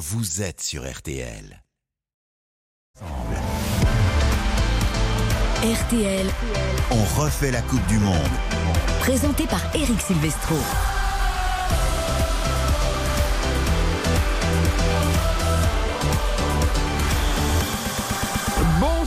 vous êtes sur RTL. RTL, On refait la Coupe du Monde. présenté par Eric Silvestro.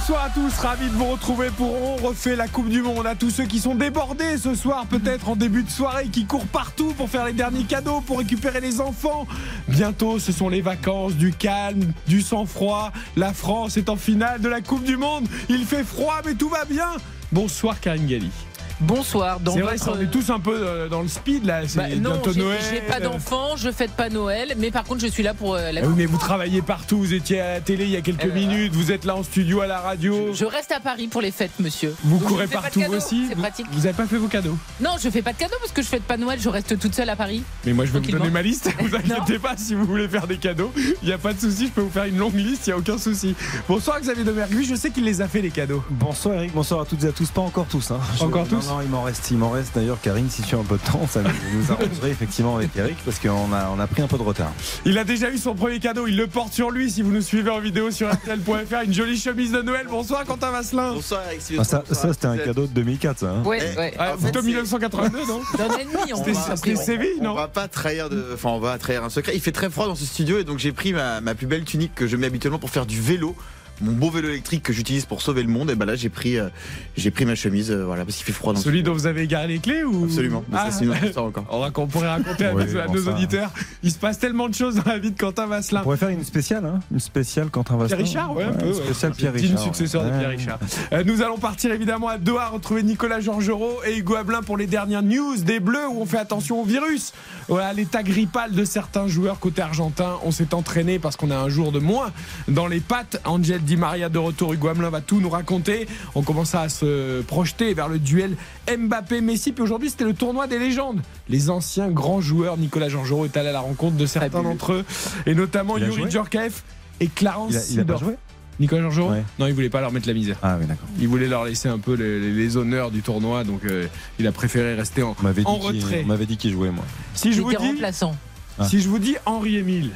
Bonsoir à tous, ravi de vous retrouver pour On refait la Coupe du Monde. À tous ceux qui sont débordés ce soir, peut-être en début de soirée, qui courent partout pour faire les derniers cadeaux, pour récupérer les enfants. Bientôt, ce sont les vacances, du calme, du sang-froid. La France est en finale de la Coupe du Monde. Il fait froid, mais tout va bien. Bonsoir Karine Galli. Bonsoir. Dans C'est vrai, votre- on est tous un peu euh, dans le speed là. C'est Bah, non, j'ai Noël. j'ai pas d'enfant, je fête pas Noël, mais par contre je suis là pour euh, la Ah oui, mais vous travaillez partout. Vous étiez à la télé il y a quelques ben, minutes. Vous êtes là en studio à la radio. Je reste à Paris pour les fêtes, monsieur. Vous Donc, courez partout cadeaux, aussi. C'est Vous- pratique. Vous n'avez pas fait vos cadeaux. Non, je fais pas de cadeaux parce que je fête pas Noël, je reste toute seule à Paris. Mais moi, je vais vous donner ma liste. Vous inquiétez pas si vous voulez faire des cadeaux. Il n'y a pas de souci. Je peux vous faire une longue liste. Il n'y a aucun souci. Bonsoir Xavier Domergue. Je sais qu'il les a fait les cadeaux. Bonsoir Eric, bonsoir à toutes et à tous. Pas encore tous. Hein. Pas encore tous Non, il m'en reste. Il m'en reste d'ailleurs. Karine, si tu as un peu de temps, ça nous arrangerait effectivement avec Eric parce qu'on a, on a pris un peu de retard. Il a déjà eu son premier cadeau. Il le porte sur lui. Si vous nous suivez en vidéo sur RTL.fr, une jolie chemise de Noël. Bonsoir Quentin Vasselin. Bonsoir Eric Ah, ça, ça, c'était un cadeau de 2004, ça. hein. Ouais, Eh, ouais. Ah, En fait, plutôt c'est- 1982, non D'un ennemi, on C'était va c'était Séville, On non va pas trahir de, enfin on va trahir un secret. Il fait très froid dans ce studio et donc j'ai pris ma, ma plus belle tunique que je mets habituellement pour faire du vélo. Mon beau vélo électrique que j'utilise pour sauver le monde. Et ben là j'ai pris, euh, j'ai pris ma chemise, euh, voilà parce qu'il fait froid dans ce Celui dont vous avez garé les clés ou? Absolument. Mais Ah. ça, c'est une autre histoire encore. On, raconte- on pourrait raconter à, Oui, nos, à bon, nos ça. auditeurs. Il se passe tellement de choses dans la vie de Quentin On Vasselin. pourrait faire une spéciale, hein une spéciale Quentin Vasselin. Pierre Richard, ouais, un peu. Une ouais. spéciale Pierre Richard. successeur de. Pierre Richard. Euh, nous allons partir évidemment à Doha retrouver Nicolas Georgerot et Hugo Ablin pour les dernières news des Bleus où on fait attention au virus. Voilà l'état grippal de certains joueurs côté argentin. On s'est entraîné parce qu'on a un jour de moins dans les pattes. Angel Di Maria de retour. Hugo Ablin va tout nous raconter. On commence à se projeter vers le duel Mbappé-Messi. Puis aujourd'hui, c'était le tournoi des légendes. Les anciens grands joueurs. Nicolas Georgerot est allé à la rencontre de certains d'entre eux. Et notamment Yuri Djorkaeff et Clarence Il a, il a pas Seedorf. joué Nicolas Georgerot Ouais. Non, il voulait pas leur mettre la misère. Ah oui, d'accord. Il voulait leur laisser un peu les, les- les honneurs du tournoi, donc euh, il a préféré rester en, On dit retrait. on m'avait dit qu'il jouait, moi. Si je Il vous était dis, remplaçant. Ah. si je vous dis Henri Émile,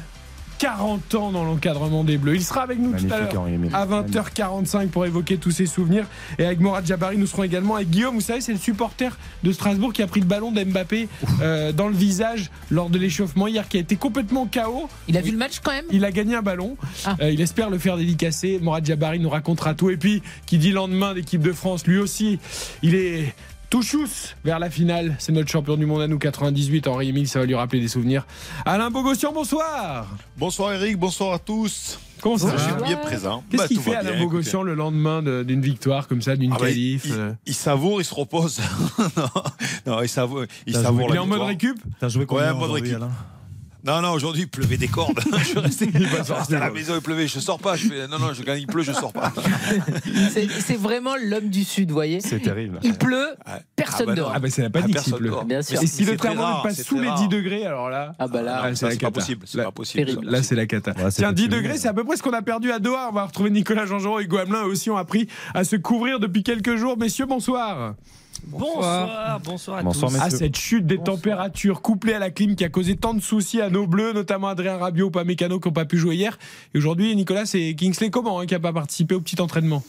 40 ans dans l'encadrement des Bleus, il sera avec nous tout à l'heure. À 20h45 pour évoquer tous ses souvenirs. Et avec Morad Jabari, nous serons également avec Guillaume. Vous savez, c'est le supporter de Strasbourg qui a pris le ballon d'Mbappé euh, dans le visage lors de l'échauffement hier, qui a été complètement KO. Il a vu le match quand même? Il a gagné un ballon. Ah. Euh, il espère le faire dédicacer. Morad Jabari nous racontera tout. Et puis, qui dit lendemain d'équipe de France, lui aussi, il est tout chousse vers la finale. C'est notre champion du monde à nous, 98. Henri Emile, ça va lui rappeler des souvenirs. Alain Bogossian, bonsoir. Bonsoir Eric, bonsoir à tous. Comment ça Je va suis bien présent. Qu'est-ce Bah, qu'il fait Alain Bogossian le lendemain de- d'une victoire comme ça, d'une Ah bah, qualif il, euh, il savoure, il se repose. non, non, il savoure, il savoure Il est en mode récup T'as joué combien Ouais, mode aujourd'hui, récup. Alain Non, non, aujourd'hui il pleuvait des cordes. je suis resté, à la maison, il pleuvait. Je sors pas. Je fais non, non, je, quand il pleut, je sors pas. C'est vraiment l'homme du Sud, vous voyez C'est terrible. Il pleut, Ouais. personne Ah bah dort. Ah bah c'est la panique Ah, s'il personne pleut. dort. Bien sûr. Et si le thermomètre passe sous les rare. 10 degrés, alors là. Ah bah là, Ça, la c'est pas possible. C'est Là- pas possible. Là, c'est la cata. Ouais, Tiens, 10 fatigué. degrés, c'est à peu près ce qu'on a perdu à Doha. On va retrouver Nicolas Jean-Jean et Hugo Hamelin. Eux aussi ont appris à se couvrir depuis quelques jours. Messieurs, bonsoir. Bonsoir, bonsoir à Bonsoir, tous. Ah, messieurs. cette chute des Bonsoir. températures couplée à la clim qui a causé tant de soucis à nos bleus, notamment Adrien Rabiot, pas Mécano qui n'ont pas pu jouer hier. Et aujourd'hui, Nicolas, c'est Kingsley Coman hein, qui n'a pas participé au petit entraînement.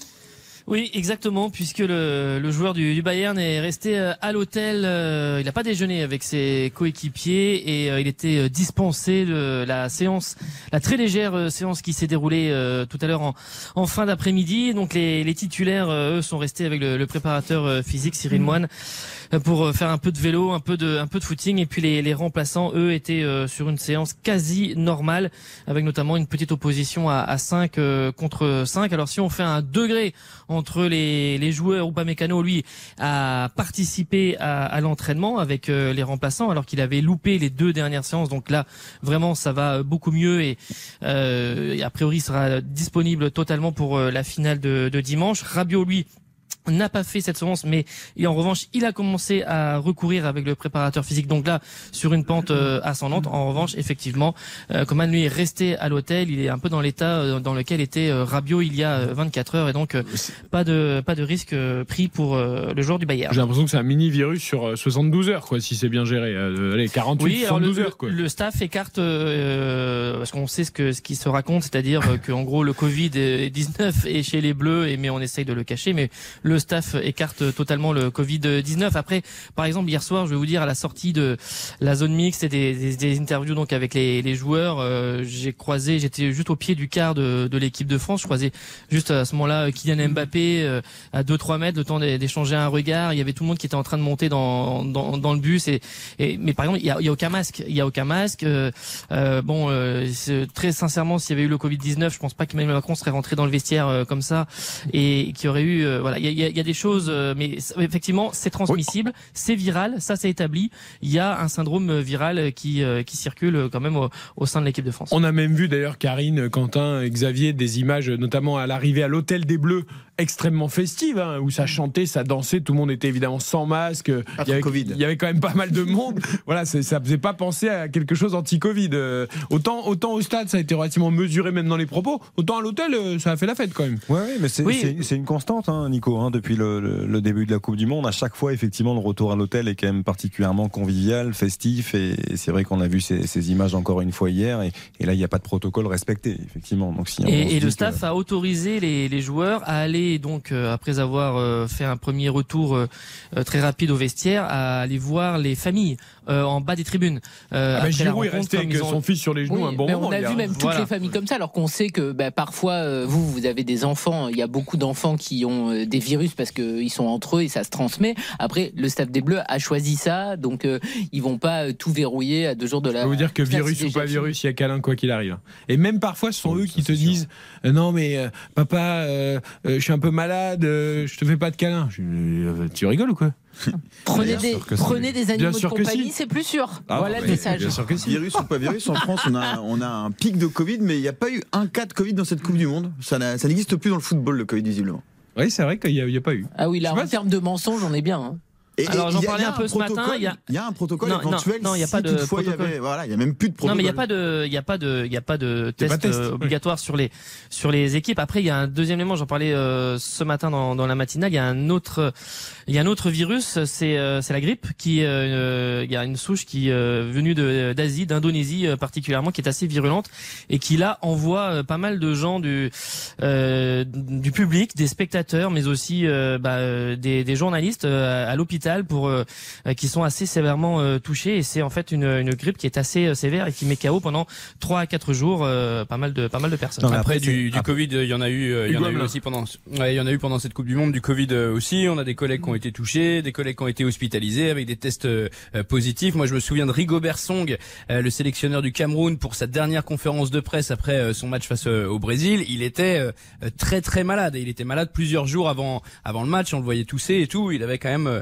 Oui, exactement, puisque le, le joueur du, du Bayern est resté euh, à l'hôtel. euh, il n'a pas déjeuné avec ses coéquipiers et euh, il était dispensé de la séance, la très légère séance qui s'est déroulée tout à l'heure en, en fin d'après-midi. Donc les, les titulaires, eux, sont restés avec le, le préparateur physique Cyril Moine euh, pour faire un peu de vélo, un peu de, un peu de footing. Et puis les, les remplaçants, eux, étaient sur une séance quasi normale, avec notamment une petite opposition à, à 5 euh, contre 5. Alors si on fait un degré entre les, les joueurs, Upamecano, lui, a participé à, l'entraînement avec euh, les remplaçants, alors qu'il avait loupé les deux dernières séances. Donc là, vraiment, ça va beaucoup mieux et, euh, a priori, sera disponible totalement pour euh, la finale de, de dimanche. Rabiot, lui, n'a pas fait cette séance, mais et en revanche, il a commencé à recourir avec le préparateur physique. Donc là, sur une pente euh, ascendante. En revanche, effectivement, euh, Coman lui est resté à l'hôtel. Il est un peu dans l'état euh, dans lequel était Rabiot il y a euh, 24 heures, et donc pas de pas de risque pris pour le joueur du Bayern. J'ai l'impression que c'est un mini virus sur euh, 72 heures, quoi, si c'est bien géré. Allez, 48, Oui, alors le, 72 heures, quoi. le staff écarte euh, parce qu'on sait ce que ce qui se raconte, c'est-à-dire euh, que en gros le Covid 19 est chez les Bleus, et mais on essaye de le cacher, mais le staff écarte totalement le Covid 19. Après, par exemple hier soir, je vais vous dire à la sortie de la zone mixte et des, des, des interviews donc avec les, les joueurs, euh, j'ai croisé, j'étais juste au pied du quart de, de l'équipe de France, je croisais juste à ce moment-là Kylian Mbappé euh, à 2-3 mètres, le temps d'é- d'échanger un regard. Il y avait tout le monde qui était en train de monter dans dans, dans le bus et, et mais par exemple il y a, y a aucun masque, il y a aucun masque. Euh, euh, bon, euh, très sincèrement, s'il y avait eu le Covid 19, je pense pas qu'Emmanuel Macron serait rentré dans le vestiaire euh, comme ça et qu'il y aurait eu euh, voilà, il y a, il y a- il y a des choses, euh, mais effectivement c'est transmissible, c'est viral, ça c'est établi. Il y a un syndrome viral qui euh, qui circule quand même au, au sein de l'équipe de France. On a même vu d'ailleurs Karine, Quentin, Xavier des images, notamment à l'arrivée à l'hôtel des Bleus, extrêmement festives, hein, où ça chantait, ça dansait, tout le monde était évidemment sans masque. Il y avait, Covid. il y avait quand même pas mal de monde. voilà, ça faisait pas penser à quelque chose anti-Covid. Euh, autant, autant au stade, ça a été relativement mesuré même dans les propos, autant à l'hôtel, euh, ça a fait la fête quand même. Ouais, ouais, mais c'est Oui. c'est- c'est une constante, hein, Nico, hein, depuis le, le- le début de la Coupe du Monde. À chaque fois, effectivement, le retour à l'hôtel est quand même particulièrement convivial, festif, et, et c'est vrai qu'on a vu ces, ces images encore une fois hier, et, et là, il n'y a pas de protocole respecté, effectivement. Donc, si Et, le que- staff a autorisé les, les joueurs à aller donc euh, après avoir euh, fait un premier retour euh, très rapide au vestiaire, à aller voir les familles euh, en bas des tribunes. Euh, Ah bah, après la Giroud est resté avec ont- son fils sur les genoux Oui, un bon mais moment. on a vu même toutes Voilà. les familles comme ça, alors qu'on sait que bah, parfois, euh, vous, vous avez des enfants, il y a beaucoup d'enfants qui ont euh, des virus parce qu'ils sont entre eux et ça se transmet. Après, le staff des Bleus a choisi ça, donc euh, ils vont pas tout verrouiller à deux jours de la. Je peux vous dire que virus ou pas virus, il y a câlin quoi qu'il arrive. Et même parfois, ce sont Oui, eux qui te sûr. disent euh, non mais euh, papa, euh, euh, je suis un peu malade, euh, je te fais pas de câlin. Je, euh, tu rigoles ou quoi? Prenez des, prenez des animaux de compagnie, si. c'est plus sûr. Ah, voilà le message. Bien sûr que si. Virus ou pas virus, en France, on a, on a un pic de Covid, mais il n'y a pas eu un cas de Covid dans cette Coupe du Monde. Ça n'existe plus dans le football, le Covid, visiblement. Oui, c'est vrai qu'il n'y a, pas eu. Ah oui, là, en termes de mensonges, on est bien. hein. Et- Alors, j'en parlais un peu ce matin, il y a- Il y a un protocole Non, non, éventuel. non, il y a si pas de toutefois il y protocole. avait- Voilà, il y a même plus de protocole. Non, mais il n'y a pas de, il y a pas de, il y a pas de pas test, test, euh, oui. obligatoire sur les sur les équipes. Après, il y a un deuxième élément. J'en parlais euh, ce matin dans, dans la matinale. Il y a un autre, il y a un autre virus. C'est euh, c'est la grippe qui, euh, il y a une souche qui euh, venue de d'Asie, d'Indonésie euh, particulièrement, qui est assez virulente et qui là envoie euh, pas mal de gens du euh, du public, des spectateurs, mais aussi euh, bah, euh, des, des journalistes euh, à l'hôpital pour euh, euh, qui sont assez sévèrement euh, touchés. Et c'est en fait une, une grippe qui est assez euh, sévère et qui met KO pendant 3 à 4 jours euh, pas mal de pas mal de personnes. Non, Après, après, du, Covid, il y en a eu, il y en a eu aussi pendant, ouais, il y en a eu pendant cette Coupe du Monde du Covid aussi. On a des collègues qui ont été touchés, des collègues qui ont été hospitalisés avec des tests positifs. Moi, je me souviens de Rigobert Song, euh, le sélectionneur du Cameroun, pour sa dernière conférence de presse après euh, son match face euh, au Brésil. Il était très très malade et il était malade plusieurs jours avant avant le match. On le voyait tousser et tout. Il avait quand même euh,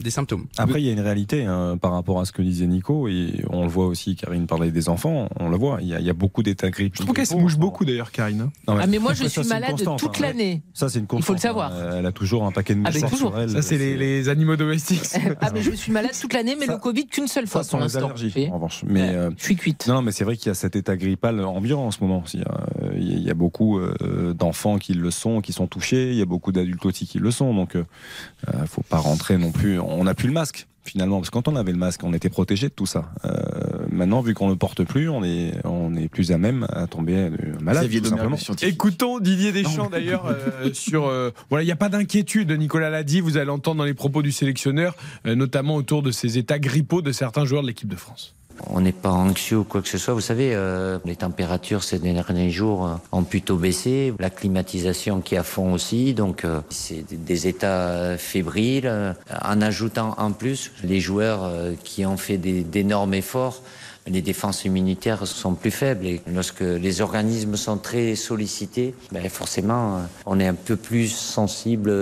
des symptômes. Après, il y a une réalité hein, par rapport à ce que disait Nico, et on le voit aussi, Karine parlait des enfants, on le voit, il y a, il y a beaucoup d'états grippe. Je trouve qu'elle se mouche beaucoup d'ailleurs, Karine. Non, Ah mais moi je suis malade toute hein. l'année. Ça, c'est une constante. Il faut le savoir. hein. Elle a toujours un paquet de Ah, mais mouchoirs toujours. sur elle. Ça, c'est les, les animaux domestiques. Ah mais je suis malade toute l'année, mais Ça- le Covid qu'une seule fois Ça, pour les l'instant. allergies, en revanche. Mais Ouais. euh, Je suis cuite. non, mais c'est vrai qu'il y a cet état grippal ambiant en ce moment. aussi. Il y a- il y a beaucoup euh, d'enfants qui le sont, qui sont touchés. Il y a beaucoup d'adultes aussi qui le sont. Donc, euh, euh, faut pas rentrer non plus. On n'a plus le masque finalement, parce que quand on avait le masque, on était protégé de tout ça. Euh, maintenant, vu qu'on le porte plus, on est, on est plus à même à tomber euh, malade. Tout simplement. Écoutons Didier Deschamps d'ailleurs euh, sur euh, voilà il n'y a pas d'inquiétude Nicolas l'a dit vous allez entendre dans les propos du sélectionneur euh, notamment autour de ces états grippaux de certains joueurs de l'équipe de France. On n'est pas anxieux ou quoi que ce soit. Vous savez, euh, les températures ces derniers jours euh, ont plutôt baissé. La climatisation qui est à fond aussi. Donc, euh, c'est des- états fébriles. euh, en ajoutant en plus les joueurs euh, qui ont fait d'énormes efforts. Les défenses immunitaires sont plus faibles et lorsque les organismes sont très sollicités, ben forcément, on est un peu plus sensible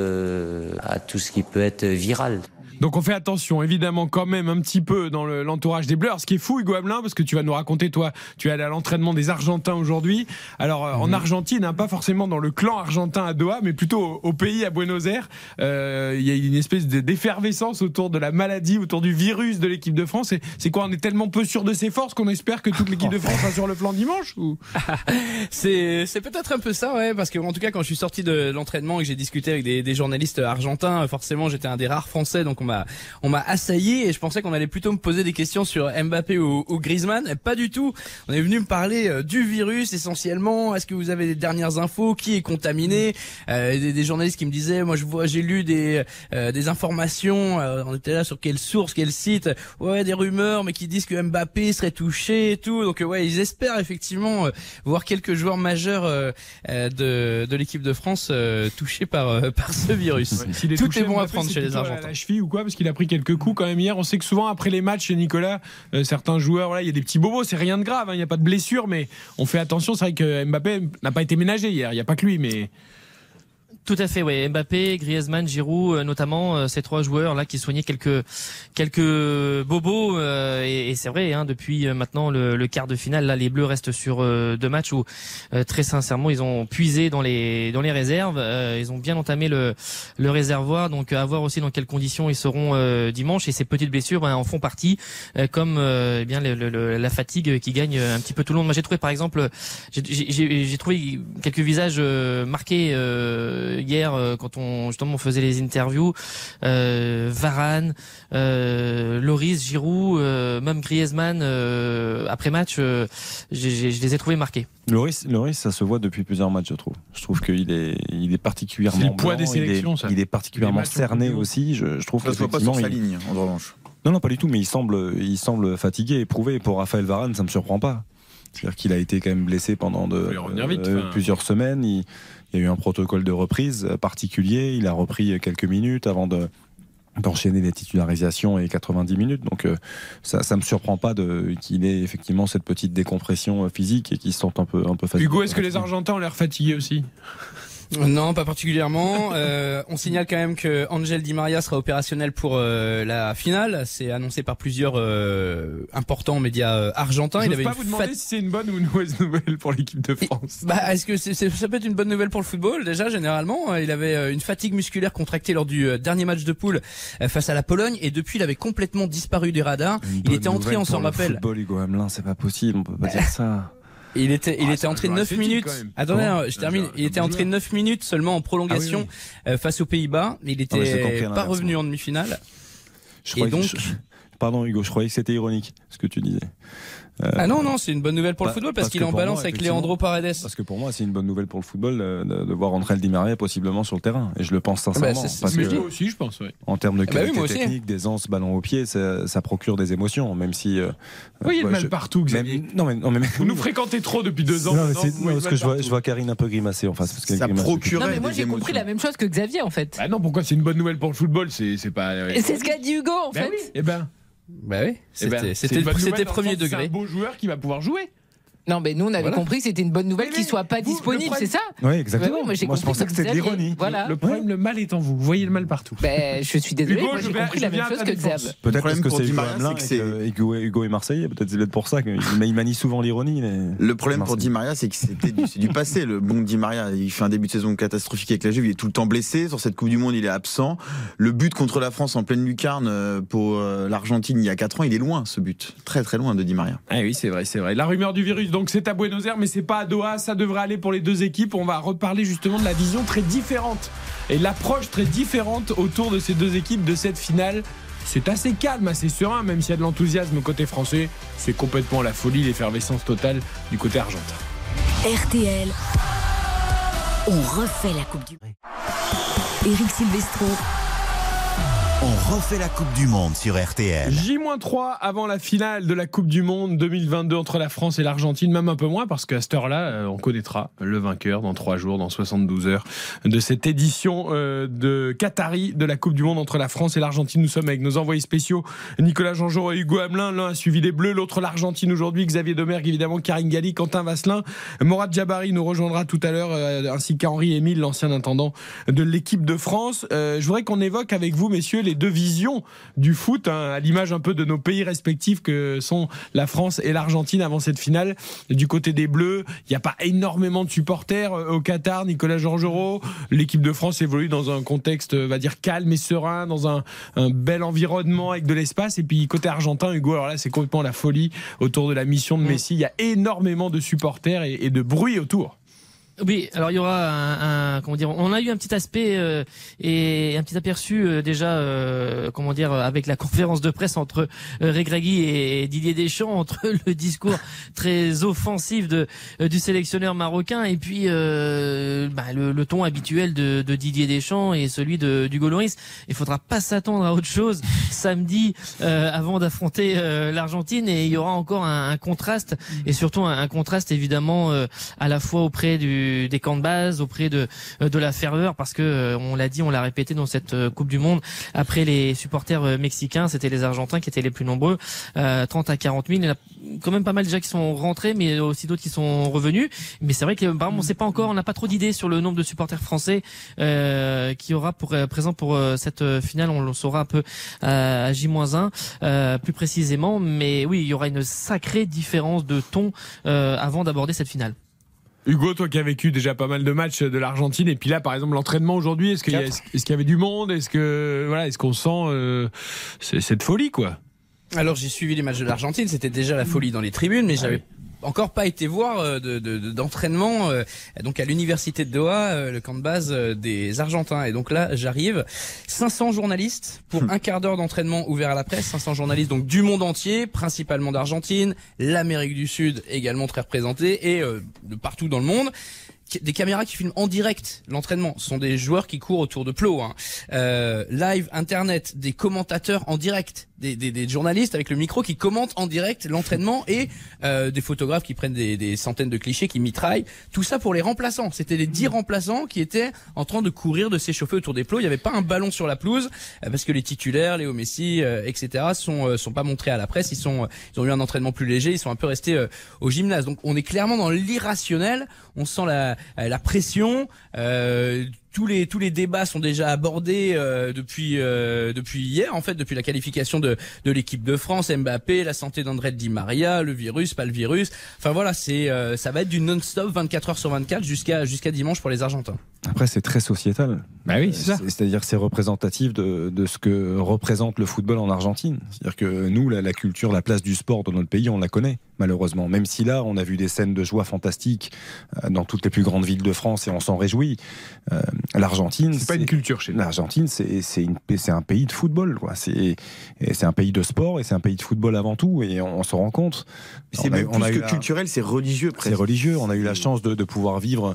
à tout ce qui peut être viral. Donc on fait attention, évidemment, quand même un petit peu dans le- l'entourage des Bleus. Alors, ce qui est fou, Hugo Hamelin, parce que tu vas nous raconter, toi, tu es allé à l'entraînement des Argentins aujourd'hui. Alors euh, en Argentine, hein, pas forcément dans le clan argentin à Doha, mais plutôt au, au pays à Buenos Aires. Euh, Il y a une espèce de- d'effervescence autour de la maladie, autour du virus de l'équipe de France. C'est quoi On est tellement peu sûr de ses forces qu'on espère que toute l'équipe de France sera sur le plan dimanche ou? C'est c'est peut-être un peu ça, ouais, parce que en tout cas quand je suis sorti de l'entraînement et que j'ai discuté avec des, des journalistes argentins, forcément j'étais un des rares Français, donc on m'a on m'a assailli et je pensais qu'on allait plutôt me poser des questions sur Mbappé ou, ou Griezmann. Pas du tout. On est venu me parler euh, du virus essentiellement. Est-ce que vous avez des dernières infos? Qui est contaminé? Euh, des, des journalistes qui me disaient, moi je vois, j'ai lu des euh, des informations. euh, on était là sur quelle source, quel site Ouais, des rumeurs, mais qui disent que Mbappé serait touché et tout. Donc ouais, ils espèrent effectivement euh, voir quelques joueurs majeurs euh, euh, de, de l'équipe de France euh, touchés par, euh, par ce virus. Tout touché, est bon à prendre chez les Argentins. La cheville ou quoi? Parce qu'il a pris quelques coups quand même hier. On sait que souvent après les matchs chez Nicolas, euh, certains joueurs, voilà, il y a des petits bobos. C'est rien de grave. hein, Il n'y a pas de blessure, mais on fait attention. C'est vrai que Mbappé n'a pas été ménagé hier. Il n'y a pas que lui, mais Tout à fait, oui. Mbappé, Griezmann, Giroud, euh, notamment euh, ces trois joueurs là qui soignaient quelques quelques bobos euh, et, et c'est vrai. Hein, depuis euh, maintenant le, le quart de finale, là, les Bleus restent sur euh, deux matchs où euh, très sincèrement ils ont puisé dans les dans les réserves. Ils ont bien entamé le le réservoir, donc à voir aussi dans quelles conditions ils seront dimanche. Et ces petites blessures ben, en font partie, comme eh bien le- le- la fatigue qui gagne un petit peu tout le monde. Moi j'ai trouvé par exemple, j'ai- trouvé quelques visages marqués hier euh, quand on justement on faisait les interviews. Euh, Varane, euh, Loris, Giroud, euh, même Griezmann euh, après match, euh, je les ai trouvés marqués. Loris, Loris, ça se voit depuis plusieurs matchs, je trouve. Je trouve qu'il est, il est particulièrement. C'est le poids blanc, des sélections, il est, ça. il est particulièrement cerné aussi. Je, je trouve Ça se voit pas sur sa il- ligne, en revanche. Non, non, pas du tout, mais il semble, il semble fatigué, éprouvé. Pour Raphaël Varane, ça me surprend pas. C'est-à-dire qu'il a été quand même blessé pendant de, vite, euh, plusieurs semaines. Il, il y a eu un protocole de reprise euh, particulier. Il a repris quelques minutes avant de d'enchaîner les titularisations et 90 minutes. Donc euh, ça, ça me surprend pas qu'il ait effectivement cette petite décompression euh, physique et qu'il se sente un peu un peu fatigué. Hugo, est-ce que les Argentins ont l'air fatigués aussi? Non, pas particulièrement. Euh, on signale quand même que Angel Di Maria sera opérationnel pour euh, la finale. C'est annoncé par plusieurs euh, importants médias euh, argentins. Je avait pas une vous demander fat- si c'est une bonne ou une mauvaise nouvelle pour l'équipe de France. Bah, est-ce que c'est, c'est- ça peut être une bonne nouvelle pour le football déjà généralement euh, Il avait euh, une fatigue musculaire contractée lors du euh, dernier match de poule euh, face à la Pologne et depuis il avait complètement disparu des radars. Une Il était entré, on s'en le rappelle. Football, Hugo Hamelin, c'est pas possible. On peut pas dire ça. Il était, il Ah, était entré joueur 9 athlétique, minutes. Attendez, hein, je termine. Il était entré joueur. 9 minutes seulement en prolongation euh, face aux Pays-Bas. Il Ah, était pas revenu en demi-finale. Je Et donc- je- Pardon Hugo, je croyais que c'était ironique ce que tu disais. Euh, Ah non, non, c'est une bonne nouvelle pour le football parce, parce qu'il est en balance moi, avec Leandro Paredes. Parce que pour moi, c'est une bonne nouvelle pour le football euh, de, de voir André Di Maria possiblement sur le terrain. Et je le pense sincèrement. bah, c'est- c'est parce ce que. Moi aussi, je pense. ouais. en termes de Ah bah oui, qualité aussi. technique, d'aisance, ballon au pied, ça, ça procure des émotions, même si. euh, Oui, il y a je- partout, Xavier. même- non mais non mais Vous nous fréquentez trop depuis deux ans. Non, parce que je vois, partout. je vois Karine un peu grimacer en face parce qu'elle Ça procurait Non, mais moi j'ai compris la même chose que Xavier en fait. Ah non, pourquoi c'est une bonne nouvelle pour le football C'est c'est pas. C'est ce qu'a dit Hugo en Ben fait. eh ben, Bah oui, eh c'était, ben, c'est c'était, c'était premier que C'est degré. un beau joueur qui va pouvoir jouer. Non, mais nous on avait Voilà. compris que c'était une bonne nouvelle qu'il mais soit pas vous, disponible, problème- c'est ça Oui, exactement. Bah oui, moi, j'ai je pensais que c'était de l'ironie. Voilà. Le problème, le mal est en vous. Vous voyez le mal partout. Ben, je suis désolé, Hugo, moi j'ai compris la même chose que défense. Peut-être parce que c'est Di Hugo Maria, Hamelin c'est et Hugo, Hugo est marseillais. Peut-être c'est peut-être pour ça qu'il il manie souvent l'ironie. Le problème pour. Di Maria, c'est que c'était du passé. Le bon Di Maria, il fait un début de saison catastrophique avec la Juve. Il est tout le temps blessé. Sur cette Coupe du Monde, il est absent. Le but contre la France en pleine lucarne euh, pour euh, l'Argentine il y a 4 ans, il est loin ce but. Très très loin de Di Maria. Ah oui, c'est vrai, c'est vrai. La rumeur du virus, donc c'est à Buenos Aires, mais c'est pas à Doha. Ça devrait aller pour les deux équipes. On va reparler justement de la vision très différente et l'approche très différente autour de ces deux équipes de cette finale. C'est assez calme, assez serein, même s'il y a de l'enthousiasme côté français. C'est complètement la folie, l'effervescence totale du côté argentin. RTL, on refait la Coupe du Monde. Eric Silvestro, On refait la Coupe du Monde sur RTL. J-3 avant la finale de la Coupe du Monde 2022 entre la France et l'Argentine, même un peu moins parce qu'à cette heure-là, euh, on connaîtra le vainqueur dans 3 jours, dans 72 heures de cette édition euh, de Qatari de la Coupe du Monde entre la France et l'Argentine. Nous sommes avec nos envoyés spéciaux Nicolas Jean-Jean et Hugo Hamelin. L'un a suivi les Bleus, l'autre l'Argentine aujourd'hui. Xavier Domergue, évidemment, Karine Galli, Quentin Vasselin. Morad Jabari nous rejoindra tout à l'heure, euh, ainsi qu'Henri Émile, l'ancien intendant de l'équipe de France. Je voudrais qu'on évoque avec vous, messieurs, les les deux visions du foot, hein, à l'image un peu de nos pays respectifs que sont la France et l'Argentine avant cette finale. Du côté des Bleus, il n'y a pas énormément de supporters euh, au Qatar. Nicolas Georgerot, l'équipe de France évolue dans un contexte, euh, va dire calme et serein, dans un, un bel environnement avec de l'espace. Et puis côté argentin, Hugo, alors là c'est complètement la folie autour de la mission de Messi. Il y a énormément de supporters et, et de bruit autour. Oui, alors il y aura un, un- comment dire, on a eu un petit aspect euh, et un petit aperçu euh, déjà, euh, comment dire, avec la conférence de presse entre euh, Regragui et Didier Deschamps, entre le discours très offensif de euh, du sélectionneur marocain et puis euh, bah, le, le ton habituel de, de Didier Deschamps et celui de d'Hugo Lloris. Il faudra pas s'attendre à autre chose samedi avant d'affronter l'Argentine et il y aura encore un, un contraste et surtout un, un contraste évidemment à la fois auprès du, des camps de base, auprès de, euh, de la ferveur, parce que euh, on l'a dit, on l'a répété dans cette euh, Coupe du Monde. Après les supporters mexicains, c'était les Argentins qui étaient les plus nombreux, euh, 30 à 40 000. Il y en a quand même pas mal déjà qui sont rentrés, mais aussi d'autres qui sont revenus. Mais c'est vrai que par on sait pas encore, on n'a pas trop d'idées sur le nombre de supporters français euh, qui aura pour présent pour cette finale. On le saura un peu euh, à J-1 euh, plus précisément. Mais oui, il y aura une sacrée différence de ton euh, avant d'aborder cette finale. Hugo, toi qui as vécu déjà pas mal de matchs de l'Argentine, et puis là, par exemple, l'entraînement aujourd'hui, est-ce qu'il y, a- est-ce qu'il y avait du monde? Est-ce que voilà, est-ce qu'on sent euh, cette folie, quoi? Alors j'ai suivi les matchs de l'Argentine, c'était déjà la folie dans les tribunes, mais j'avais encore pas été voir euh, de- de- de- d'entraînement euh, donc à l'université de Doha, euh, le camp de base des Argentins. Et donc là, j'arrive, 500 journalistes pour un quart d'heure d'entraînement ouvert à la presse, 500 journalistes donc du monde entier, principalement d'Argentine, l'Amérique du Sud également très représentée et euh, de partout dans le monde des caméras qui filment en direct l'entraînement. Ce sont des joueurs qui courent autour de plots. Hein. Euh, live, internet, des commentateurs en direct, des, des, des journalistes avec le micro qui commentent en direct l'entraînement et euh, des photographes qui prennent des, des centaines de clichés, qui mitraillent. Tout ça pour les remplaçants. C'était les dix remplaçants qui étaient en train de courir, de s'échauffer autour des plots. Il n'y avait pas un ballon sur la pelouse euh, parce que les titulaires, Léo Messi, euh, etc. sont euh, sont pas montrés à la presse. Ils sont euh, ils ont eu un entraînement plus léger. Ils sont un peu restés euh, au gymnase. Donc on est clairement dans l'irrationnel. On sent la la pression. Euh, tous les tous les débats sont déjà abordés euh, depuis euh, depuis hier en fait depuis la qualification de de l'équipe de France Mbappé la santé d'André Di Maria le virus pas le virus enfin voilà c'est euh, ça va être du non-stop 24 heures sur 24 jusqu'à jusqu'à dimanche pour les Argentins Après, c'est très sociétal. Bah oui, c'est ça. C'est-à-dire que c'est représentatif de, de ce que représente le football en Argentine. C'est-à-dire que nous, la, la culture, la place du sport dans notre pays, on la connaît, malheureusement. Même si là, on a vu des scènes de joie fantastiques euh, dans toutes les plus grandes villes de France et on s'en réjouit. Euh, L'Argentine. C'est pas une culture chez nous. L'Argentine, c'est c'est une- c'est un pays de football. quoi. C'est un pays de sport et c'est un pays de football avant tout. Et on, on se rend compte. C'est a- a plus eu que la- culturel, c'est religieux c'est religieux. On a eu la chance de, de pouvoir vivre euh,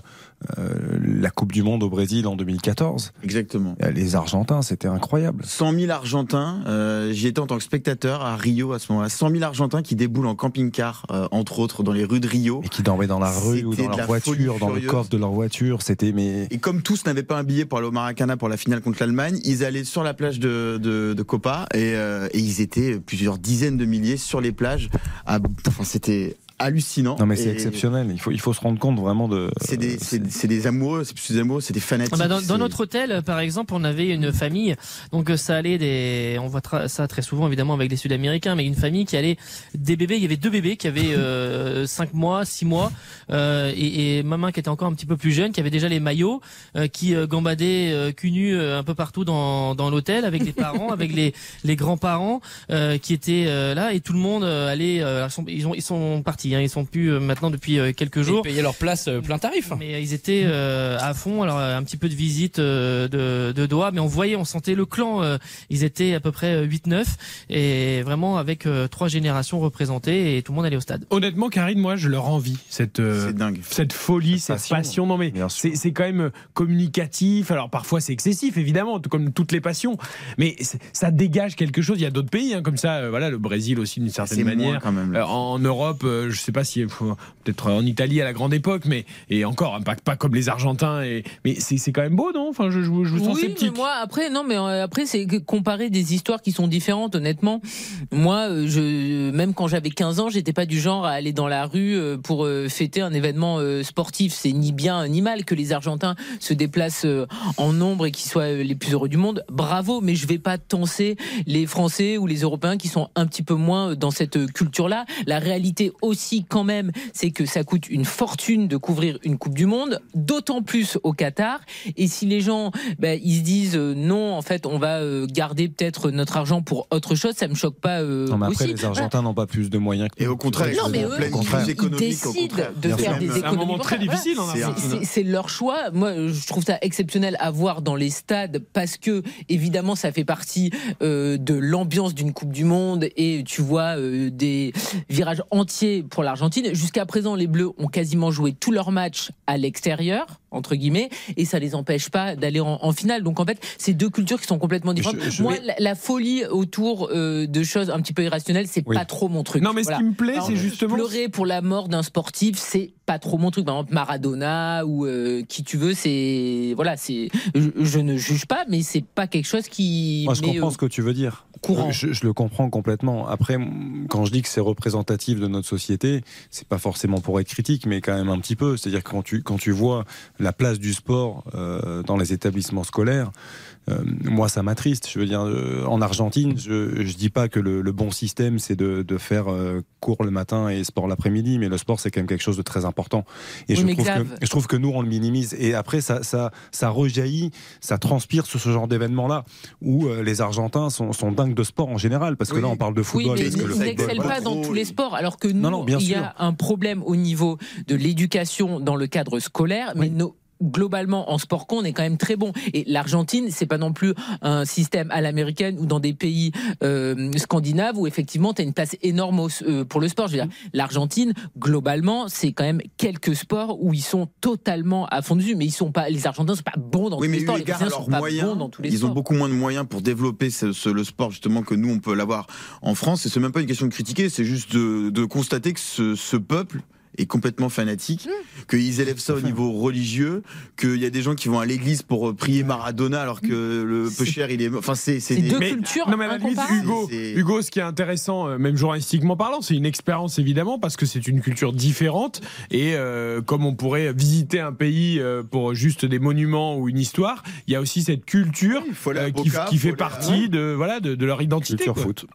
la Coupe du Monde au Brésil en 2014. Exactement. Euh, Les Argentins, c'était incroyable. 100 000 Argentins, euh, j'y étais en tant que spectateur à Rio à ce moment-là. 100 000 Argentins qui déboulent en camping-car, euh, entre autres, dans les rues de Rio. Et qui dormaient dans la rue ou dans leur voiture, dans le coffre de leur voiture. C'était mais Et comme tous n'avaient pas un billet pour aller au Maracana pour la finale contre l'Allemagne, ils allaient sur la plage de, de, de Copa et, euh, et ils étaient plusieurs dizaines de milliers sur les plages. À- enfin, c'était hallucinant. non mais c'est exceptionnel. Il faut il faut se rendre compte vraiment de. C'est des, c'est, c'est des amoureux, c'est plus des amoureux, c'est des fanatiques. Ah bah, dans, dans notre hôtel, euh, par exemple, on avait une famille. Donc euh, ça allait des, on voit tra- ça très souvent évidemment avec les Sud-Américains, mais une famille qui allait des bébés. Il y avait deux bébés qui avaient euh, 5 mois, 6 mois, euh, et, et maman qui était encore un petit peu plus jeune, qui avait déjà les maillots, euh, qui euh, gambadaient euh, cul nu euh, un peu partout dans, dans l'hôtel avec les parents, avec les, les grands-parents euh, qui étaient euh, là, et tout le monde euh, allait. euh, ils, sont, ils, ont, ils sont partis, hein, ils sont plus euh, maintenant depuis euh, quelques Ils jours. payaient leur place euh, plein tarif Mais ils étaient euh, à fond. Alors un petit peu de visite euh, de, de Doha, mais on voyait, on sentait le clan. euh, ils étaient à peu près 8-9 et vraiment avec euh, trois générations représentées et tout le monde allait au stade. Honnêtement, Karine, moi, je leur envie cette euh, dingue. cette folie, cette passion. passion. Non mais c'est c'est quand même communicatif. Alors parfois c'est excessif, évidemment, tout comme toutes les passions. Mais ça dégage quelque chose. Il y a d'autres pays hein, comme ça. euh, voilà, le Brésil aussi d'une certaine manière. quand même. Euh, en Europe, euh, je sais pas si faut- peut-être en Italie à la grande époque, mais et encore, pas, pas comme les Argentins. Et, mais c'est quand même beau, non? Enfin, je, je, vous- je vous sens oui, mais sceptique. moi après non mais euh, après c'est comparer des histoires qui sont différentes honnêtement. Moi euh, je même quand j'avais 15 ans, j'étais pas du genre à aller dans la rue euh, pour euh, fêter un événement euh, sportif, c'est ni bien ni mal que les Argentins se déplacent euh, en nombre et qu'ils soient euh, les plus heureux du monde. Bravo, mais je vais pas tenser les Français ou les Européens qui sont un petit peu moins euh, dans cette euh, culture-là. La réalité aussi quand même, c'est que ça coûte une fortune de couvrir une Coupe du monde, d'autant plus au Qatar. Et si les gens, ben, ils se disent euh, non, en fait, on va euh, garder peut-être notre argent pour autre chose, ça me choque pas euh, Non, mais après, aussi. les Argentins n'ont pas plus de moyens que Et au contraire, ils Non, mais eux, ils au décident contraire. de Bien faire des C'est un économies. moment très difficile en C'est. C'est- C'est leur choix. Moi, je trouve ça exceptionnel à voir dans les stades parce que, évidemment, ça fait partie euh, de l'ambiance d'une Coupe du Monde et tu vois euh, des virages entiers pour l'Argentine. Jusqu'à présent, les Bleus ont quasiment joué tous leurs matchs à l'extérieur, entre guillemets, et ça les empêche pas d'aller en, en finale. Donc, en fait, c'est deux cultures qui sont complètement différentes. Je- je- Moi, la, la folie autour euh, de choses un petit peu irrationnelles, c'est Oui. pas trop mon truc. Non, mais Voilà. ce qui me plaît, c'est justement. Pleurer pour la mort d'un sportif, c'est pas trop mon truc. Par exemple, Maradona ou euh, qui tu veux, c'est voilà, c'est je, je ne juge pas, mais c'est pas quelque chose qui Moi, je comprends euh, ce que tu veux dire. courant. Je, je le comprends complètement. Après, quand je dis que c'est représentatif de notre société, c'est pas forcément pour être critique, mais quand même un petit peu. C'est-à-dire quand tu quand tu vois la place du sport euh, dans les établissements scolaires, euh, moi ça m'attriste. Je veux dire, euh, en Argentine, je je dis pas que le, le bon système c'est de, de faire euh, cours le matin et sport l'après-midi, mais le sport c'est quand même quelque chose de très important. Et Oui, je trouve que je trouve que nous on le minimise. Et après ça ça ça rejaillit, ça transpire sur ce genre d'événement-là où les Argentins sont, sont dingues de sport en général, parce que Oui. là on parle de Oui, football. mais que ils n'excellent pas dans tous les sports, alors que nous, Non, non, bien il y a un problème au niveau de l'éducation dans le cadre scolaire, mais nos- globalement en sport con on est quand même très bon. Et l'Argentine c'est pas non plus un système à l'américaine ou dans des pays euh, scandinaves où effectivement tu as une place énorme au- euh, pour le sport. Je veux dire l'Argentine globalement c'est quand même quelques sports où ils sont totalement à fond dessus. Mais ils sont pas les Argentins sont pas bons dans Oui, tous mais les sports les sont pas moyens, bons dans tous les ils sports. ont beaucoup moins de moyens pour développer ce- ce- le sport justement que nous on peut l'avoir en France. Et c'est même pas une question de critiquer, c'est juste de, de constater que ce, ce peuple est complètement fanatique, Mmh. qu'ils élèvent ça au niveau religieux, qu'il y a des gens qui vont à l'église pour euh, prier Maradona alors que le peu C'est- cher il est. Enfin c'est des- deux Mais- cultures Non mais à la limite, incomparables. Hugo, Hugo, ce qui est intéressant, euh, même journalistiquement parlant, c'est une expérience évidemment parce que c'est une culture différente et euh, comme on pourrait visiter un pays pour juste des monuments ou une histoire, il y a aussi cette culture euh, qui, Boca, qui faut fait partie de voilà de, de leur identité. culture quoi. foot.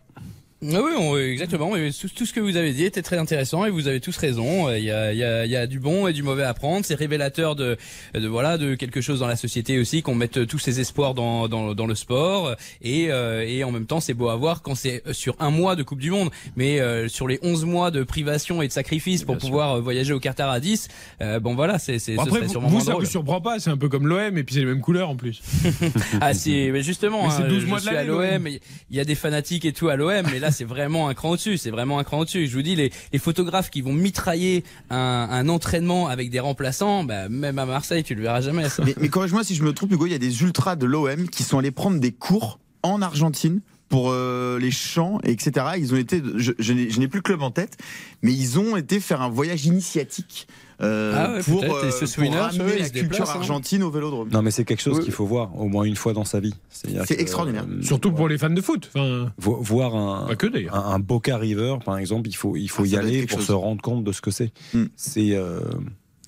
Ah oui, on- exactement. Tout, tout ce que vous avez dit était très intéressant et vous avez tous raison. Euh, Il y a, il y a- il y a du bon et du mauvais à prendre. C'est révélateur de, de voilà de quelque chose dans la société aussi qu'on mette tous ses espoirs dans, dans, dans le sport et, euh, et en même temps c'est beau à voir quand c'est sur un mois de Coupe du Monde, mais euh, sur les 11 mois de privation et de sacrifice pour Bien pouvoir euh, voyager au Qatar à 10, euh, bon voilà, c'est c'est Bon, après, vous, vous, ça vous surprend pas, c'est un peu comme l'OM et puis c'est les mêmes couleurs en plus. Ah si, mais justement, Mais hein, 12 je mois de suis à l'OM, il y a des fanatiques et tout à l'OM, mais là c'est vraiment un cran au-dessus, c'est vraiment un cran au-dessus. Je vous dis, les, photographes qui vont mitrailler un, entraînement avec des remplaçants, bah, même à Marseille, tu le verras jamais. Ça. Mais, corrige-moi si je me trompe, Hugo, il y a des ultras de l'OM qui sont allés prendre des cours en Argentine pour euh, les chants, etc. Ils ont été, je, je n'ai plus le club en tête, mais ils ont été faire un voyage initiatique euh, Ah ouais, pour, ce Swinners, ramener la culture hein. argentine au Vélodrome. Non, mais c'est quelque chose Oui. qu'il faut voir au moins une fois dans sa vie. C'est extraordinaire. euh, Surtout pour les fans de foot. Enfin, vo- voir un, pas que d'ailleurs. un, un Boca River, par exemple, il faut, il faut Ah, y aller pour chose. se rendre compte de ce que c'est. Mm. C'est euh,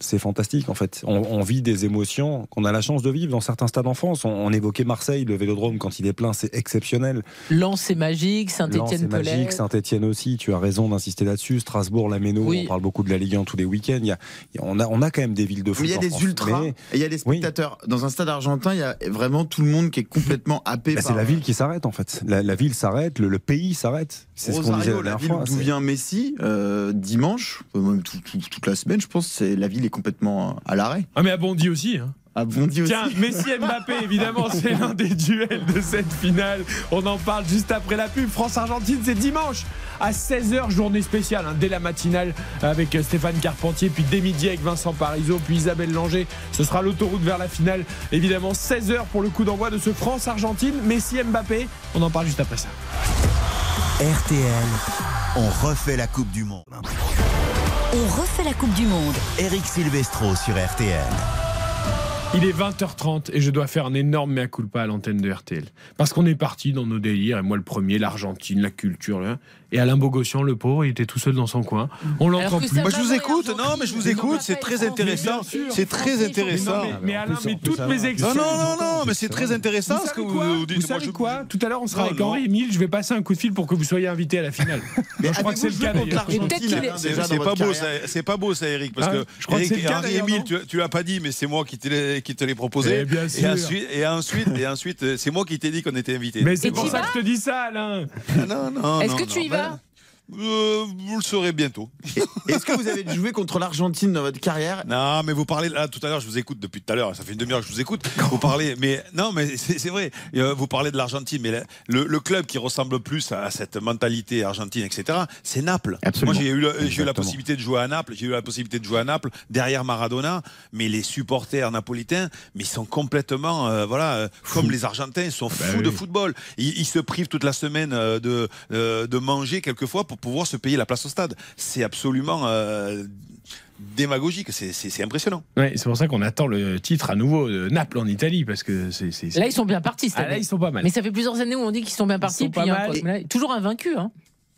c'est fantastique en fait. On, on vit des émotions qu'on a la chance de vivre dans certains stades en France. On, on évoquait Marseille, le Vélodrome quand il est plein, c'est exceptionnel. Lens c'est magique Lens, Saint-Étienne c'est magique, Pellet Saint-Etienne aussi. Tu as raison d'insister là-dessus. Strasbourg, la Méno, Oui. on parle beaucoup de la Ligue 1 tous les week-ends. Il y a, on a, on a quand même des villes de foot. Mais il y a des France. ultras, Mais- et il y a des spectateurs. Dans un stade argentin, il y a vraiment tout le monde qui est complètement happé Bah, par c'est la ville qui s'arrête en fait. La, la ville s'arrête, le, le pays s'arrête. C'est ce qu'on disait Rosario, la ville fois. d'où c'est- vient Messi, euh, dimanche, euh, même tout- tout- toute la semaine, je pense, c'est la ville est complètement à l'arrêt. Ah mais à Bondy aussi. Hein. À Bondy aussi. Tiens, Messi Mbappé, évidemment, c'est l'un des duels de cette finale. On en parle juste après la pub. France-Argentine, c'est dimanche à 16h, journée spéciale, hein, dès la matinale avec euh, Stéphane Carpentier, puis dès midi avec Vincent Parisot, puis Isabelle Langer. Ce sera l'autoroute vers la finale. Évidemment, 16h pour le coup d'envoi de ce France-Argentine. Messi Mbappé, on en parle juste après ça. RTL, on refait la Coupe du Monde. On refait la Coupe du Monde. Eric Silvestro sur RTL. Il est 20h30 et je dois faire un énorme mea culpa à l'antenne de RTL. Parce qu'on est parti dans nos délires, et moi le premier, l'Argentine, la culture, là. et Alain Bogossian, le pauvre, il était tout seul dans son coin. On l'entend plus. Moi, je vous écoute. Non, mais je vous écoute. C'est très intéressant. C'est très intéressant. Mais, non, mais, mais Alain, mais toutes mes excuses. Non, non, non, non, mais c'est très intéressant Vous ce que vous, dites. Vous Moi, savez je- quoi Tout à l'heure, on sera Non, avec. Henri et Emile. Je vais passer un coup de fil pour que vous soyez invités à la finale. Mais je crois que c'est le cas C'est pas beau, c'est pas beau ça, Eric, parce Hein que Henri Emile, tu, l'as pas dit, mais c'est moi qui te l'ai qui te l'ai proposé. Eh bien et ensuite, et ensuite, et ensuite, euh, c'est moi qui t'ai dit qu'on était invité. Mais c'est pour ça que je te dis ça, Alain. non, non. Est-ce que tu y ben, vas euh, Vous le saurez bientôt. Est-ce que vous avez joué contre l'Argentine dans votre carrière? Non, mais vous parlez là tout à l'heure. Je vous écoute depuis tout à l'heure. Ça fait une demi-heure que je vous écoute. Vous parlez, mais non, mais c'est vrai. Euh, Vous parlez de l'Argentine, mais la- le, le club qui ressemble plus à cette mentalité argentine, etc. C'est Naples. Absolument. Moi, j'ai eu, la possibilité de jouer à Naples. J'ai eu la possibilité de jouer à Naples derrière Maradona. Mais les supporters napolitains, mais ils sont complètement, euh, voilà, comme les Argentins, ils sont fous oui. de football. Ils, ils se privent toute la semaine de de manger quelquefois pour pouvoir se payer la place au stade. C'est absolument euh, démagogique. C'est- impressionnant. Ouais, c'est pour ça qu'on attend le titre à nouveau de Naples en Italie parce que c'est. Là, ils sont bien partis. cette Ah, là, ils sont pas mal. Mais ça fait plusieurs années où on dit qu'ils sont bien partis. sont puis un. Là, toujours invaincu. Hein.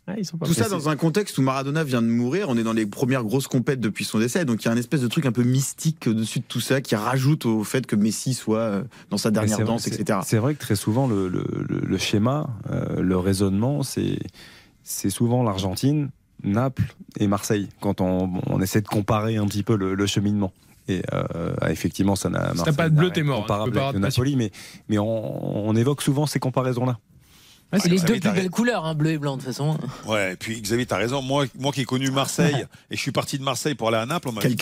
Ah, ils sont pas Tout ça dans un contexte où Maradona vient de mourir, on est dans les premières grosses compètes depuis son décès, donc il y a un espèce de truc un peu mystique au-dessus de tout ça qui rajoute au fait que Messi soit euh, dans sa dernière vrai- danse, etc. C'est vrai que très souvent, le, le- le- le schéma, euh, le raisonnement, c'est c'est souvent l'Argentine, Naples et Marseille, quand on, on essaie de comparer un petit peu le, le cheminement. Et euh, effectivement, ça n'a Si pas de bleu, t'es mort, hein. Comparable avec de Napoli, mais, mais on, on évoque souvent ces comparaisons-là. C'est les deux plus belles couleurs, hein, bleu et blanc de toute façon. Ouais, et puis Xavier, t'as raison. Moi, moi qui ai connu Marseille et je suis parti de Marseille pour aller à Naples, on m'a dit,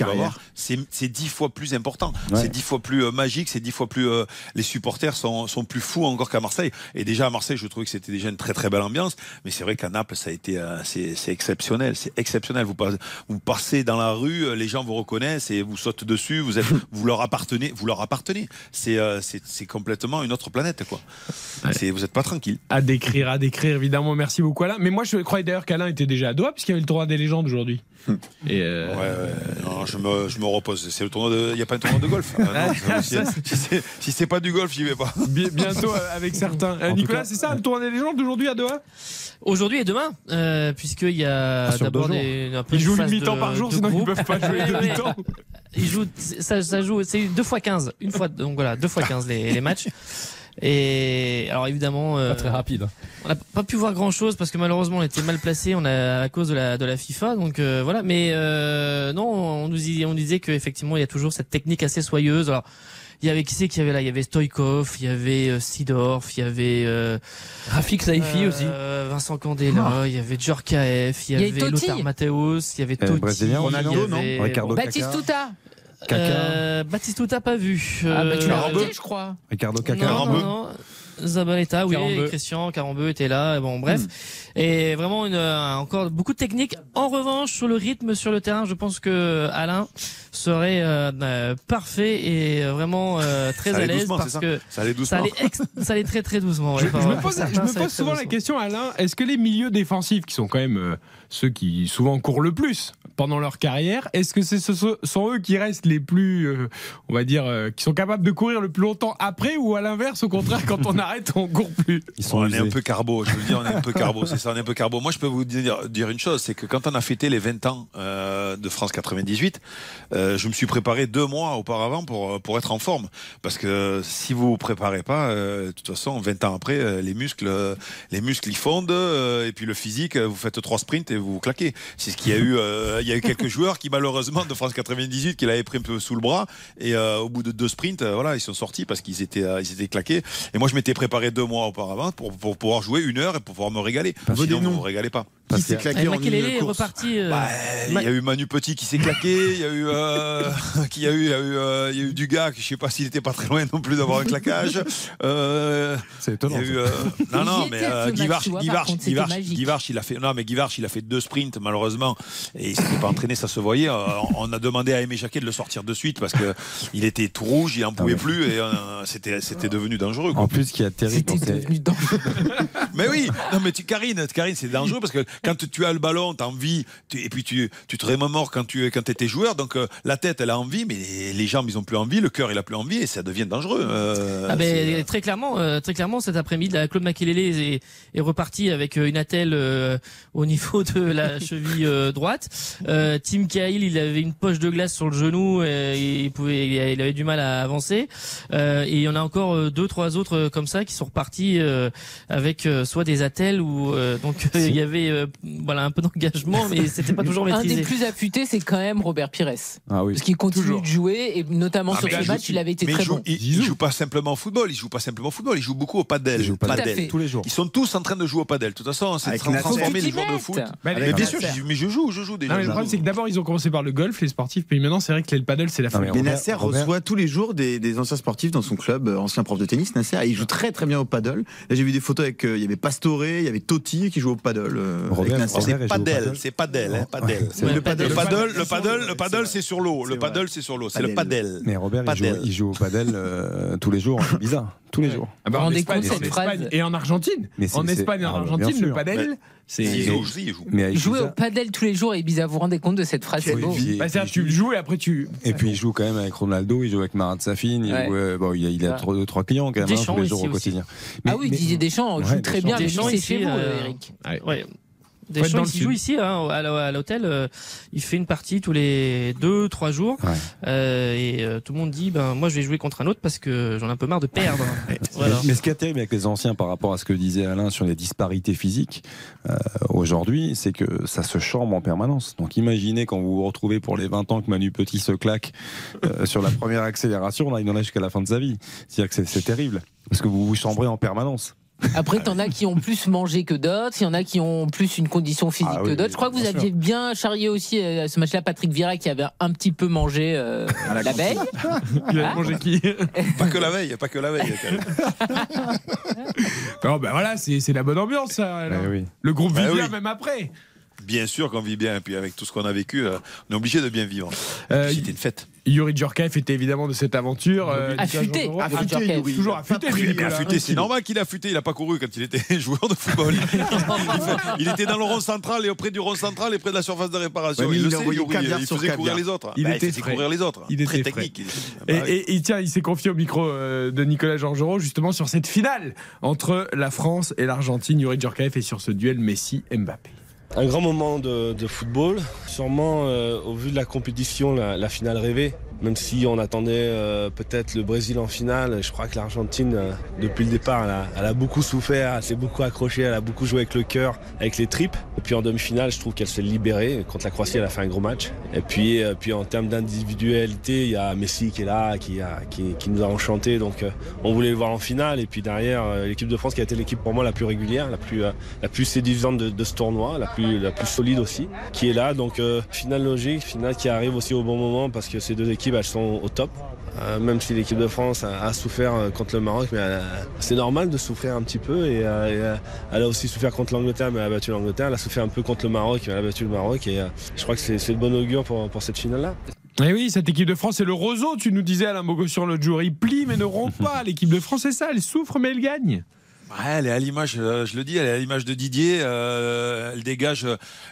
c'est dix fois plus important. Ouais. C'est dix fois plus euh, magique, c'est dix fois plus. euh, les supporters sont, sont plus fous encore qu'à Marseille. Et déjà à Marseille, je trouvais que c'était déjà une très très belle ambiance. Mais c'est vrai qu'à Naples, ça a été, euh, c'est c'est exceptionnel. C'est exceptionnel. Vous passez, vous passez dans la rue, euh, les gens vous reconnaissent et vous sautent dessus. Vous êtes, vous leur appartenez, vous leur appartenez. C'est c'est c'est complètement une autre planète, quoi. Vous êtes pas tranquille. À décrire, à décrire, évidemment. Merci beaucoup, Alain. Mais moi, je croyais d'ailleurs qu'Alain était déjà à Doha, puisqu'il y avait le tournoi des légendes aujourd'hui. Et euh, Ouais, ouais, non, je me, je me repose. C'est le tournoi de. Il n'y a pas un tournoi de golf. Ah, non, si si c'est si pas du golf, j'y vais pas. bi- bientôt euh, avec certains. Euh, Nicolas, c'est ça, le tournoi des légendes d'aujourd'hui à Doha? Aujourd'hui et demain, euh, puisqu'il y a Ah, d'abord un peu Ils jouent une mi-temps par jour, sinon ils groupe. peuvent pas jouer deux mi-temps. Ils jouent, ça, ça joue, c'est deux fois 15, une fois, donc voilà, deux fois 15 les, les matchs. Et alors évidemment, euh, Pas très rapide. on n'a pas pu voir grand chose parce que malheureusement on était mal placé, on a à cause de la de la FIFA, donc euh, voilà. Mais euh, non, on nous y- on disait qu'effectivement il y a toujours cette technique assez soyeuse. Alors il y avait qui c'est qu'il y avait là? Il y avait Stoikov, il y avait euh, Sidorf, il y avait euh, Rafik Saifi euh, aussi. Vincent Candela, il y avait Djorkaeff, il y Il y avait. Lothar Matthäus, il y avait Totti, Brésilien, il y Ronaldo, Ricardo Caca. Baptistuta. Caca, euh, Baptistuta pas vu. Ah, bah, tu l'as Euh, Carambeu. raté, je crois. Ricardo Caca. non, non, non. Zabaleta, oui, Carambeu. Christian, Carambeu était là, bon bref. Et vraiment une, euh, encore beaucoup de technique. En revanche, sur le rythme sur le terrain, je pense que Alain serait euh, parfait et vraiment euh, très Ça à l'aise doucement, parce c'est ça que Ça allait ça doucement. allait, ex- ça allait très très doucement. Je, ouais, je par- me pose, certains, je me ça allait pose très souvent la question, Alain, est-ce que les milieux défensifs, qui sont quand même euh, ceux qui souvent courent le plus pendant leur carrière, est-ce que c'est ce sont eux qui restent les plus, euh, on va dire, euh, qui sont capables de courir le plus longtemps après ou à l'inverse, au contraire, quand on arrête, on court plus? Ils sont on est un peu carbo, je vous le dis, on est un peu carbo, c'est ça, on est un peu carbo. Moi, je peux vous dire, dire une chose, c'est que quand on a fêté les 20 ans euh, de France 98, euh, je me suis préparé deux mois auparavant pour, pour être en forme. Parce que si vous vous préparez pas, euh, de toute façon, 20 ans après, euh, les muscles, euh, les muscles ils fondent, euh, et puis le physique, vous faites trois sprints et vous vous claquez. C'est ce qu'il y a eu. Il y a eu quelques joueurs qui malheureusement de France 98 qui l'avaient pris un peu sous le bras et euh, au bout de deux sprints, euh, voilà, ils sont sortis parce qu'ils étaient, euh, ils étaient claqués. Et moi, je m'étais préparé deux mois auparavant pour, pour pouvoir jouer une heure et pour pouvoir me régaler. Vos Sinon, vous noms. vous régalez pas. Qui s'est claqué en une est course reparti. euh, Bah, il y a eu Manu Petit qui s'est claqué, il y a eu, euh, qui y a eu, il y a eu, euh, il y a eu du gars, je sais pas s'il était pas très loin non plus d'avoir un claquage. Euh, C'est il y étonnant. a eu, euh, non, non, mais euh, Guivarch, Guivarch, il a fait, non, mais Guivarch, il a fait deux sprints malheureusement et il s'était pas entraîné, ça se voyait. Euh, on a demandé à Aimé Jacquet de le sortir de suite parce que il était tout rouge, il en pouvait ouais. plus et euh, c'était, c'était devenu dangereux. quoi. En plus, qui est terrible, C'était devenu dangereux. Mais oui, non mais tu, Karine, Karine, c'est dangereux parce que quand tu as le ballon, tu as envie, tu- et puis tu, tu te remémores quand tu quand étais joueur. Donc euh, la tête, elle a envie, mais les, les jambes, ils ont plus envie, le cœur, il a plus envie, et ça devient dangereux. euh, Ah ben, c'est- très clairement, euh, très clairement, cet après-midi, la Claude Makelele est, est reparti avec euh, une attelle euh, au niveau de la cheville euh, droite. Euh, Tim Cahill, il avait une poche de glace sur le genou, euh, il pouvait, il avait du mal à avancer. Euh, et il y en a encore euh, deux, trois autres euh, comme ça qui sont repartis euh, avec euh, soit des attelles ou euh, donc euh, il y avait euh, voilà un peu d'engagement, mais c'était pas toujours Un maîtrisé. des plus affûtés, c'est quand même Robert Pires. Ah oui. Parce qu'il continue Toujours. de jouer et notamment Ah, sur ce il match, joue- il avait été mais très joue, bon. il, il joue pas simplement au football, il joue pas simplement au football, il joue beaucoup au padel. Il joue padel. Tous les jours. Ils sont tous en train de jouer au padel. De toute façon, c'est Avec tra- Nasser. transformer Faut les joueurs de foot. Mais bien sûr, je- mais je joue, je joue déjà. Le problème, c'est que d'abord, ils ont commencé par le golf, les sportifs, puis maintenant, c'est vrai que le paddle, c'est la Non, mais Nasser reçoit tous les jours des, anciens sportifs dans son club, euh, ancien prof de tennis. Nasser, il joue très très bien au paddle. Là, j'ai vu des photos avec, euh, il y avait Pastore, il y avait Totti qui joue au paddle. euh, C'est paddle. c'est padel, hein, le paddle. Le paddle. paddle, le paddle, le paddle, c'est sur l'eau. Le paddle, c'est sur l'eau. C'est le Padel. padel. Mais Robert, il joue, Padel. il joue au padel euh, tous les jours. C'est bizarre. Tous les jours. Ah bah, Vous en rendez Espagne, compte en cette Espagne phrase et en Argentine. Mais En Espagne et en ah, Argentine, le padel, c'est. Mais Jouer au padel tous les jours et Ibiza, vous vous rendez compte de cette phrase C'est beau. Bah, tu joues et après tu. Et puis il joue quand même avec Ronaldo, il joue avec Marat Safin, il, Ouais. joue, euh, bon, il a, il a trois, deux, trois clients quand même hein, Deschamps tous les jours au quotidien. Ah oui, Didier Deschamps Ouais, joue très Deschamps. bien, mais Deschamps c'est chez vous, euh, Eric. Ouais. Faut être dans Deschamps, le il sud. joue ici hein, à l'hô- à l'hôtel. euh, il fait une partie tous les deux, trois jours. Ouais. Euh, et euh, tout le monde dit, ben moi je vais jouer contre un autre parce que j'en ai un peu marre de perdre. voilà. Mais, mais ce qui est terrible avec les anciens par rapport à ce que disait Alain sur les disparités physiques euh, aujourd'hui, c'est que ça se chambre en permanence. Donc imaginez quand vous vous retrouvez pour les 20 ans que Manu Petit se claque euh, sur la première accélération, là, il en a jusqu'à la fin de sa vie. C'est-à-dire que c'est terrible parce que vous vous chambrez en permanence. Après, t'en as qui ont plus mangé que d'autres, il y en a qui ont plus une condition physique Ah que oui, d'autres. Je crois que vous aviez bien charrié aussi euh, ce match-là Patrick Vieira qui avait un petit peu mangé euh, À la la veille. Il a Ah. mangé qui? Pas que la veille, pas que la veille. quand même. Non, bah voilà, c'est c'est la bonne ambiance, ça. alors. Eh oui. Le groupe Bah vit bien, oui. même après. Bien sûr qu'on vit bien, et puis avec tout ce qu'on a vécu, euh, on est obligé de bien vivre. Euh, C'était une fête. Yuri Djorkaeff était évidemment de cette aventure. euh, Affûté. Affûté, Affûté, Yuri. Toujours affûté. C'est normal qu'il a affûté. Il a pas couru quand il était joueur de football. Il, il était dans le rond central et auprès du rond central et près de la surface de réparation. Ouais, il il le sait, Yuri. Il faisait courir les autres. Il Bah, était faisait frais. courir les autres. Il était Très frais. technique. Et, Bah oui. et- et tiens, il s'est confié au micro euh, de Nicolas Georgerot justement sur cette finale entre la France et l'Argentine. Yuri Djorkaeff est sur ce duel Messi-Mbappé. Un grand moment de, football, sûrement euh, au vu de la compétition, la finale rêvée. Même si on attendait euh, peut-être le Brésil en finale, je crois que l'Argentine, euh, depuis le départ, elle a, beaucoup souffert, elle s'est beaucoup accrochée, elle a beaucoup joué avec le cœur, avec les tripes. Et puis en demi-finale, je trouve qu'elle s'est libérée. Contre la Croatie, elle a fait un gros match. Et puis, euh, puis en termes d'individualité, il y a Messi qui est là, qui, a, qui, nous a enchantés. Donc on voulait le voir en finale. Et puis derrière, l'équipe de France qui a été l'équipe pour moi la plus régulière, la plus, la plus séduisante de, de ce tournoi, la plus, la plus solide aussi, qui est là. Donc finale logique, finale qui arrive aussi au bon moment parce que ces deux équipes, elles sont au top. Euh, même si l'équipe de France a, souffert euh, contre le Maroc, mais a- c'est normal de souffrir un petit peu. Et, euh, euh, elle a aussi souffert contre l'Angleterre, mais elle a battu l'Angleterre. Elle a souffert un peu contre le Maroc, mais elle a battu le Maroc. Et euh, je crois que c'est de bon augure pour, cette finale-là. Et oui, cette équipe de France, c'est le roseau, tu nous disais Alain Bogossian l'autre jour. Il plie mais ne rompt pas. L'équipe de France, c'est ça, elle souffre mais elle gagne. Elle est à l'image, euh, je le dis, elle est à l'image de Didier. euh, elle dégage,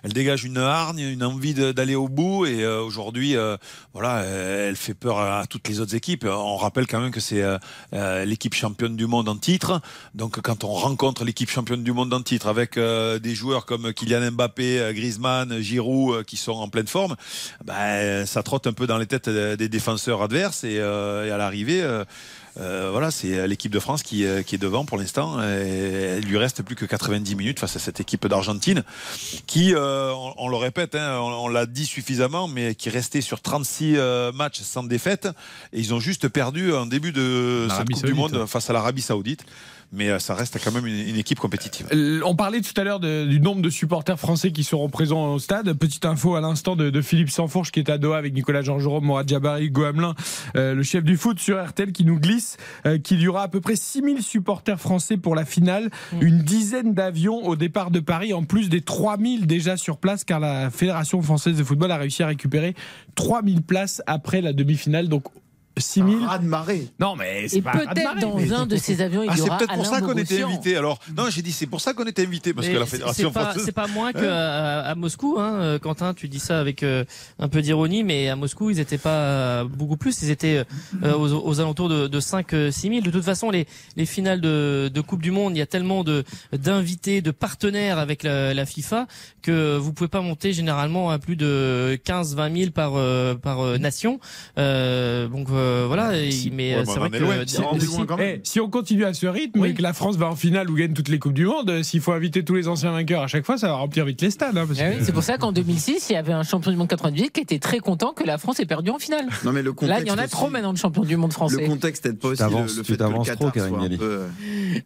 elle dégage une hargne, une envie d'aller au bout. Et euh, aujourd'hui, euh, voilà, euh, elle fait peur à toutes les autres équipes. On rappelle quand même que c'est euh, euh, l'équipe championne du monde en titre. Donc, quand on rencontre l'équipe championne du monde en titre avec euh, des joueurs comme Kylian Mbappé, euh, Griezmann, Giroud, euh, qui sont en pleine forme, bah, ça trotte un peu dans les têtes euh, des défenseurs adverses. Euh, et à l'arrivée. Euh, euh, voilà, c'est l'équipe de France qui, euh, qui est devant pour l'instant. Il lui reste plus que 90 minutes face à cette équipe d'Argentine qui, euh, on, on le répète, hein, on, on l'a dit suffisamment, mais qui restait sur 36 euh, matchs sans défaite. Et ils ont juste perdu en début de cette Coupe du. Monde face à l'Arabie Saoudite. Mais euh, ça reste quand même une, une équipe compétitive. Euh, On parlait tout à l'heure du nombre de supporters français qui seront présents au stade. Petite info à l'instant de, de Philippe Sanfourche qui est à Doha avec Nicolas Georgerot, Morad Jabari, Hugo Hamelin, euh, le chef du foot sur RTL qui nous glisse euh, qu'il y aura à peu près 6000 supporters français pour la finale, une dizaine d'avions au départ de Paris en plus des 3000 déjà sur place car la Fédération française de football a réussi à récupérer 3000 places après la demi-finale. Donc 6000. Raz de marée. Non, mais c'est Et pas un peut-être marée, dans mais- un de ces avions, il Ah, y c'est aura peut-être pour Alain ça qu'on était invité. Alors, non, j'ai dit c'est pour ça qu'on était invité parce Mais que la c'est- fédération c'est pas, française. c'est pas moins qu'à à Moscou, hein, euh, Quentin. Tu dis ça avec euh, un peu d'ironie, mais à Moscou, ils étaient pas euh, beaucoup plus. Ils étaient euh, aux, aux alentours de, de 5 euh, 6 000. De toute façon, les, les finales de, de Coupe du Monde, il y a tellement de d'invités, de partenaires avec la, la FIFA que vous pouvez pas monter généralement à plus de 15 20 000 par euh, par euh, nation. Euh, donc euh, voilà. et- mais Ouais, euh, bah, c'est vrai que même. Eh, si on continue à ce rythme et que la France va en finale ou gagne toutes les Coupes du Monde, euh, s'il faut inviter tous les anciens vainqueurs à chaque fois, ça va remplir vite les stades. hein, Ah oui, que- c'est pour ça qu'en 2006, il y avait un champion du monde 98 qui était très content que la France ait perdu en finale. Non, mais le Là, il y en a aussi- trop maintenant de champions du monde Le français. contexte aide pas aussi le, le tu fait que le t'avances Qatar trop, Karine soit un Galli. peu,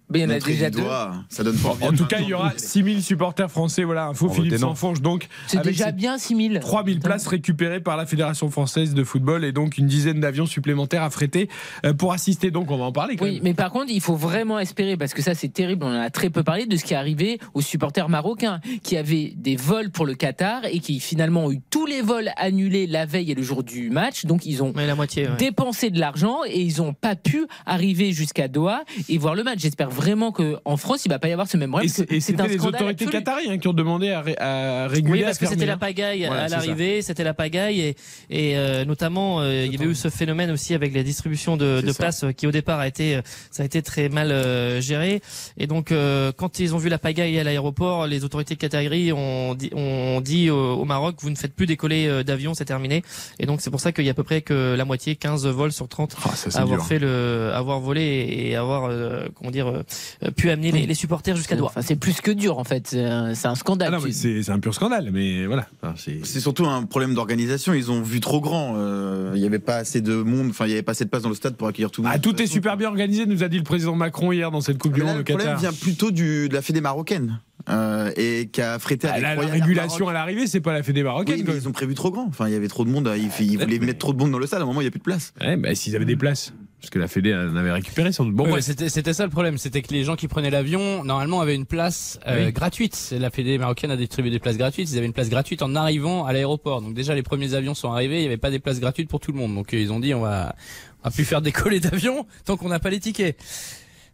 Mais il y en a déjà deux. Ça donne pas. En tout cas, il y aura 6000 supporters français. Voilà, info Philippe. Sanfonge. Donc, C'est déjà bien 6000. 3000 places récupérées par la Fédération française de football et donc une dizaine d'avions supplémentaires affrétés euh, pour assister. Donc, on va en parler quand Oui, même. mais par contre, il faut vraiment espérer, parce que ça c'est terrible, on en a très peu parlé, de ce qui est arrivé aux supporters marocains, qui avaient des vols pour le Qatar et qui finalement ont eu tous les vols annulés la veille et le jour du match. Donc ils ont mais la moitié. ouais. dépensé de l'argent et ils n'ont pas pu arriver jusqu'à Doha et voir le match. J'espère vraiment qu'en France, il va pas y avoir ce même problème. et c'est c'était les autorités qatariennes hein, qui ont demandé à, ré- à réguler. Oui, à parce que c'était la hein. pagaille Voilà, à l'arrivée, c'était la pagaille et, et euh, notamment euh, il y avait eu ce phénomène aussi avec la distribution de, de places euh, qui au départ a été, euh, ça a été très mal euh, géré et donc euh, quand ils ont vu la pagaille à l'aéroport, les autorités de Qatari ont dit, ont dit au, au Maroc vous ne faites plus décoller euh, d'avions, c'est terminé et donc c'est pour ça qu'il y a à peu près que la moitié, 15 vols sur 30 Ah, ça, c'est avoir dur. fait le, avoir volé et, et avoir euh, comment dire euh, pu amener les, les supporters jusqu'à Doha. Enfin, c'est plus que dur en fait, c'est un, scandale. Ah c'est un pur scandale, mais voilà. Enfin, c'est- surtout un problème d'organisation. Ils ont vu trop grand. Euh, Il n'y avait pas assez de monde. Enfin, il n'y avait pas assez de place dans le stade pour accueillir tout le monde. Ah, tout est super bien organisé, nous a dit le président Macron hier dans cette Coupe du Monde le problème vient plutôt du, de la Fédé marocaine euh, et qui a frété Ah, avec la Air régulation à l'arrivée, c'est pas la Fédé marocaine. Oui, mais quoi. ils ont prévu trop grand. Enfin, il y avait trop de monde. Ils, ils voulaient mettre trop de monde dans le stade. À un moment, il n'y a plus de place. Ouais, bah, s'ils avaient des places. Parce que la Fédé en avait récupéré sans doute. Bon, Ouais, bref. c'était c'était ça le problème, c'était que les gens qui prenaient l'avion normalement avaient une place euh, Oui. gratuite. La Fédé marocaine a distribué des places gratuites. Ils avaient une place gratuite en arrivant à l'aéroport. Donc déjà les premiers avions sont arrivés, il n'y avait pas des places gratuites pour tout le monde. Donc euh, ils ont dit on va on va plus faire décoller d'avions tant qu'on n'a pas les tickets.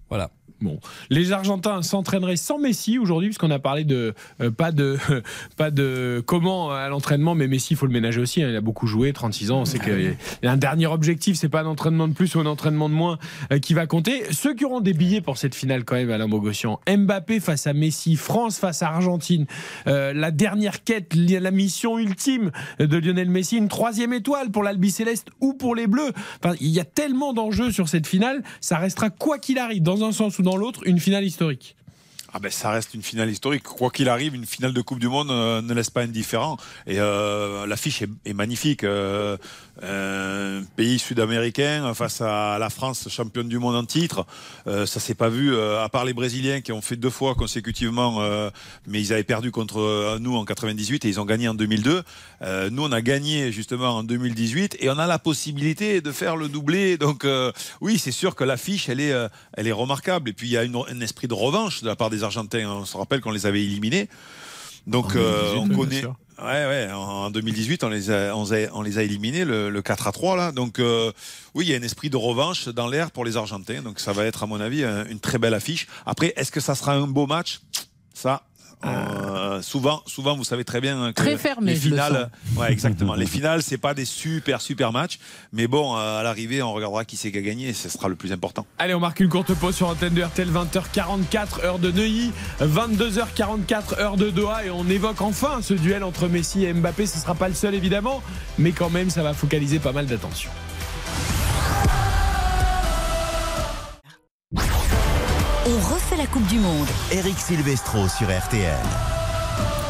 Voilà. Bon, les Argentins s'entraîneraient sans Messi aujourd'hui, puisqu'on a parlé de euh, pas de pas de comment à l'entraînement, mais Messi, il faut le ménager aussi. hein, il a beaucoup joué, 36 ans. On sait qu'il y a un dernier objectif, c'est pas un entraînement de plus ou un entraînement de moins euh, qui va compter. Ceux qui auront des billets pour cette finale quand même, Alain Bogossian, Mbappé face à Messi, France face à Argentine, euh, la dernière quête, la mission ultime de Lionel Messi, une troisième étoile pour l'Albi Céleste ou pour les Bleus. Enfin, il y a tellement d'enjeux sur cette finale, ça restera quoi qu'il arrive, dans un sens ou dans l'autre, une finale historique. Ah ben ça reste une finale historique. Quoi qu'il arrive, une finale de Coupe du Monde euh, ne laisse pas indifférent. Et euh, l'affiche est, magnifique. Euh, euh, pays sud-américain face à la France, championne du monde en titre. Euh, ça s'est pas vu, euh, à part les Brésiliens qui ont fait deux fois consécutivement, euh, mais ils avaient perdu contre euh, nous en 98 et ils ont gagné en 2002. Euh, nous, on a gagné justement en 2018 et on a la possibilité de faire le doublé. Donc euh, oui, c'est sûr que l'affiche, elle est, euh, elle est remarquable. Et puis il y a une- un esprit de revanche de la part des Argentins. On se rappelle qu'on les avait éliminés. Donc En euh, 2018, on connaît. sûr. Ouais, ouais. En 2018, on les a, on, a- on les a éliminés le, le 4 à 3 là. Donc euh, oui, il y a un esprit de revanche dans l'air pour les Argentins. Donc ça va être à mon avis un- une très belle affiche. Après, est-ce que ça sera un beau match? Ça. Euh, souvent, souvent, vous savez très bien que Très fermé, les le finales, ouais, exactement. les finales, c'est pas des super super matchs, mais bon, euh, à l'arrivée, on regardera qui c'est qui a gagné, et ce sera le plus important. Allez, on marque une courte pause sur antenne de RTL, 20h44, heure de Neuilly, 22h44, heure de Doha, et on évoque enfin ce duel entre Messi et Mbappé. Ce ne sera pas le seul, évidemment, mais quand même, ça va focaliser pas mal d'attention. On refait la Coupe du Monde. Eric Silvestro sur RTL.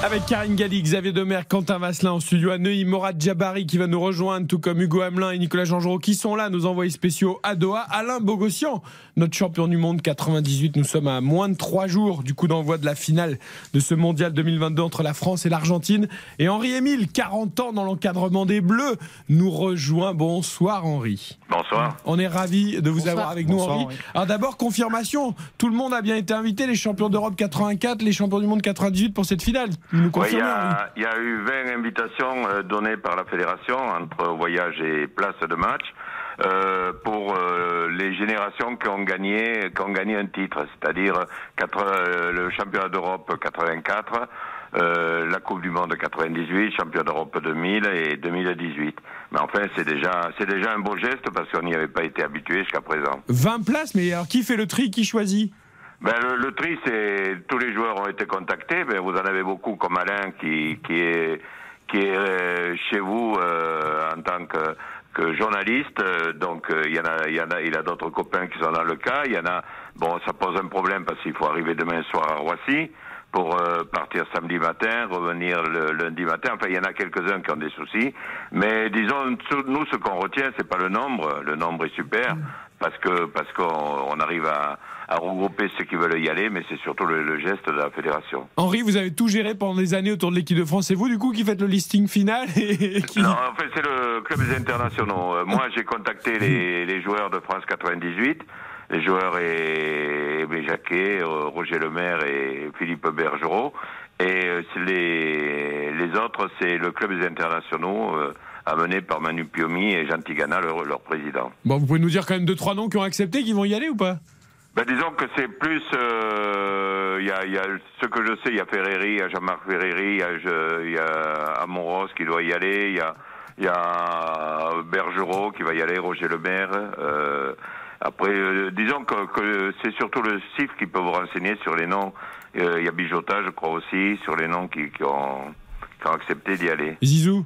Avec Karine Galli, Xavier Demer, Quentin Vasselin en studio à Neuilly, Morad Jabari qui va nous rejoindre, tout comme Hugo Hamelin et Nicolas Jean-Jean qui sont là, nos envoyés spéciaux à Doha. Alain Bogossian, notre champion du monde 98. Nous sommes à moins de trois jours du coup d'envoi de la finale de ce mondial 2022 entre la France et l'Argentine. Et Henri Émile, 40 ans dans l'encadrement des Bleus, nous rejoint. Bonsoir Henri. Bonsoir. On est ravis de vous Bonsoir. avoir avec nous, Henri. Henri. Alors d'abord, confirmation, tout le monde a bien été invité, les champions d'Europe 84, les champions du monde 98 pour cette finale. Vous nous Ouais, il, y confirmez, il y a eu 20 invitations euh, données par la fédération entre voyage et place de match. Euh, pour euh, les générations qui ont gagné, qui ont gagné un titre, c'est-à-dire euh, le championnat d'Europe 84, euh, la Coupe du Monde 98, championnat d'Europe 2000 et 2018. Mais enfin, c'est déjà, c'est déjà un beau geste parce qu'on n'y avait pas été habitué jusqu'à présent. 20 places, mais alors qui fait le tri Qui choisit? Ben, le, le tri, c'est tous les joueurs ont été contactés. Ben, vous en avez beaucoup comme Alain qui, qui est qui est chez vous euh, en tant que, que journaliste. Euh, Donc euh, il y en a, il y en a, il a d'autres copains qui sont dans le cas. Il y en a. Bon, ça pose un problème parce qu'il faut arriver demain soir à Roissy pour euh, partir samedi matin, revenir le lundi matin. Enfin, il y en a quelques-uns qui ont des soucis. Mais disons, nous, ce qu'on retient, c'est pas le nombre. Le nombre est super parce que parce qu'on on arrive à, à regrouper ceux qui veulent y aller, mais c'est surtout le, le geste de la fédération. Henri, vous avez tout géré pendant des années autour de l'équipe de France. C'est vous, du coup, qui faites le listing final et qui... Non, en fait, c'est le club des internationaux. Euh, moi, j'ai contacté les, les joueurs de France 98. Les joueurs et Aimé Jacquet, euh, Roger Lemaire et Philippe Bergerot. Et euh, les, les autres, c'est le club des internationaux, euh, amené par Manu Piomi et Jean Tigana, leur, leur président. Bon, vous pouvez nous dire quand même deux trois noms qui ont accepté, qui vont y aller ou pas? Ben, disons que c'est plus, euh, il y, a, il y a ce que je sais, il y a Ferreri, il y a Jean-Marc Ferreri, il y a, je- y a Amoros qui doit y aller, il y a, il y a Bergerot qui va y aller, Roger Lemaire. Euh, après, euh, disons que, que c'est surtout le CIF qui peut vous renseigner sur les noms. Euh, il y a Bijota, je crois aussi, sur les noms qui, qui ont, qui ont accepté d'y aller. Zizou?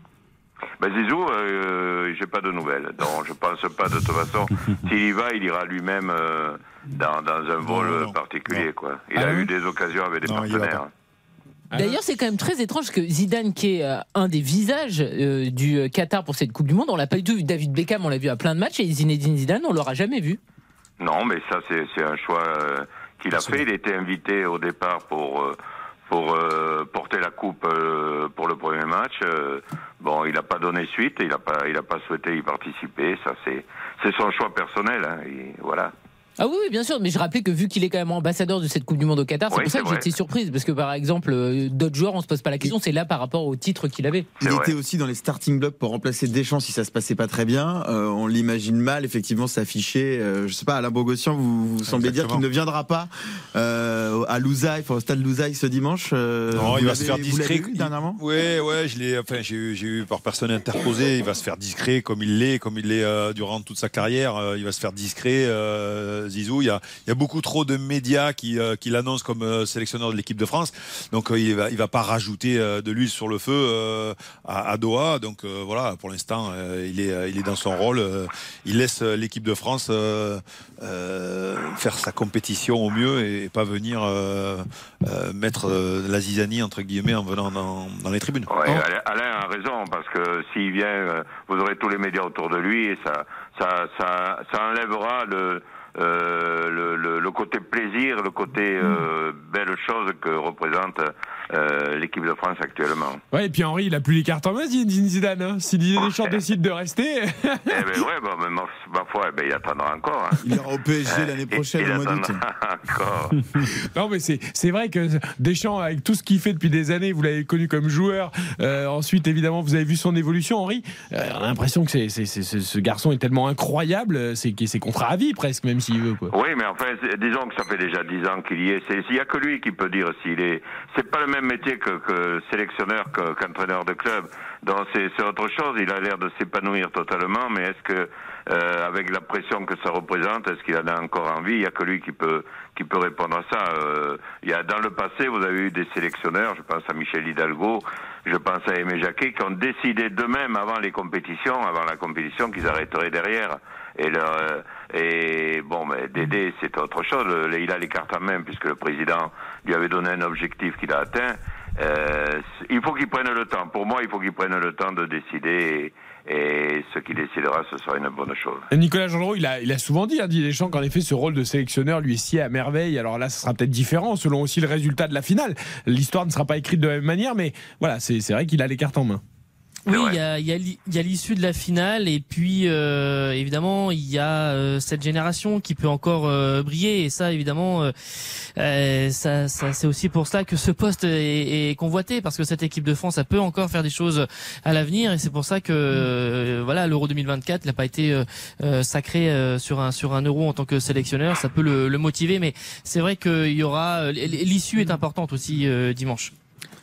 Ben Zizou, euh, j'ai pas de nouvelles. Donc je pense pas de toute façon. S'il y va, il ira lui-même euh, dans, dans un vol non, non. particulier, quoi. Il Ah a eu des occasions avec des partenaires. D'ailleurs, c'est quand même très étrange que Zidane, qui est euh, un des visages euh, du euh, Qatar pour cette Coupe du Monde, on l'a pas du tout vu. David Beckham, on l'a vu à plein de matchs, et Zinedine Zidane, on l'aura jamais vu. Non, mais ça, c'est un choix euh, qu'il a fait. Il était invité au départ pour euh, pour euh, porter la coupe euh, pour le premier match. Euh, bon, il n'a pas donné suite. Il n'a pas il a pas souhaité y participer. Ça, c'est c'est son choix personnel. Hein, voilà. Ah oui, bien sûr, mais je rappelais que vu qu'il est quand même ambassadeur de cette Coupe du Monde au Qatar, c'est Oui, pour ça que j'étais surprise, parce que par exemple, euh, d'autres joueurs, on se pose pas la question, c'est là par rapport au titre qu'il avait. Il vrai. était aussi dans les starting blocks pour remplacer Deschamps si ça se passait pas très bien. Euh, on l'imagine mal, effectivement, s'afficher. Euh, je sais pas, Alain Bogossian, vous, vous semblez dire qu'il ne viendra pas euh, à Louzaï, enfin, au stade Louzaï ce dimanche. Euh, Non, vous il va se faire vous discret. vu dernièrement? Ouais, ouais, je l'ai. Enfin, j'ai eu, j'ai eu par personne interposée. Il va se faire discret comme il l'est, comme il l'est euh, durant toute sa carrière. Euh, il va se faire discret. Euh, Zizou, il y a, il y a beaucoup trop de médias qui, euh, qui l'annoncent comme euh, sélectionneur de l'équipe de France. Donc, euh, il va, il va pas rajouter euh, de l'huile sur le feu euh, à, à Doha. Donc, euh, voilà, pour l'instant, euh, il est, il est dans son rôle. Euh, il laisse l'équipe de France euh, euh, faire sa compétition au mieux et, pas venir euh, euh, mettre euh, la zizanie entre guillemets en venant dans, dans les tribunes. Ouais, Alain, Alain a raison parce que s'il vient, vous aurez tous les médias autour de lui et ça, ça, ça, ça enlèvera le, le, le, le côté plaisir, le côté euh, belle chose que représente euh, l'équipe de France actuellement. Ouais, et puis Henri, il a plus les cartes en main, Zinedine Zidane. Hein. Si Didier Deschamps décide de rester, eh ben ouais, bon, mais ma, ma foi, eh ben, il attendra encore. Hein. Il ira au PSG l'année prochaine, il au mois d'août. attendra encore. non, mais c'est c'est vrai que Deschamps, avec tout ce qu'il fait depuis des années, vous l'avez connu comme joueur. euh, ensuite, évidemment, vous avez vu son évolution, Henri. Euh, on a l'impression que c'est c'est- c'est- c'est- ce garçon est tellement incroyable, c'est c'est contrat à vie presque, même s'il veut. Quoi. Oui, mais enfin, disons que ça fait déjà dix ans qu'il y est. Il n'y a que lui qui peut dire s'il est. C'est pas le même métier que, que sélectionneur, que- qu'entraîneur de club. Donc c'est autre chose. Il a l'air de s'épanouir totalement, mais est-ce que, euh, avec la pression que ça représente, est-ce qu'il en a encore envie? Il n'y a que lui qui peut qui peut répondre à ça. Euh, il y a dans le passé, vous avez eu des sélectionneurs. Je pense à Michel Hidalgo. Je pense à Aimé Jacquet qui ont décidé d'eux-mêmes avant les compétitions, avant la compétition, qu'ils arrêteraient derrière. Et, euh, et bon, mais Dédé, c'est autre chose. Il a les cartes en main puisque le président lui avait donné un objectif qu'il a atteint. Euh, il faut qu'il prenne le temps. Pour moi, il faut qu'il prenne le temps de décider. Et, ce qu'il décidera, ce sera une bonne chose. Nicolas Jean il a, il a souvent dit, hein, Didier Deschamps, qu'en effet, ce rôle de sélectionneur lui sied à merveille. Alors là, ce sera peut-être différent selon aussi le résultat de la finale. L'histoire ne sera pas écrite de la même manière, mais voilà, c'est vrai qu'il a les cartes en main. Oui, il y a, y a y a l'issue de la finale et puis euh, évidemment il y a euh, cette génération qui peut encore euh, briller et ça évidemment euh, euh, ça, ça c'est aussi pour cela que ce poste est, est convoité parce que cette équipe de France ça peut encore faire des choses à l'avenir et c'est pour ça que euh, voilà l'Euro 2024 il n'a pas été sacré euh, sur un sur un Euro en tant que sélectionneur. Ça peut le, le motiver mais c'est vrai qu'il y aura l'issue est importante aussi euh, dimanche.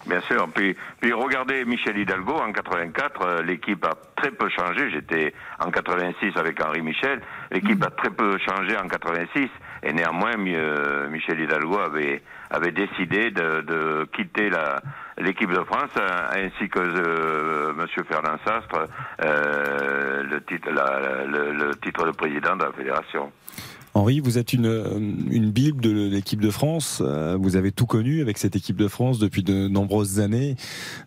Bien sûr. Puis, puis regardez Michel Hidalgo en 84, euh, l'équipe a très peu changé. J'étais en 86 avec Henri Michel. L'équipe a très peu changé en 86 et néanmoins euh, Michel Hidalgo avait avait décidé de, de quitter la l'équipe de France euh, ainsi que euh, Monsieur Fernand Sastre euh, le titre la- le, le titre de président de la fédération. Henri, vous êtes une, euh, une bible de l'équipe de France. Euh, Vous avez tout connu avec cette équipe de France depuis de nombreuses années.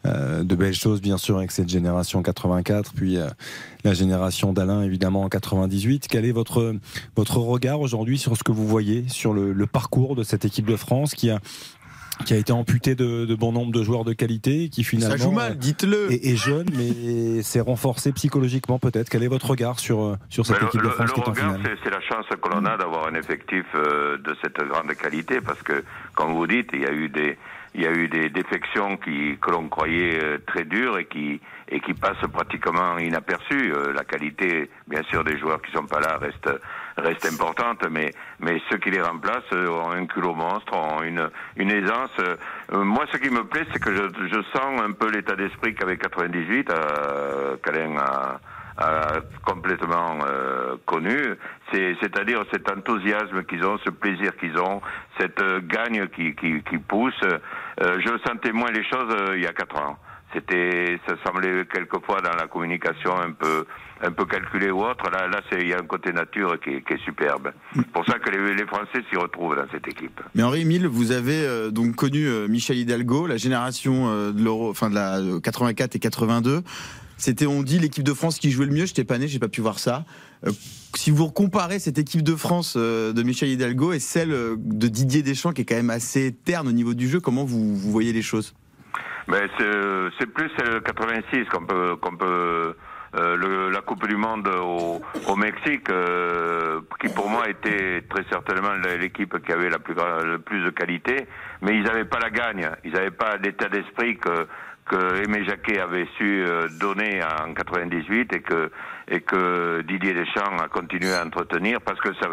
Euh, De belles choses, bien sûr, avec cette génération 84, puis la génération d'Alain, évidemment, en 98. Quel est votre, votre regard aujourd'hui sur ce que vous voyez, sur le, le parcours de cette équipe de France qui a qui a été amputé de, de bon nombre de joueurs de qualité, qui finalement joue mal, euh, dites-le. est, est jeune, mais s'est renforcé psychologiquement peut-être. Quel est votre regard sur euh, sur cette Mais équipe le, de France le qui est en regard, finale c'est- c'est la chance que l'on a d'avoir un effectif euh, de cette grande qualité, parce que, comme vous dites, il y a eu des, il y a eu des défections qui, que l'on croyait euh, très dures et qui, et qui passent pratiquement inaperçues. Euh, la qualité, bien sûr, des joueurs qui sont pas là reste, reste importante, mais, mais ceux qui les remplacent euh, ont un culot monstre, ont une, une aisance. Euh, moi, ce qui me plaît, c'est que je, je sens un peu l'état d'esprit qu'avec 98, euh, qu'Alain a, a complètement euh, connu, c'est, c'est-à-dire cet enthousiasme qu'ils ont, ce plaisir qu'ils ont, cette euh, gagne qui, qui, qui pousse. Euh, je sentais moins les choses il y a quatre ans. C'était, ça semblait quelquefois dans la communication un peu, un peu calculé ou autre. Là, là, il y a un côté nature qui, est- qui est superbe. C'est pour ça que les, les Français s'y retrouvent dans cette équipe. Mais Henri Emile, vous avez euh, donc connu euh, Michel Hidalgo, la génération euh, de l'Euro, enfin de la euh, 84 et 82. C'était, on dit, l'équipe de France qui jouait le mieux. J'étais pas né, j'ai pas pu voir ça. Euh, si vous comparez cette équipe de France euh, de Michel Hidalgo et celle de Didier Deschamps, qui est quand même assez terne au niveau du jeu, comment vous, vous voyez les choses? Mais c'est, plus euh, 86 qu'on peut, qu'on peut le- la Coupe du Monde au, au Mexique, euh, qui pour moi était très certainement l'équipe qui avait la plus, le plus de qualité, mais ils n'avaient pas la gagne, ils n'avaient pas l'état d'esprit que que Aimé Jacquet avait su euh, donner en 98 et que et que Didier Deschamps a continué à entretenir parce que ça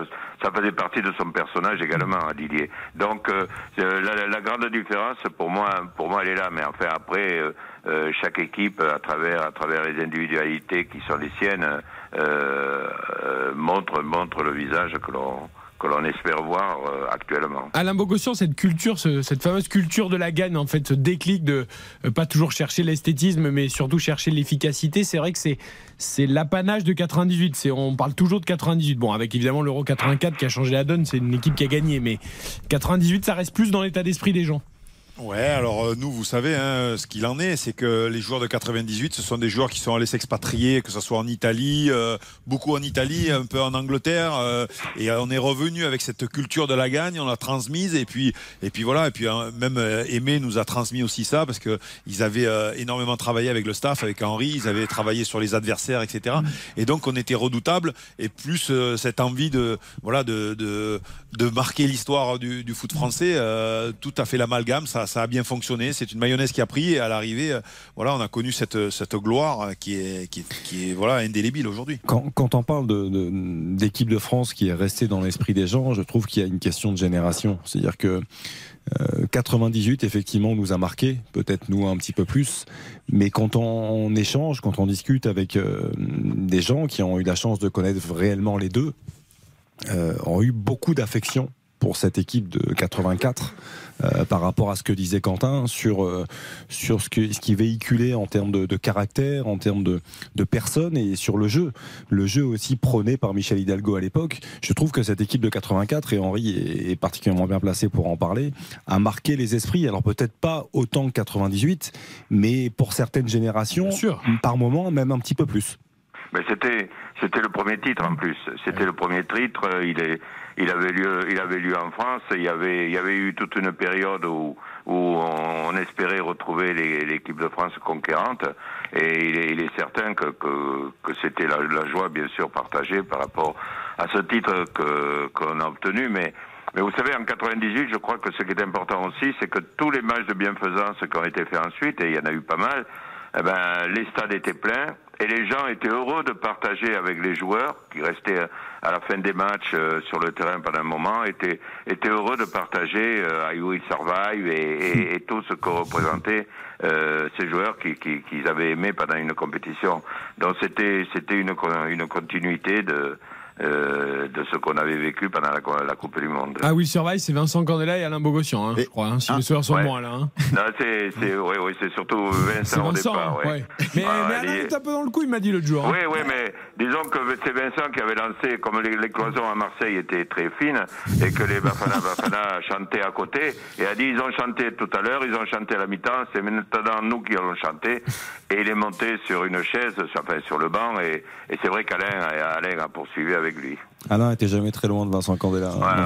ça faisait partie de son personnage également à Didier. Donc euh, euh, la, la grande différence pour moi pour moi elle est là. Mais enfin après euh, euh, chaque équipe à travers les individualités qui sont les siennes euh, euh, montre le visage que l'on espère voir actuellement. Alain Bogossian, cette culture, ce- cette fameuse culture de la gagne, en fait, ce déclic de pas toujours chercher l'esthétisme, mais surtout chercher l'efficacité, c'est vrai que c'est l'apanage de 98. C'est on parle toujours de 98. Bon, avec évidemment l'Euro 84 qui a changé la donne, c'est une équipe qui a gagné, mais 98, ça reste plus dans l'état d'esprit des gens. Ouais, alors euh, nous, vous savez, hein, ce qu'il en est, c'est que les joueurs de 98, ce sont des joueurs qui sont allés s'expatrier, que ce soit en Italie, euh, beaucoup en Italie, un peu en Angleterre, euh, et on est revenu avec cette culture de la gagne, on l'a transmise, et puis, et puis voilà, et puis euh, même Aimé nous a transmis aussi ça, parce que ils avaient énormément travaillé avec le staff, avec Henri, ils avaient travaillé sur les adversaires, etc. Et donc on était redoutable, et plus cette envie de, voilà, de, de, marquer l'histoire du, foot français, tout à fait l'amalgame, ça, ça a bien fonctionné. C'est une mayonnaise qui a pris et à l'arrivée, euh, voilà, on a connu cette, gloire euh, qui est, qui voilà, indélébile aujourd'hui. Quand, on parle de- de- d'équipe de, France qui est restée dans l'esprit des gens, je trouve qu'il y a une question de génération. C'est-à-dire que euh, 98, effectivement, nous a marqué, peut-être nous un petit peu plus, mais quand on, on échange, quand on discute avec euh, des gens qui ont eu la chance de connaître réellement les deux, euh, ont eu beaucoup d'affection pour cette équipe de 84 euh, par rapport à ce que disait Quentin sur euh, sur ce, que, ce qui véhiculait en termes de, de caractère, en termes de, de personnes et sur le jeu. Le jeu aussi prôné par Michel Hidalgo à l'époque. Je trouve que cette équipe de 84 et Henri est, est particulièrement bien placé pour en parler, a marqué les esprits. Alors peut-être pas autant que 98, mais pour certaines générations, par moment même un petit peu plus. Mais c'était c'était le premier titre en plus. C'était le premier titre. Il est il avait lieu il avait lieu en France. Il y avait il y avait eu toute une période où où on espérait retrouver l'équipe de France conquérante. Et il est, il est certain que que, que c'était la, la joie bien sûr partagée par rapport à ce titre que qu'on a obtenu. Mais mais vous savez, en 98, je crois que ce qui est important aussi, c'est que tous les matchs de bienfaisance qui ont été faits ensuite, et il y en a eu pas mal, eh ben, les stades étaient pleins et les gens étaient heureux de partager avec les joueurs qui restaient à la fin des matchs euh, sur le terrain pendant un moment, étaient, étaient heureux de partager euh, I Will Survive et, et, et tout ce que représentaient euh, ces joueurs qui, qui, qu'ils avaient aimé pendant une compétition. Donc c'était c'était une, une continuité de euh, de ce qu'on avait vécu pendant la, la Coupe du Monde. Ah oui, Survive, c'est Vincent Candela et Alain Bogossian, hein, je crois, hein, si Ah, les soeurs sont ouais. bons, Alain. hein. Non, c'est, oui, oui, surtout C'est Vincent, au Vincent, départ, hein, ouais. ouais. Mais, Ah, mais Alain est- un peu dans le coup, il m'a dit l'autre jour. hein. Oui, oui, mais disons que c'est Vincent qui avait lancé, comme les, les cloisons à Marseille étaient très fines, et que les Bafana Bafana chantaient à côté, et a dit ils ont chanté tout à l'heure, ils ont chanté à la mi-temps, c'est maintenant nous qui allons chanter, et il est monté sur une chaise, enfin sur le banc, et, et c'est vrai qu'Alain a, Alain a poursuivi avec lui. Alain était jamais très loin de Vincent Candela hein,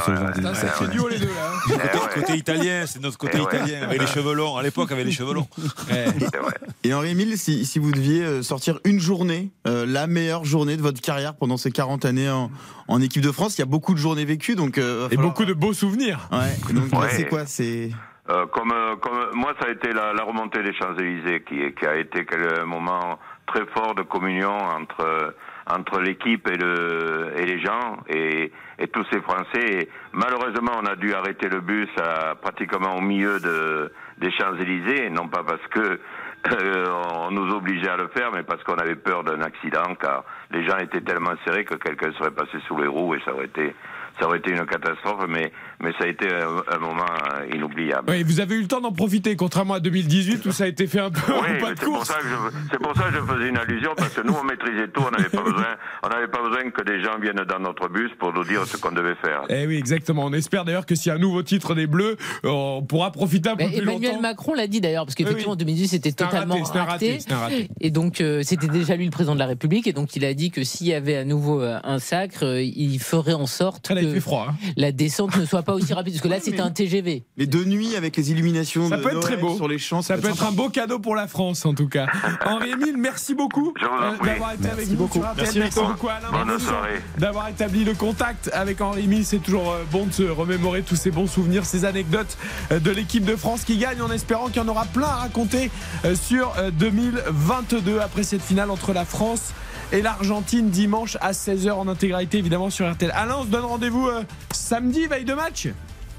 c'est duo les deux là. hein. Côté, côté italien, c'est notre côté Eh ouais. italien, avec les cheveux longs. À l'époque, avec les cheveux longs. Et Henri-Émile, si, si vous deviez euh, sortir une journée, euh, la meilleure journée de votre carrière pendant ces 40 années en, en équipe de France, il y a beaucoup de journées vécues, donc euh, Et falloir- beaucoup de beaux souvenirs. Ouais, donc Ouais. c'est quoi C'est Euh, comme, comme moi, ça a été la, la remontée des Champs-Élysées qui, qui a été quel- un moment très fort de communion entre entre l'équipe et le et les gens et, et tous ces Français. Malheureusement, on a dû arrêter le bus à, pratiquement au milieu de des Champs-Élysées, non pas parce que euh, on nous obligeait à le faire, mais parce qu'on avait peur d'un accident, car les gens étaient tellement serrés que quelqu'un serait passé sous les roues et ça aurait été ça aurait été une catastrophe. Mais mais ça a été un, un moment euh, inoubliable. Oui, vous avez eu le temps d'en profiter, contrairement à 2018 où ça a été fait un peu en Oui, pas de c'est pour course. ça que je, c'est pour ça que je faisais une allusion parce que nous on maîtrisait tout, on n'avait pas besoin, on n'avait pas besoin que des gens viennent dans notre bus pour nous dire ce qu'on devait faire. Eh oui, exactement. On espère d'ailleurs que s'il y a un nouveau titre des Bleus, on pourra profiter un peu Mais plus Emmanuel longtemps. Macron l'a dit d'ailleurs, parce qu'effectivement Oui, en 2018 c'était totalement raté, raté, raté. Et donc euh, c'était déjà lui le président de la République, et donc il a dit que s'il y avait à nouveau euh, un sacre, euh, il ferait en sorte que fait froid. hein. la descente ne soit pas aussi rapide, parce que là c'était un TGV. les deux nuits avec les illuminations Ça de peut être très beau. sur les champs. Ça peut être un beau cadeau pour la France, en tout cas. Henri-Émile, merci beaucoup euh, d'avoir été avec nous beaucoup. Merci, beaucoup, Alain. Bonne Merci soirée. D'avoir établi le contact avec Henri-Émile. C'est toujours euh, bon de se remémorer tous ces bons souvenirs, ces anecdotes euh, de l'équipe de France qui gagne en espérant qu'il y en aura plein à raconter euh, sur euh, 2022 après cette finale entre la France et l'Argentine dimanche à 16h en intégralité évidemment sur RTL. Alain, on se donne rendez-vous euh, samedi, veille de match?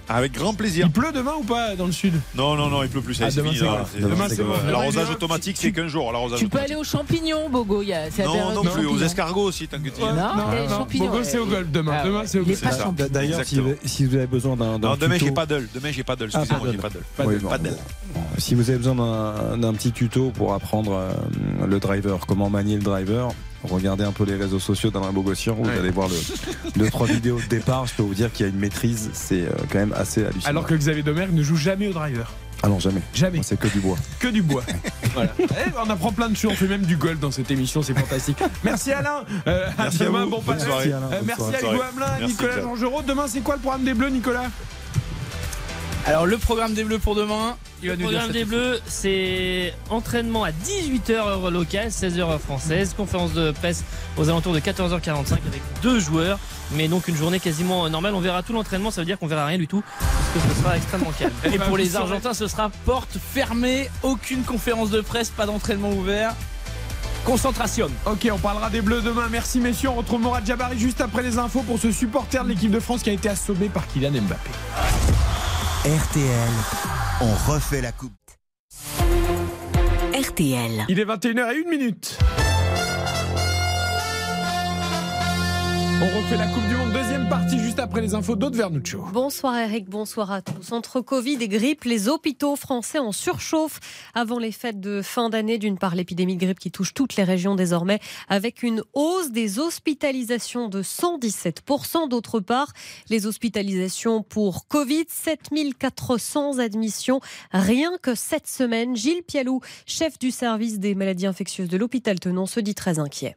Avec grand plaisir. Il pleut demain ou pas dans le sud? Non, non, non, il pleut plus. Ça, Ah, c'est demain, fini. non. L'arrosage automatique, c'est qu'un jour. Tu peux aller aux champignons, Bogo, y a- Non, non plus. Aux escargots aussi, tant que tu y es. Ouais, Non, les champignons, Bogo, c'est au golf demain. Ah, demain, c'est au Il est golf. D'ailleurs, si, vous- si vous avez besoin d'un d'un Non, demain, tuto- j'ai pas d'œil. Demain, j'ai pas d'œil. Ah, Excusez-moi, pas j'ai d'œil. pas d'œil. Pas Oui, de- bon, pas d'elle. bon, Si vous avez besoin d'un d'un petit tuto pour apprendre euh, le driver, comment manier le driver, regardez un peu les réseaux sociaux d'Alain Bogossian, vous Ouais. allez voir le, deux trois vidéos de départ. Je peux vous dire qu'il y a une maîtrise, c'est euh, quand même assez hallucinant. Alors que Xavier Domergue ne joue jamais au driver. ah non jamais, Jamais. C'est que du bois. Que du bois. voilà. Eh, on apprend plein de choses. On fait même du golf dans cette émission. C'est fantastique. Merci Alain. Euh, à Merci à demain. vous. Bon Bonne passage. soirée. Euh, merci à Hugo Hamelin, Merci, Nicolas Xav. Georgerot. Demain, c'est quoi le programme des Bleus, Nicolas? Alors le programme des Bleus pour demain, il va Le nous dire programme des. Bleus, c'est entraînement à 18h heure locale, 16h heure française, conférence de presse aux alentours de 14h45 avec deux joueurs, mais donc une journée quasiment normale. On verra tout l'entraînement, ça veut dire qu'on verra rien du tout, parce que ce sera extrêmement calme. Et bah, pour les. Argentins, ce sera porte fermée, aucune conférence de presse, pas d'entraînement ouvert. Concentration. Ok, on parlera des Bleus demain. Merci, messieurs. On retrouve Morad Jabari juste après les infos pour ce supporter de l'équipe de France qui a été assommé par Kylian Mbappé. RTL, on refait la coupe. RTL. Il est 21h01 minute. On refait la Coupe du Monde, deuxième partie, juste après les infos d'Aude Vernuccio. Bonsoir Eric, bonsoir à tous. Entre Covid et grippe, les hôpitaux français en surchauffe avant les fêtes de fin d'année. D'une part, l'épidémie de grippe qui touche toutes les régions désormais, avec une hausse des hospitalisations de 117%. D'autre part, les hospitalisations pour Covid, 7400 admissions rien que cette semaine. Gilles Pialou, chef du service des maladies infectieuses de l'hôpital Tenon, se dit très inquiet.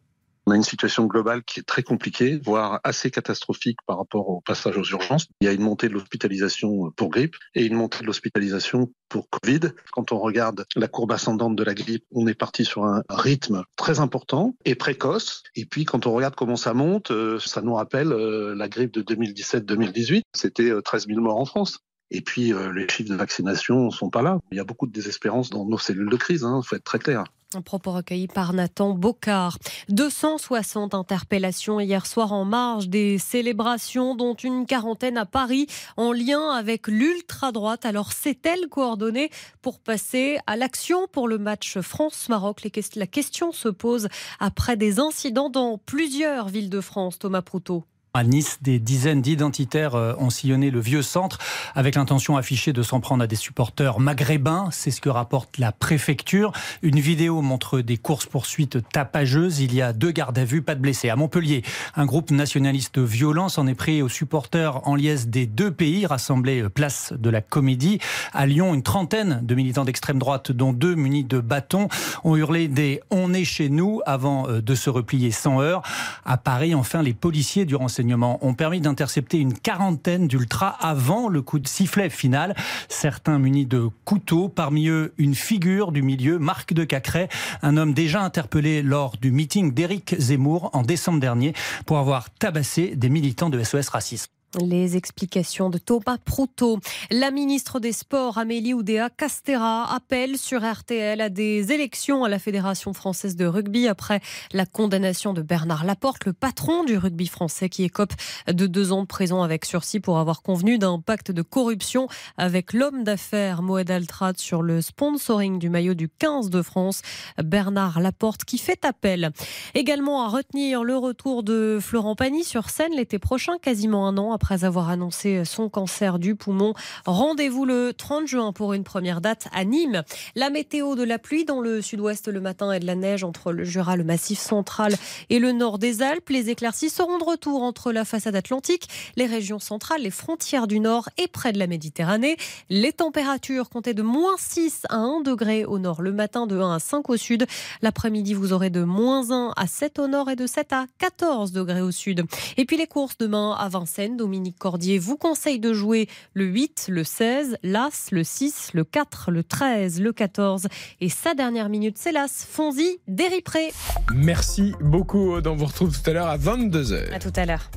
On a une situation globale qui est très compliquée, voire assez catastrophique par rapport au passage aux urgences. Il y a une montée de l'hospitalisation pour grippe et une montée de l'hospitalisation pour Covid. Quand on regarde la courbe ascendante de la grippe, on est parti sur un rythme très important et précoce. Et puis quand on regarde comment ça monte, euh, ça nous rappelle euh, la grippe de 2017-2018. C'était 13 000 morts en France. Et puis, euh, les chiffres de vaccination ne sont pas là. Il y a beaucoup de désespérance dans nos cellules de crise, il hein, faut être très clair. Un propos recueilli par Nathan Bocard. 260 interpellations hier soir en marge des célébrations, dont une quarantaine à Paris, en lien avec l'ultra-droite. Alors, s'est-elle coordonnée pour passer à l'action pour le match France-Maroc? La question se pose après des incidents dans plusieurs villes de France, Thomas Proutot. À Nice, des dizaines d'identitaires euh, ont sillonné le vieux centre avec l'intention affichée de s'en prendre à des supporters maghrébins. C'est ce que rapporte la préfecture. Une vidéo montre des courses-poursuites tapageuses. Il y a deux gardes à vue, pas de blessés. À Montpellier, un groupe nationaliste violent s'en est pris aux supporters en liesse des deux pays rassemblés euh, place de la Comédie. À Lyon, une trentaine de militants d'extrême droite, dont deux munis de bâtons, ont hurlé des On est chez nous avant euh, de se replier sans heurts. À Paris, enfin, les policiers durant ces ont permis d'intercepter une quarantaine d'ultras avant le coup de sifflet final. Certains munis de couteaux, parmi eux une figure du milieu, Marc de Cacré, un homme déjà interpellé lors du meeting d'Éric Zemmour en décembre dernier pour avoir tabassé des militants de SOS Racisme. Les explications de Thomas Proutot. La ministre des Sports, Amélie Oudéa Castera, appelle sur RTL à des élections à la Fédération française de rugby après la condamnation de Bernard Laporte, le patron du rugby français qui écope de deux ans de prison avec sursis pour avoir convenu d'un pacte de corruption avec l'homme d'affaires Moed Altrad sur le sponsoring du maillot du 15 de France, Bernard Laporte, qui fait appel. Également à retenir le retour de Florent Pagny sur scène l'été prochain, quasiment un an après avoir annoncé son cancer du poumon. Rendez-vous le 30 juin pour une première date à Nîmes. La météo de la pluie dans le sud-ouest le matin et de la neige entre le Jura, le massif central et le nord des Alpes. Les éclaircies seront de retour entre la façade atlantique, les régions centrales, les frontières du nord et près de la Méditerranée. Les températures comptaient de moins 6 à 1 degré au nord le matin, de 1 à 5 au sud. L'après-midi, vous aurez de moins 1 à 7 au nord et de 7 à 14 degrés au sud. Et puis les courses demain à Vincennes, Dominique Cordier vous conseille de jouer le 8, le 16, l'As, le 6, le 4, le 13, le 14. Et sa dernière minute, c'est l'As, Fonzi, Déripré. Merci beaucoup. On vous retrouve tout à l'heure à 22h. À tout à l'heure.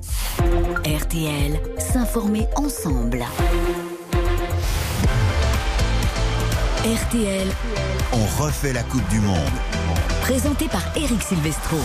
RTL, s'informer ensemble. RTL, On refait la Coupe du Monde. présenté par Eric Silvestro.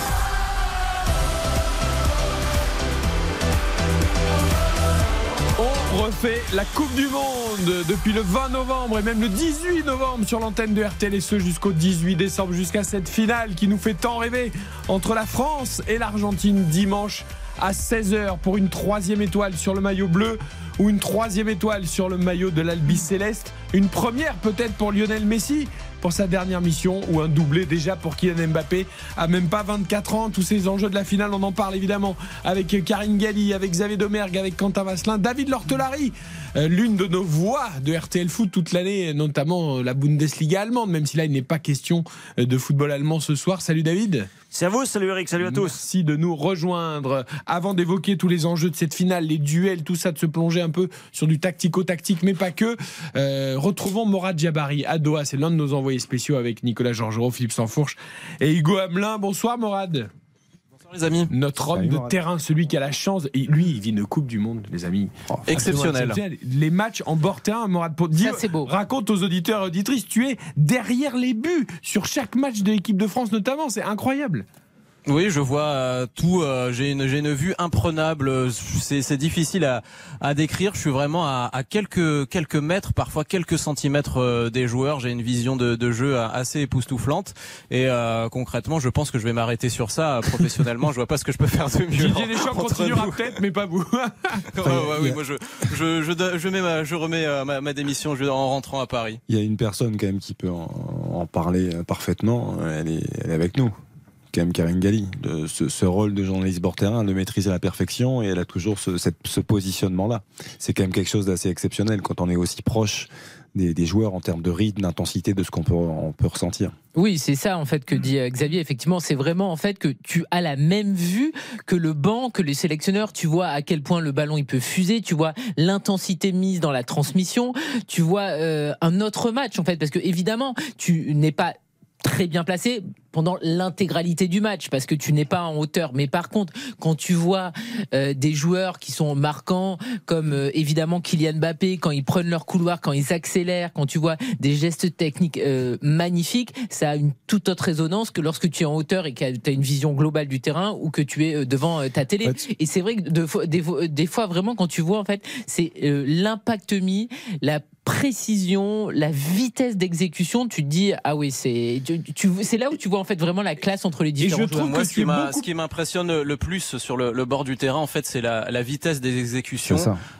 Refait la Coupe du Monde depuis le 20 novembre et même le 18 novembre sur l'antenne de RTL et ce jusqu'au 18 décembre, jusqu'à cette finale qui nous fait tant rêver entre la France et l'Argentine dimanche à 16h pour une troisième étoile sur le maillot bleu ou une troisième étoile sur le maillot de l'Albi Céleste. Une première peut-être pour Lionel Messi pour sa dernière mission ou un doublé déjà pour Kylian Mbappé à même pas 24 ans. Tous ces enjeux de la finale, on en parle évidemment avec Karine Galli, avec Xavier Domergue, avec Quentin Vasselin, David Lortelari, l'une de nos voix de RTL Foot toute l'année, notamment la Bundesliga allemande, même si là il n'est pas question euh, de football allemand ce soir. Salut David. C'est à vous, salut Eric, salut à tous. Merci de nous rejoindre. Avant d'évoquer tous les enjeux de cette finale, les duels, tout ça, de se plonger un peu sur du tactico-tactique, mais pas que. Euh, retrouvons Morad Jabari à Doha, c'est l'un de nos envoyés spéciaux avec Nicolas Georgerot, Philippe Sansfourche et Hugo Hamelin. Bonsoir Morad. Bonsoir les amis. Notre homme de terrain, celui qui a la chance, et lui, il vit une Coupe du Monde, les amis. Exceptionnel. Les matchs en bord terrain, Morad, pour dire, raconte aux auditeurs et auditrices, tu es derrière les buts sur chaque match de l'équipe de France notamment, c'est incroyable. Oui, je vois euh, tout. euh, j'ai une, j'ai une vue imprenable. C'est, c'est difficile à, à décrire. Je suis vraiment à, à quelques, quelques mètres, parfois quelques centimètres euh, des joueurs. J'ai une vision de, de jeu assez époustouflante. Et euh, concrètement, je pense que je vais m'arrêter sur ça. Professionnellement, je vois pas ce que je peux faire de mieux. Didier Deschamps continuera peut-être, mais pas vous. Ouais, ouais, oui, moi je, je, je, je mets ma, je remets euh, ma, ma démission je- en rentrant à Paris. Il y a une personne quand même qui peut en, en parler euh, parfaitement. Elle est, elle est avec nous. Quand même Karine Galli. Ce, rôle de journaliste bord terrain, le maîtrise à la perfection et elle a toujours ce, cette- ce positionnement-là. C'est quand même quelque chose d'assez exceptionnel quand on est aussi proche des, joueurs en termes de rythme, d'intensité, de ce qu'on peut, on peut ressentir. Oui, c'est ça en fait que dit euh, Xavier. Effectivement, c'est vraiment en fait que tu as la même vue que le banc, que les sélectionneurs. Tu vois à quel point le ballon il peut fuser. Tu vois l'intensité mise dans la transmission. Tu vois euh, un autre match en fait parce que évidemment tu n'es pas très bien placé pendant l'intégralité du match parce que tu n'es pas en hauteur. Mais par contre, quand tu vois euh, des joueurs qui sont marquants, comme euh, évidemment Kylian Mbappé, quand ils prennent leur couloir, quand ils accélèrent, quand tu vois des gestes techniques euh, magnifiques, ça a une toute autre résonance que lorsque tu es en hauteur et que tu as une vision globale du terrain ou que tu es devant ta télé. Et c'est vrai que de, des, des, fois, vraiment, quand tu vois, en fait, c'est l'impact mis, la précision, la vitesse d'exécution, tu te dis ah oui c'est tu, c'est là où tu vois en fait vraiment la classe entre les différents joueurs. Moi, ce qui m'impressionne le plus sur le, le, bord du terrain en fait c'est la, la, vitesse des exécutions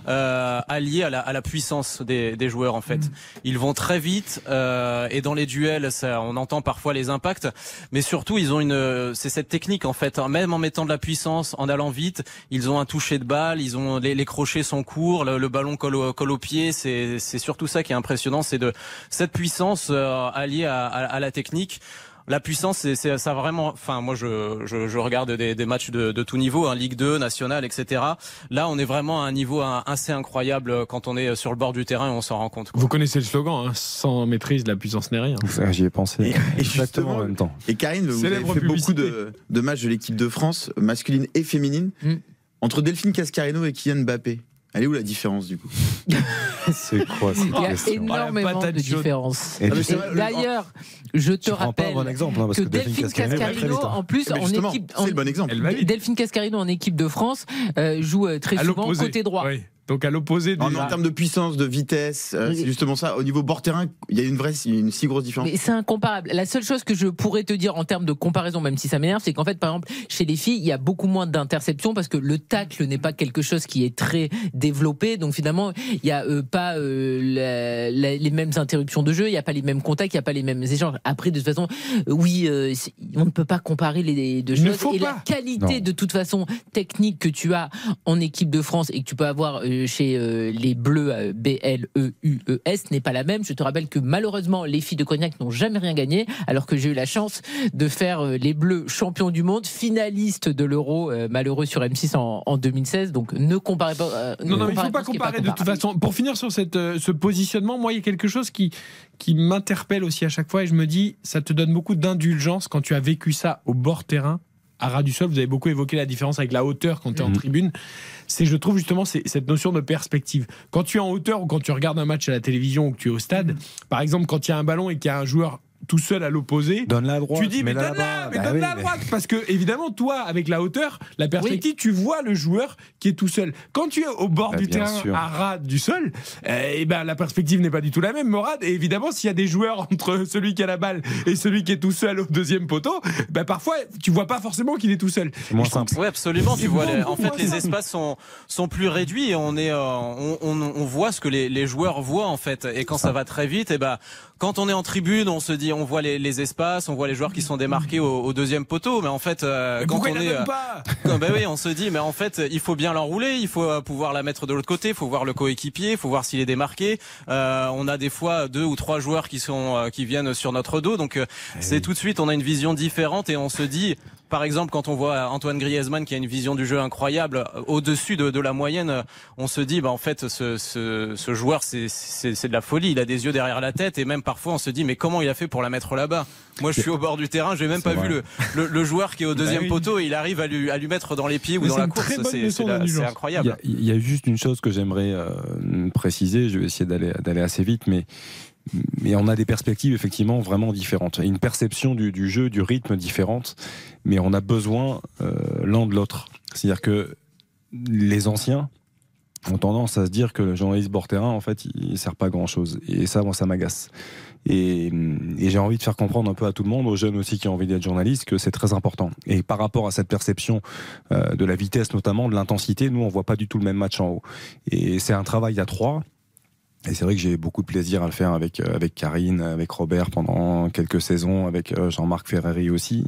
euh, alliée à la, à la puissance des, des, joueurs en fait. Mm. Ils vont très vite euh, et dans les duels ça, on entend parfois les impacts, mais surtout ils ont une c'est cette technique en fait. Hein. même en mettant de la puissance, en allant vite, ils ont un toucher de balle, ils ont les, les crochets sont courts, le, le ballon colle au, colle au pied, c'est c'est surtout ça qui est impressionnant, c'est de cette puissance euh, alliée à, à, la technique la puissance, c'est ça vraiment. Enfin, moi, je, je, je regarde des, des, matchs de, de tout niveau, hein, Ligue 2, National, etc. Là, on est vraiment à un niveau assez incroyable quand on est sur le bord du terrain et on s'en rend compte. Vous connaissez le slogan, hein, sans maîtrise, la puissance n'est rien. J'y ai pensé. Et, exactement en même temps. Et Karine, vous avez fait beaucoup de, de, matchs de l'équipe de France, masculine et féminine. Mm. Entre Delphine Cascarino et Kylian Mbappé, elle est où la différence du coup C'est quoi Il y a énormément de différences. D'ailleurs, je te rappelle bon exemple, hein, que, que, Delphine Cascarino, en plus, en équipe, c'est le bon exemple. Delphine Cascarino en équipe de France euh, joue euh, très souvent côté droit. Oui. Donc à l'opposé de... en, termes de puissance, de vitesse, euh, c'est justement ça. Au niveau bord terrain, il y a une vraie, une si grosse différence. Mais c'est incomparable. La seule chose que je pourrais te dire en termes de comparaison, même si ça m'énerve, c'est qu'en fait, par exemple, chez les filles, il y a beaucoup moins d'interceptions parce que le tacle n'est pas quelque chose qui est très développé. Donc finalement, il n'y a euh, pas euh, les mêmes interruptions de jeu, il n'y a pas les mêmes contacts, il n'y a pas les mêmes échanges. Après, de toute façon, oui, on ne peut pas comparer les deux choses. Et la qualité de toute façon technique que tu as en équipe de France et que tu peux avoir chez euh, les Bleus euh, B-L-E-U-E-S n'est pas la même. Je te rappelle que malheureusement, les filles de Cognac n'ont jamais rien gagné, alors que j'ai eu la chance de faire euh, les Bleus champions du monde, finalistes de l'Euro, malheureux sur M6 en, 2016. Donc ne comparez pas. non, non, il ne faut pas comparer de toute façon. Pour finir sur cette, ce positionnement, moi, il y a quelque chose qui, qui m'interpelle aussi à chaque fois et je me dis, ça te donne beaucoup d'indulgence quand tu as vécu ça au bord terrain à ras du sol. Vous avez beaucoup évoqué la différence avec la hauteur quand tu es en mhm. tribune. C'est, je trouve justement, cette notion de perspective. Quand tu es en hauteur ou quand tu regardes un match à la télévision ou que tu es au stade, par exemple, quand il y a un ballon et qu'il y a un joueur tout seul à l'opposé. Donne la droite. Tu dis mais donne-la, mais bah donne la droite parce que évidemment toi avec la hauteur, la perspective, tu vois le joueur qui est tout seul. Quand tu es au bord bah, du terrain à ras du sol, et eh ben la perspective n'est pas du tout la même, Morad. Et évidemment s'il y a des joueurs entre celui qui a la balle et celui qui est tout seul au deuxième poteau, ben parfois tu vois pas forcément qu'il est tout seul. C'est moins simple. Oui absolument. Tu vois, en fait les espaces sont sont plus réduits et on est euh, on, on, on, voit ce que les, les joueurs voient en fait. Et quand ça, va très vite, et eh ben quand on est en tribune, on se dit, on voit les, les espaces, on voit les joueurs qui sont démarqués au, au deuxième poteau, mais en fait, euh, quand on est, euh, ben oui, on se dit, mais en fait, il faut bien l'enrouler, il faut euh, pouvoir la mettre de l'autre côté, il faut voir le coéquipier, il faut voir s'il est démarqué. Euh, on a des fois deux ou trois joueurs qui sont qui viennent sur notre dos, donc eh c'est tout de suite, on a une vision différente et on se dit, par exemple, quand on voit Antoine Griezmann qui a une vision du jeu incroyable, euh, au-dessus de, de, la moyenne, euh, on se dit, bah, en fait, ce, ce, ce joueur, c'est de la folie. Il a des yeux derrière la tête et même parfois, on se dit, mais comment il a fait pour la mettre là-bas? Moi, je suis au bord du terrain, j'ai même pas vu le, le, le, joueur qui est au bah deuxième poteau et il arrive à lui, à lui mettre dans les pieds ou dans la course. C'est incroyable. Il y, a, juste une chose que j'aimerais euh, préciser. Je vais essayer d'aller assez vite, mais mais on a des perspectives effectivement vraiment différentes, une perception du, jeu, du rythme différente, mais on a besoin euh, l'un de l'autre. C'est-à-dire que les anciens ont tendance à se dire que le journaliste bord terrain, en fait, il, sert pas à grand chose. Et ça, moi, ça m'agace. Et, et j'ai envie de faire comprendre un peu à tout le monde, aux jeunes aussi qui ont envie d'être journalistes, que c'est très important. Et par rapport à cette perception euh, de la vitesse, notamment de l'intensité, nous, on voit pas du tout le même match en haut. Et c'est un travail à trois Et c'est vrai que j'ai beaucoup de plaisir à le faire avec euh, avec Karine, avec Robert pendant quelques saisons, avec euh, Jean-Marc Ferrari aussi.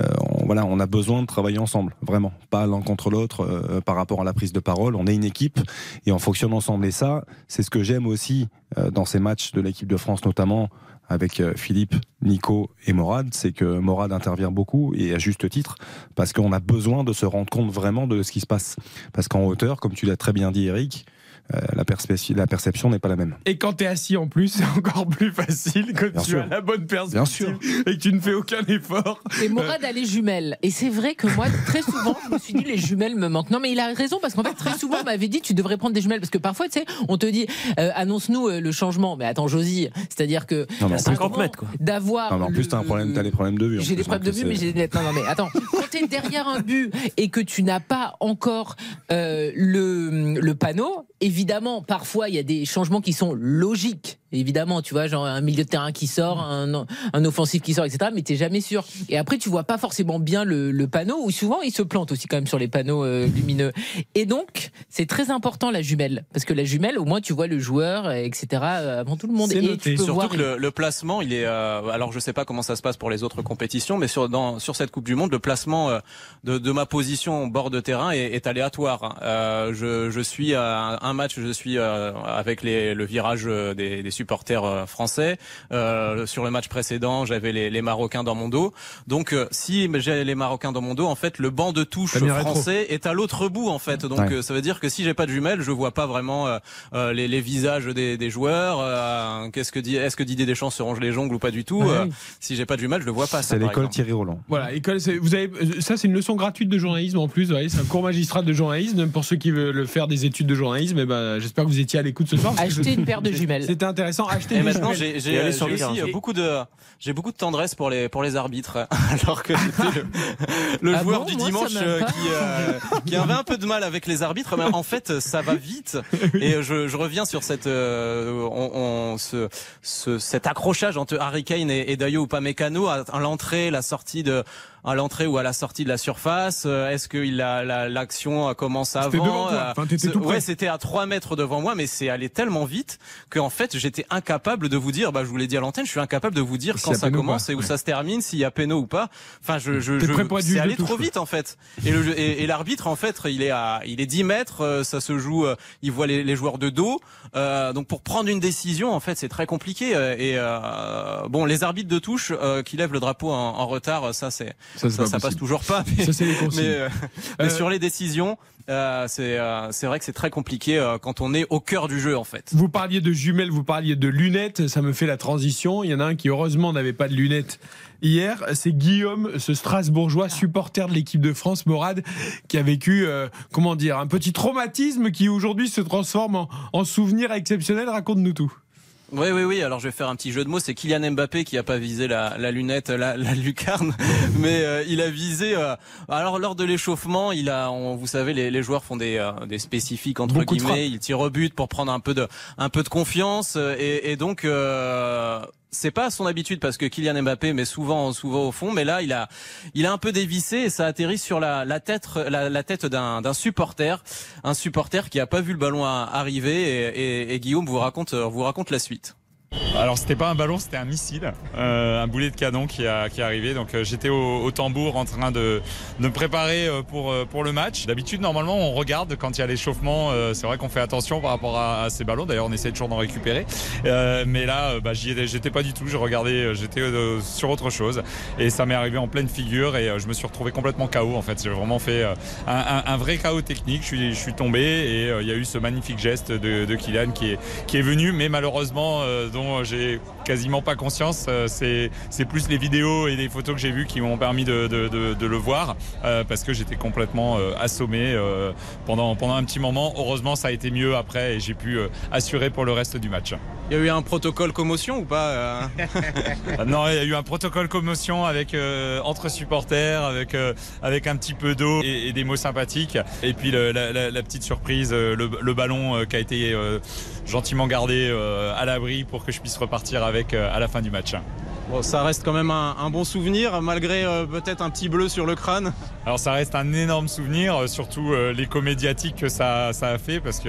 Euh, voilà, on a besoin de travailler ensemble, vraiment, pas l'un contre l'autre euh, par rapport à la prise de parole. On est une équipe et on fonctionne ensemble. Et ça, c'est ce que j'aime aussi euh, dans ces matchs de l'équipe de France, notamment avec euh, Philippe, Nico et Morad, c'est que Morad intervient beaucoup et à juste titre parce qu'on a besoin de se rendre compte vraiment de ce qui se passe. Parce qu'en hauteur, comme tu l'as très bien dit, Eric. Euh, la, perception n'est pas la même. Et quand t'es assis en plus, c'est encore plus facile Bien tu sûr. as la bonne perspective Bien sûr. et que tu ne fais aucun effort. Et Morad a les jumelles. Et c'est vrai que moi, très souvent, je me suis dit, les jumelles me manquent. Non, mais il a raison, parce qu'en fait, très souvent, on m'avait dit, tu devrais prendre des jumelles. Parce que parfois, tu sais, on te dit, euh, annonce-nous euh, le changement. Mais attends, Josie, c'est-à-dire que. Non, mais en c'est plus- important D'avoir. Non, mais en plus, un problème, t'as des problèmes de vue. J'ai des plus, problèmes de vue, mais j'ai des lunettes. Non, non, mais attends. Quand t'es derrière un but et que tu n'as pas encore euh, le, le panneau, évidemment, parfois, il y a des changements qui sont logiques. Évidemment, tu vois, genre un milieu de terrain qui sort, un, un offensif qui sort, etc. Mais t'es jamais sûr. Et après, tu vois pas forcément bien le, le panneau, ou souvent, il se plante aussi quand même sur les panneaux euh, lumineux. Et donc, c'est très important la jumelle. Parce que la jumelle, au moins, tu vois le joueur, etc. euh, avant tout le monde. Et tu peux Surtout voir que le, le placement, il est. euh, alors, je sais pas comment ça se passe pour les autres compétitions, mais sur dans sur cette Coupe du Monde, le placement euh, de, de ma position au bord de terrain est, est aléatoire. hein. Euh, je, je suis à un match, je suis euh, avec les, le virage des, des supporters euh, français. Euh, sur le match précédent, j'avais les, les Marocains dans mon dos. Donc, euh, si j'ai les Marocains dans mon dos, en fait, le banc de touche français est à l'autre bout, en fait. Donc, Ouais. euh, ça veut dire que si j'ai pas de jumelles, je vois pas vraiment euh, euh, les, les visages des, des joueurs. euh, Qu'est-ce que dit Est-ce que Didier Deschamps se ronge les jongles ou pas du tout Ouais. Euh, Si j'ai pas de jumelles, je le vois pas. ça, C'est l'école. Thierry Roland. Voilà, école, vous avez, ça c'est une leçon gratuite de journalisme en plus. voyez, C'est un cours magistral de journalisme, pour ceux qui veulent faire des études de journalisme. Et ben, j'espère que vous étiez à l'écoute ce soir. Acheter une paire de jumelles. C'était intéressant. Acheter Et maintenant, j'ai le aussi euh, beaucoup de j'ai beaucoup de tendresse pour les pour les arbitres, alors que j'étais le, le Ah joueur bon du dimanche m'a euh, qui euh, qui avait un peu de mal avec les arbitres. Mais en fait, ça va vite. Et euh, je, je reviens sur cette euh, on, on- ce, ce cet accrochage entre Harry Kane et, et Dayo Upamecano à l'entrée, la sortie de à l'entrée ou à la sortie de la surface Euh, Est-ce que a la- l'action euh, commence avant C'était devant toi. Euh, Enfin, tout près. ouais, c'était à 3 mètres devant moi, mais c'est allé tellement vite que en fait j'étais incapable de vous dire. Bah, je vous l'ai dit à l'antenne, je suis incapable de vous dire quand ça commence et où Ouais. ça se termine, s'il y a péno ou pas. Enfin, je, je, je c'est allé trop vite en fait. Et l'arbitre en fait, il est à il est 10 mètres, ça se joue, il voit les, les joueurs de dos. Euh, donc pour prendre une décision, en fait, c'est très compliqué. Et euh, bon, les arbitres de touche euh, qui lèvent le drapeau en, en retard, ça c'est Ça, ça, c'est pas ça passe toujours pas. Mais, Ça, c'est les consignes. mais, euh, mais Euh, sur les décisions, euh, c'est euh, c'est vrai que c'est très compliqué euh, quand on est au cœur du jeu en fait. Vous parliez de jumelles, vous parliez de lunettes, ça me fait la transition. Il y en a un qui heureusement n'avait pas de lunettes hier, c'est Guillaume, ce Strasbourgeois supporter de l'équipe de France, Morad, qui a vécu, euh, comment dire, un petit traumatisme qui aujourd'hui se transforme en, en souvenir exceptionnel. Raconte-nous tout. Oui, oui, oui. Alors je vais faire un petit jeu de mots. C'est Kylian Mbappé qui a pas visé la, la lunette, la, la lucarne, mais euh, il a visé. euh, alors lors de l'échauffement, il a, on- vous savez, les, les joueurs font des, euh, des spécifiques entre Beaucoup guillemets. Ils tirent au but pour prendre un peu de, un peu de confiance. euh, Et, et donc. C'est pas son habitude parce que Kylian Mbappé met souvent souvent au fond mais là il a il a un peu dévissé et ça atterrit sur la, tête la, tête d'un supporter un supporter qui a pas vu le ballon arriver et, et- et Guillaume vous raconte vous raconte la suite. Alors c'était pas un ballon, c'était un missile, euh, un boulet de canon qui, a, est arrivé. Donc euh, j'étais au, tambour en train de, me préparer euh, pour, le match. D'habitude normalement on regarde quand il y a l'échauffement, c'est vrai qu'on fait attention par rapport à, ces ballons. D'ailleurs on essaie toujours d'en récupérer. Mais là bah, j'y étais, j'étais pas du tout, je regardais, j'étais sur autre chose. Et ça m'est arrivé en pleine figure et je me suis retrouvé complètement KO en fait. J'ai vraiment fait un, vrai KO technique. Je suis, tombé et il y a eu ce magnifique geste de, de Kylian qui est, qui est venu, mais malheureusement dont j'ai quasiment pas conscience. Euh, c'est, plus les vidéos et les photos que j'ai vues qui m'ont permis de, de- de- de le voir euh, parce que j'étais complètement euh, assommé euh, pendant, pendant un petit moment. Heureusement, ça a été mieux après et j'ai pu assurer pour le reste du match. Il y a eu un protocole commotion ou pas Non, il y a eu un protocole commotion avec entre supporters, avec avec un petit peu d'eau et, et des mots sympathiques. Et puis le- la, la- la petite surprise, le, le ballon qui a été gentiment gardé euh, à l'abri pour que je puisse repartir avec euh, à la fin du match. Bon, ça reste quand même un, un bon souvenir malgré euh, peut-être un petit bleu sur le crâne. Alors ça reste un énorme souvenir, surtout euh, l'écho médiatique que ça, ça a fait, parce que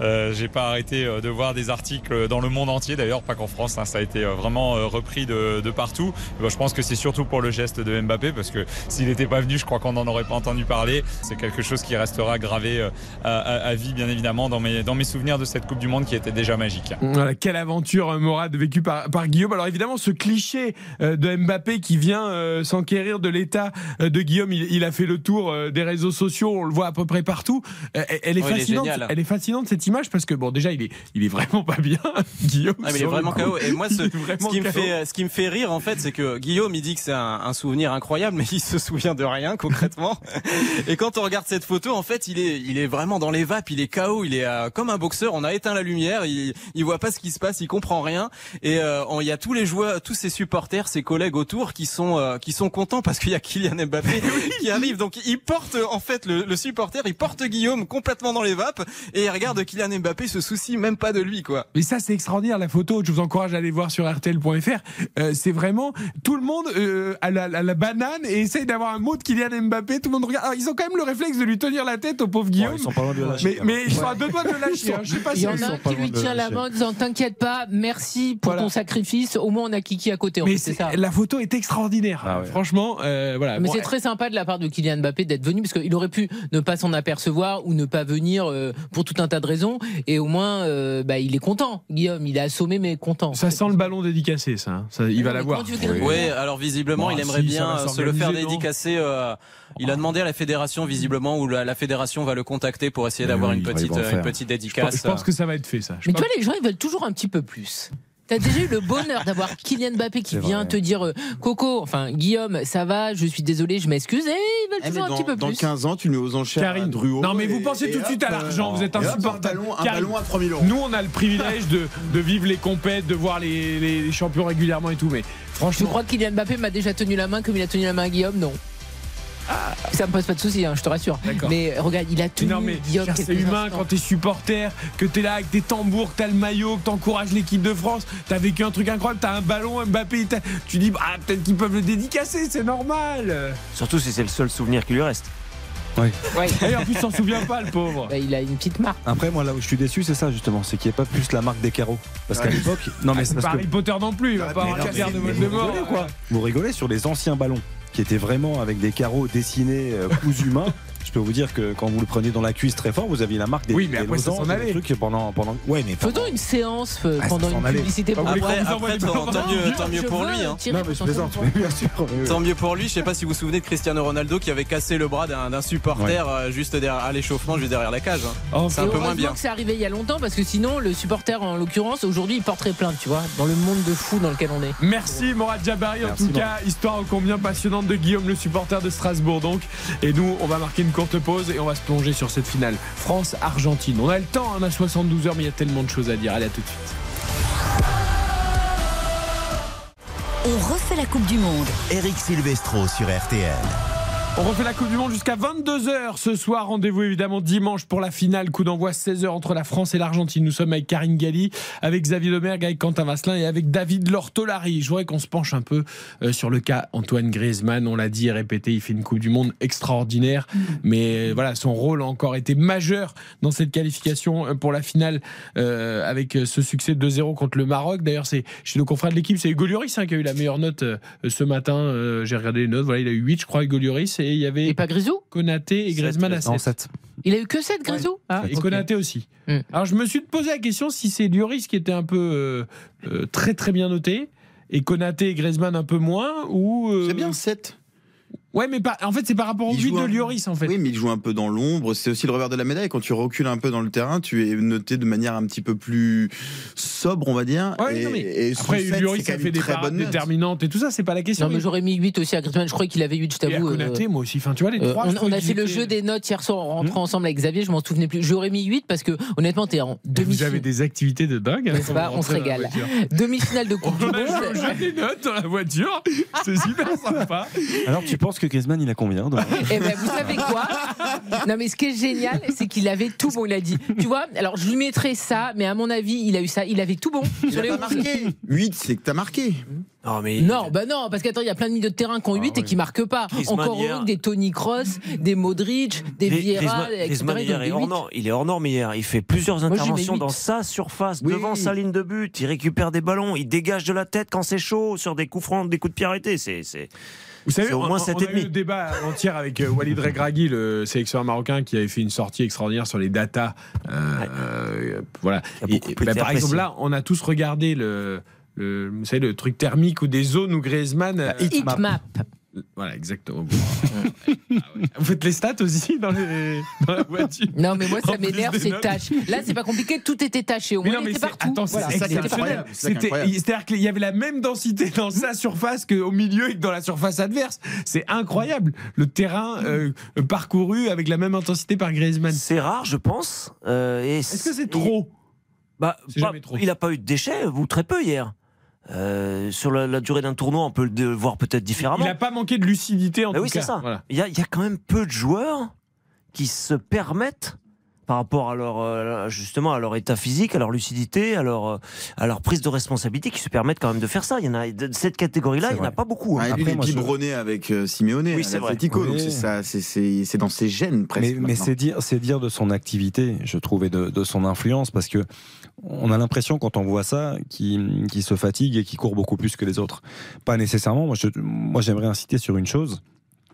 euh, j'ai pas arrêté de voir des articles dans le monde entier, d'ailleurs pas qu'en France, hein, ça a été vraiment repris de, de partout. Ben, je pense que c'est surtout pour le geste de Mbappé, parce que s'il n'était pas venu, je crois qu'on n'en aurait pas entendu parler. C'est quelque chose qui restera gravé à, à- à vie, bien évidemment, dans mes, dans mes souvenirs de cette Coupe du Monde qui était déjà magique. Voilà, quelle aventure euh, Morad vécue par, par Guillaume. Alors évidemment, ce cliché euh, de Mbappé qui vient euh, s'enquérir de l'état de Guillaume, il, il a fait le tour des réseaux sociaux, on le voit à peu près partout. Elle est est fascinante. génial. elle est fascinante cette image parce que bon, déjà, il est, il est vraiment pas bien, Guillaume. Ah, mais il est vraiment. KO. Et moi, ce, qui me fait, ce qui me fait rire, en fait, c'est que Guillaume, il dit que c'est un, un souvenir incroyable, mais il se souvient de rien, concrètement. Et quand on regarde cette photo, en fait, il est, il est vraiment dans les vapes, il est KO, il est euh, comme un boxeur. On a éteint la lumière, il, il voit pas ce qui se passe, il comprend rien. Et euh, il y a tous les joueurs, tous ses supporters, ses collègues autour qui sont, euh, qui sont contents parce qu'il y a Kylian Mbappé qui arrive. Donc, il porte, en fait, le, le supporter, il porte Guillaume complètement dans les vapes et il regarde Kylian Mbappé se soucie même pas de lui, quoi. Mais ça, c'est extraordinaire, la photo. Je vous encourage à aller voir sur RTL.fr. Euh, c'est vraiment tout le monde euh, à, la, à la banane et essaye d'avoir un mot de Kylian Mbappé. Tout le monde regarde. Alors, ils ont quand même le réflexe de lui tenir la tête au pauvre Guillaume. ils sont pas loin de lâcher, mais, mais ils sont à deux doigts de le lâcher. hein. Je sais pas si pas qui lui tient la main en disant T'inquiète pas, merci pour ton sacrifice. Au moins, on a Kiki à côté. en Mais fait, ça. la photo est extraordinaire. Ah Franchement, euh, voilà. Mais Bon, c'est très sympa de la part de Kylian Mbappé d'être venu parce qu'il aurait pu ne pas s'en apercevoir ou ne pas venir euh, pour tout un tas de raisons. Et au moins, euh, bah, il est content. Guillaume, il est assommé mais content. Ça sent le ballon dédicacé, ça. Ça, il va l'avoir. Oui, alors visiblement, Bon, il aimerait si, ça bien euh, se le faire dédicacer. Euh, il a demandé à la fédération, visiblement, ou la, la fédération va le contacter pour essayer d'avoir oui, une petite, euh, une petite dédicace. je pense que ça va être fait, ça. Je Mais pense- tu vois, les gens, ils veulent toujours un petit peu plus. T'as déjà eu le bonheur d'avoir Kylian Mbappé qui vient vrai. te dire euh, Coco, enfin Guillaume, ça va, je suis désolé, je m'excuse, et ils veulent Eh, mais toujours un dans, petit peu dans plus. 15 ans, tu le mets aux enchères Karine. Druot. Non, mais vous pensez tout de suite à l'argent, vous êtes insupportable. Un un ballon à 3000 euros. Nous, on a le privilège de, de vivre les compètes, de voir les, les- les champions régulièrement et tout, mais Tu franchement. crois que Kylian Mbappé m'a déjà tenu la main comme il a tenu la main à Guillaume Non. Ça me pose pas de soucis, hein, je te rassure. Mais regarde, il a tenu Non mais c'est humain instants. quand t'es supporter, que t'es là avec tes tambours, que t'as le maillot, que t'encourages l'équipe de France, t'as vécu un truc incroyable, t'as un ballon, Mbappé, tu dis bah, peut-être qu'ils peuvent le dédicacer, c'est normal. Surtout si c'est le seul souvenir qui lui reste. Ouais. Et en plus, il s'en souvient pas, le pauvre. Bah, il a une petite marque. Après, moi, là où je suis déçu, c'est ça, justement. C'est qu'il n'y ait pas plus la marque des carreaux. Parce qu'à l'époque. Non, mais Ah, c'est pas que. Harry Potter non plus, il va pas avoir de mais mode vous de mort. rigolez, quoi? Vous rigolez sur les anciens ballons qui étaient vraiment avec des carreaux dessinés, euh, cousus humains. Je peux vous dire que quand vous le preniez dans la cuisse très fort, vous aviez la marque des Oui, mais après, ça des trucs pendant, pendant. Ouais, mais Faisons une séance euh, Ah, pendant une publicité. Voulez Après- Après, tant, tant mieux, tant mieux pour lui. Hein. Non, mais je plaisante, mais bien sûr. oui, oui. Tant mieux pour lui. Je sais pas si vous vous souvenez de Cristiano Ronaldo qui avait cassé le bras d'un supporter euh, juste derrière à l'échauffement, juste derrière la cage. hein. Oh, c'est un peu moins bien. que c'est arrivé il y a longtemps parce que sinon le supporter en l'occurrence aujourd'hui il porterait plainte tu vois dans le monde de fou dans lequel on est. Merci Morad Jabari en tout cas, histoire ô combien passionnante de Guillaume le supporter de Strasbourg donc. Et nous on va marquer une courte pause et on va se plonger sur cette finale France-Argentine. On a le temps, on a 72 heures mais il y a tellement de choses à dire. Allez à tout de suite. On refait la Coupe du Monde. Eric Silvestro sur RTL. On refait la Coupe du Monde jusqu'à 22h ce soir. Rendez-vous évidemment dimanche pour la finale. Coup d'envoi 16h entre la France et l'Argentine. Nous sommes avec Karine Galli, avec Xavier Domergue, avec Quentin Vasselin et avec David Lortolari. Je voudrais qu'on se penche un peu euh, sur le cas Antoine Griezmann. On l'a dit et répété, il fait une Coupe du Monde extraordinaire. Mais euh, voilà, son rôle a encore été majeur dans cette qualification euh, pour la finale euh, avec ce succès de 2-0 contre le Maroc. D'ailleurs, c'est chez nos confrères de l'équipe, c'est Hugo Lloris hein, qui a eu la meilleure note euh, ce matin. Euh, J'ai regardé les notes. Voilà, il a eu 8, je crois, Hugo Lloris. Et il y avait Et pas Grisou Konaté et Griezmann à 7. Non, 7. Il a eu que 7 Grisou Ah, et ok. Konaté aussi. Mm. Alors je me suis posé la question si c'est Lloris qui était un peu euh, euh, très très bien noté et Konaté et Griezmann un peu moins ou euh, C'est bien 7. Ouais, mais pas, en fait c'est par rapport au but de un- Lloris en fait. Oui, mais il joue un peu dans l'ombre. C'est aussi le revers de la médaille. Quand tu recules un peu dans le terrain, tu es noté de manière un petit peu plus sobre, on va dire. Ouais, et, non, mais et après sept, Lloris a fait des parades déterminantes et tout ça, c'est pas la question. Non mais j'aurais mis 8 aussi à Griezmann, je crois qu'il avait 8, je t'avoue. Euh, moi aussi. Enfin, tu vois les euh, on, on a fait le jeu des notes hier soir en rentrant Hmm. ensemble avec Xavier, je m'en souvenais plus. J'aurais mis 8 parce que honnêtement t'es en Vous demi avez des activités de dingue. hein, N'est-ce quand pas vous On se régale. Demi-finale de Coupe du On a Monde. des notes dans la voiture. C'est super sympa. Alors, tu penses que Griezmann, il a combien donc Eh ben, vous savez quoi Non, mais ce qui est génial, c'est qu'il avait tout bon. Il a dit, tu vois, alors je lui mettrais ça, mais à mon avis, il a eu ça. Il avait tout bon. Il Sur a les pas marqué. 8, c'est que t'as marqué. Non, mais Non, bah non, parce qu'attends, il y a plein de milieux de terrain qui ont 8 et qui marquent pas. Griezmann, Encore hier- heureux que des Tony Cross, des Modric, des Gris- Vieira, Griezmann, etc. Griezmann, ils hier, est des hors 8. norme. Il est hors norme hier. Il fait plusieurs mets interventions huit. dans sa surface, Oui. devant sa ligne de but. Il récupère des ballons. Il dégage de la tête quand c'est chaud sur des coups francs, des coups de pied arrêtés. C'est, c'est, Vous savez, au on, moins on 7 a et eu le débat entier avec euh, Walid Regragui, le sélectionneur marocain, qui avait fait une sortie extraordinaire sur les datas. Euh, euh, voilà. a Et- bah, par exemple, là, on a tous regardé le. le vous savez, le truc thermique ou des zones où Griezmann. euh, Hitmap. Voilà, exactement. Ah ouais. Vous faites les stats aussi dans, les, dans la voiture Non, mais moi, ça m'énerve ces tâches. Là, c'est pas compliqué, tout était taché. Au Mais moins, non, il mais était c'est- partout. attends, Voilà, c'est incroyable. C'est-à-dire qu'il y avait la même densité dans sa surface qu'au milieu et que dans la surface adverse. C'est incroyable. Le terrain euh, parcouru avec la même intensité par Griezmann. C'est rare, je pense. Euh, Est-ce que c'est trop? Bah, pas- trop. il n'a pas eu de déchets, ou très peu hier. Euh, sur la, la durée d'un tournoi, on peut le voir peut-être différemment. Il n'a pas manqué de lucidité en Bah tout oui, cas. c'est ça. Voilà. Il y, a, il y a quand même peu de joueurs qui se permettent, par rapport à leur euh, justement à leur état physique, à leur lucidité, à leur euh, à leur prise de responsabilité, qui se permettent quand même de faire ça. Il y en a de cette catégorie-là, il n'y en a pas beaucoup. hein. Ah, et Après, moi, je- biberonné avec euh, Simeone Oui, c'est vrai. l'Atlético, donc Oui. c'est ça, c'est- c'est c'est dans ses gènes presque. Mais, c'est dire, c'est dire de son activité, je trouvais, de, de son influence, parce que on a l'impression quand on voit ça qu'il qu'il se fatigue et qu'il court beaucoup plus que les autres. Pas nécessairement. Moi, je- moi, j'aimerais insister sur une chose.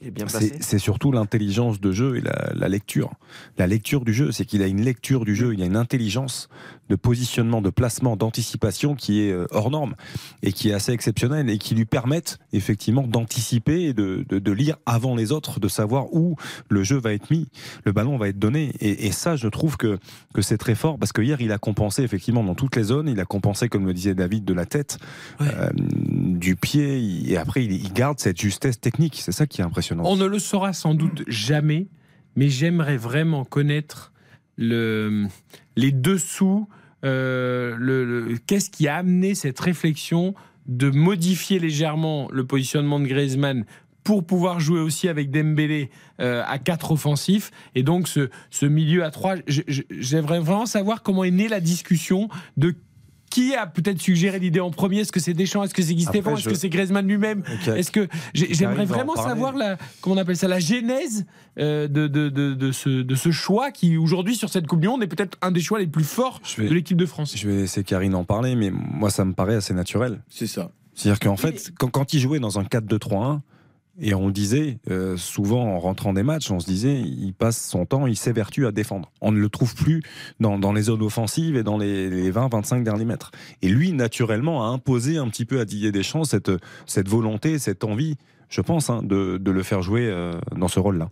Est bien c'est surtout l'intelligence de jeu et la, la lecture. La lecture du jeu, c'est qu'il a une lecture du jeu, il a une intelligence de positionnement, de placement, d'anticipation qui est euh, hors norme et qui est assez exceptionnelle et qui lui permettent effectivement d'anticiper et de, de- de lire avant les autres, de savoir où le jeu va être mis, le ballon va être donné. Et, et ça, je trouve que, que c'est très fort parce que hier, il a compensé effectivement dans toutes les zones, il a compensé, comme le disait David, de la tête, euh, du pied et après, il, il garde cette justesse technique. C'est ça qui est impressionnant. On ne le saura sans doute jamais, mais j'aimerais vraiment connaître le, les dessous, le, le- qu'est-ce qui a amené cette réflexion de modifier légèrement le positionnement de Griezmann pour pouvoir jouer aussi avec Dembélé euh, à quatre offensifs et donc ce, ce milieu à trois? Je- je- J'aimerais vraiment savoir comment est née la discussion de qui a peut-être suggéré l'idée en premier? Est-ce que c'est Deschamps? Est-ce que c'est Guy Stéphane? Est-ce je- que c'est Griezmann lui-même? Est-ce que j'aimerais vraiment savoir la comment on appelle ça la genèse euh, de, de, de, de ce, de ce choix qui aujourd'hui sur cette Coupe du Monde est peut-être un des choix les plus forts vais- de l'équipe de France. Je vais laisser Karine en parler, mais moi, ça me paraît assez naturel. C'est ça. C'est-à-dire qu'en fait, quand, quand il jouait dans un 4-2-3-1, et on le disait, euh, souvent en rentrant des matchs, on se disait, il passe son temps, il s'évertue à défendre. On ne le trouve plus dans, dans les zones offensives et dans les, les 20-25 derniers mètres. Et lui, naturellement, a imposé un petit peu à Didier Deschamps cette, cette volonté, cette envie, je pense, hein, de, de le faire jouer euh, dans ce rôle-là.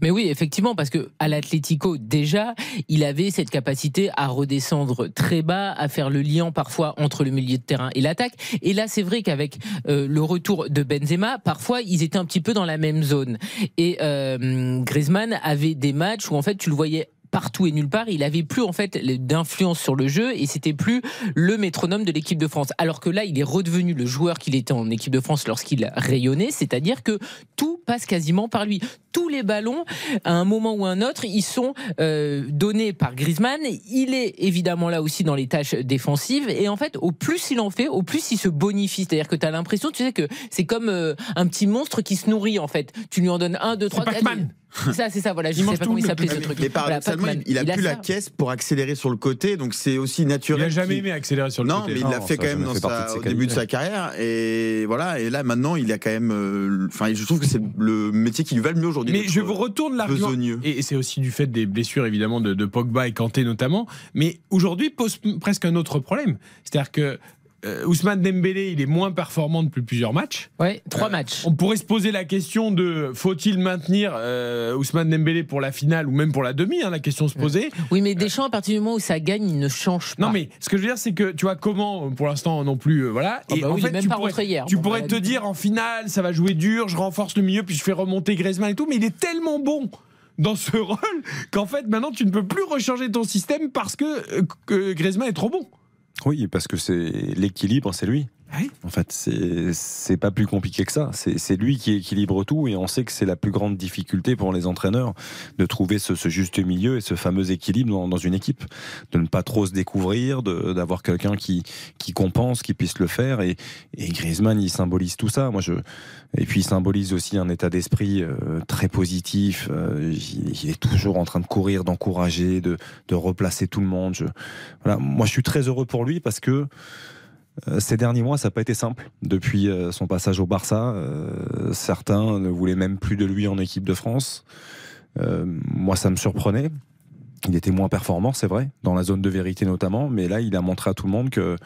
Mais oui, effectivement, parce que à l'Atlético déjà, il avait cette capacité à redescendre très bas, à faire le lien parfois entre le milieu de terrain et l'attaque. Et là, c'est vrai qu'avec euh, le retour de Benzema, parfois ils étaient un petit peu dans la même zone. Et euh, Griezmann avait des matchs où en fait tu le voyais partout et nulle part, il avait plus en fait d'influence sur le jeu et c'était plus le métronome de l'équipe de France. Alors que là, il est redevenu le joueur qu'il était en équipe de France lorsqu'il rayonnait, c'est-à-dire que tout passe quasiment par lui. Tous les ballons, à un moment ou un autre, ils sont euh, donnés par Griezmann. Il est évidemment là aussi dans les tâches défensives et en fait, au plus il en fait, au plus il se bonifie. C'est-à-dire que tu as l'impression, tu sais que c'est comme euh, un petit monstre qui se nourrit en fait. Tu lui en donnes un, deux, trois, quatre. Ça, c'est ça. Voilà, je Il sais pas comment il s'appelait ce truc. Mais Voilà, paradoxalement, Pac-Man. il, a plus la caisse pour accélérer sur le côté, donc c'est aussi naturel. Il a jamais aimé accélérer sur le non, côté. mais il Non, l'a fait quand même dans fait sa- au début de sa carrière. Et voilà, et là maintenant, il a quand même. euh, Enfin, je trouve que c'est le métier qui lui va le mieux aujourd'hui. Mais je vous euh, retourne l'argument. Et c'est aussi du fait des blessures évidemment de, de Pogba et Kanté notamment. Mais aujourd'hui pose presque un autre problème. C'est-à-dire que euh, Ousmane Dembélé, il est moins performant depuis plusieurs matchs. Ouais, trois matchs. On pourrait se poser la question de faut-il maintenir euh, Ousmane Dembélé pour la finale ou même pour la demi hein, La question se posait. Oui, mais Deschamps, à partir du moment où ça gagne, il ne change pas. Non mais ce que je veux dire c'est que tu vois comment pour l'instant non plus euh, voilà Ah bah oui, il est même tu pourrais, hier. tu pourrais bah, te dire en finale ça va jouer dur je renforce le milieu puis je fais remonter Griezmann et tout mais il est tellement bon dans ce rôle qu'en fait maintenant tu ne peux plus rechanger ton système parce que, euh, que Griezmann est trop bon Oui, parce que c'est l'équilibre, c'est lui. En fait, c'est pas plus compliqué que ça. C'est lui qui équilibre tout et on sait que c'est la plus grande difficulté pour les entraîneurs de trouver ce, ce juste milieu et ce fameux équilibre dans, dans une équipe, de ne pas trop se découvrir, d'avoir quelqu'un qui qui compense, qui puisse le faire et, et Griezmann il symbolise tout ça. Moi je et puis il symbolise aussi un état d'esprit euh, très positif. Euh, il, il est toujours en train de courir, d'encourager, de de replacer tout le monde. Je, voilà, moi je suis très heureux pour lui parce que ces derniers mois, ça n'a pas été simple. Depuis euh, son passage au Barça, euh, certains ne voulaient même plus de lui en équipe de France. Euh, moi, ça me surprenait. Il était moins performant, c'est vrai, dans la zone de vérité notamment, mais là, il a montré à tout le monde que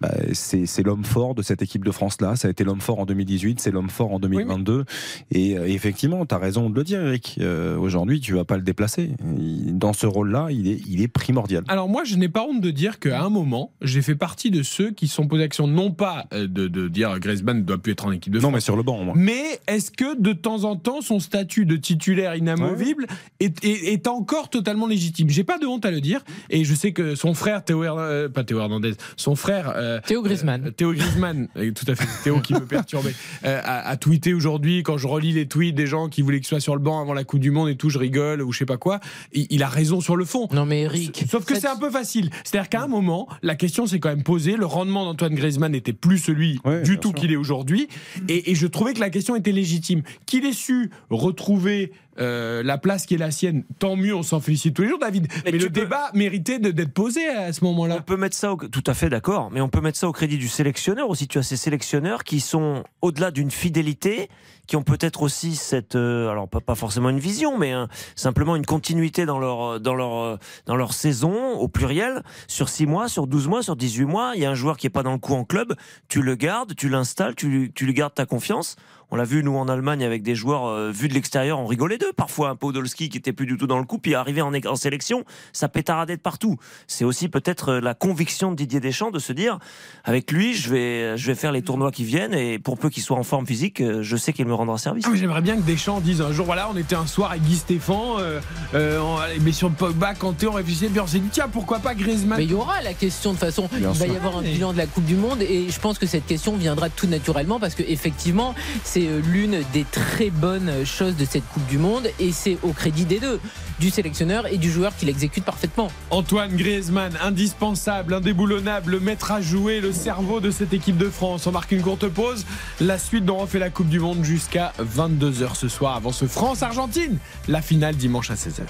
bah, c'est l'homme fort de cette équipe de France-là. Ça a été l'homme fort en 2018, c'est l'homme fort en 2022. Et, euh, effectivement, tu as raison de le dire, Eric. Euh, Aujourd'hui, tu vas pas le déplacer. Il- dans ce rôle-là, il est, il est primordial. Alors moi, je n'ai pas honte de dire qu'à un moment, j'ai fait partie de ceux qui sont posés l'action, non pas euh, de, de dire Griezmann ne doit plus être en équipe de France. Non, mais sur le banc, moi. Mais est-ce que de temps en temps, son statut de titulaire inamovible est, est- est encore totalement légitime? J'ai pas de honte à le dire. Et je sais que son frère, Théo euh, pas Théo Hernandez, son frère. euh, Théo Griezmann. euh, Théo Griezmann, euh, tout à fait, Théo qui me perturbait, euh, a, a tweeté aujourd'hui, quand je relis les tweets des gens qui voulaient qu'il soit sur le banc avant la Coupe du Monde et tout, je rigole ou je sais pas quoi. Il, il a raison sur le fond. Non mais Eric. Sauf que c'est un peu facile. C'est-à-dire qu'à un moment, la question s'est quand même posée. Le rendement d'Antoine Griezmann n'était plus celui du tout qu'il est aujourd'hui. Et, et je trouvais que la question était légitime. Qu'il ait su retrouver euh, la place qui est la sienne, tant mieux, on s'en félicite tous les jours, David. Mais, le débat méritait de- d'être posé à ce moment-là. On peut mettre ça, au- tout à fait d'accord, mais on peut mettre ça au crédit du sélectionneur aussi. Tu as ces sélectionneurs qui sont au-delà d'une fidélité, qui ont peut-être aussi cette, euh, alors pas, forcément une vision, mais un- simplement une continuité dans leur dans leur euh, dans leur saison au pluriel sur 6 mois, sur 12 mois, sur 18 mois. Il y a un joueur qui est pas dans le coup en club, tu le gardes, tu l'installes, tu, tu lui gardes ta confiance. On l'a vu nous en Allemagne avec des joueurs euh, vus de l'extérieur, on rigolait d'eux parfois. Un Podolski qui était plus du tout dans le coup, puis arrivé en, sélection, ça pétaradait de partout. C'est aussi peut-être euh, la conviction de Didier Deschamps de se dire, avec lui, je vais, je vais faire les tournois qui viennent et pour peu qu'il soit en forme physique, euh, je sais qu'il me rendra service. Ah, mais J'aimerais bien que Deschamps dise un jour, voilà, on était un soir avec Guy Stéphane, euh, euh, mais sur Pogba, Kanté, on réfléchissait, puis on s'est dit, tiens, pourquoi pas Griezmann Mais il y aura la question de toute façon. Bien il va y avoir un bilan de la Coupe du Monde et je pense que cette question viendra tout naturellement parce que effectivement c'est euh, l'une des très bonnes choses de cette Coupe du Monde et c'est au crédit des deux, du sélectionneur et du joueur qui l'exécute parfaitement. Antoine Griezmann, indispensable, indéboulonnable, le maître à jouer, le cerveau de cette équipe de France. On marque une courte pause. La suite dont on refait la Coupe du Monde jusqu'à 22h ce soir avant ce France-Argentine. La finale dimanche à 16h.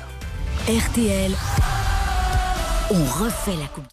RTL. On refait la Coupe.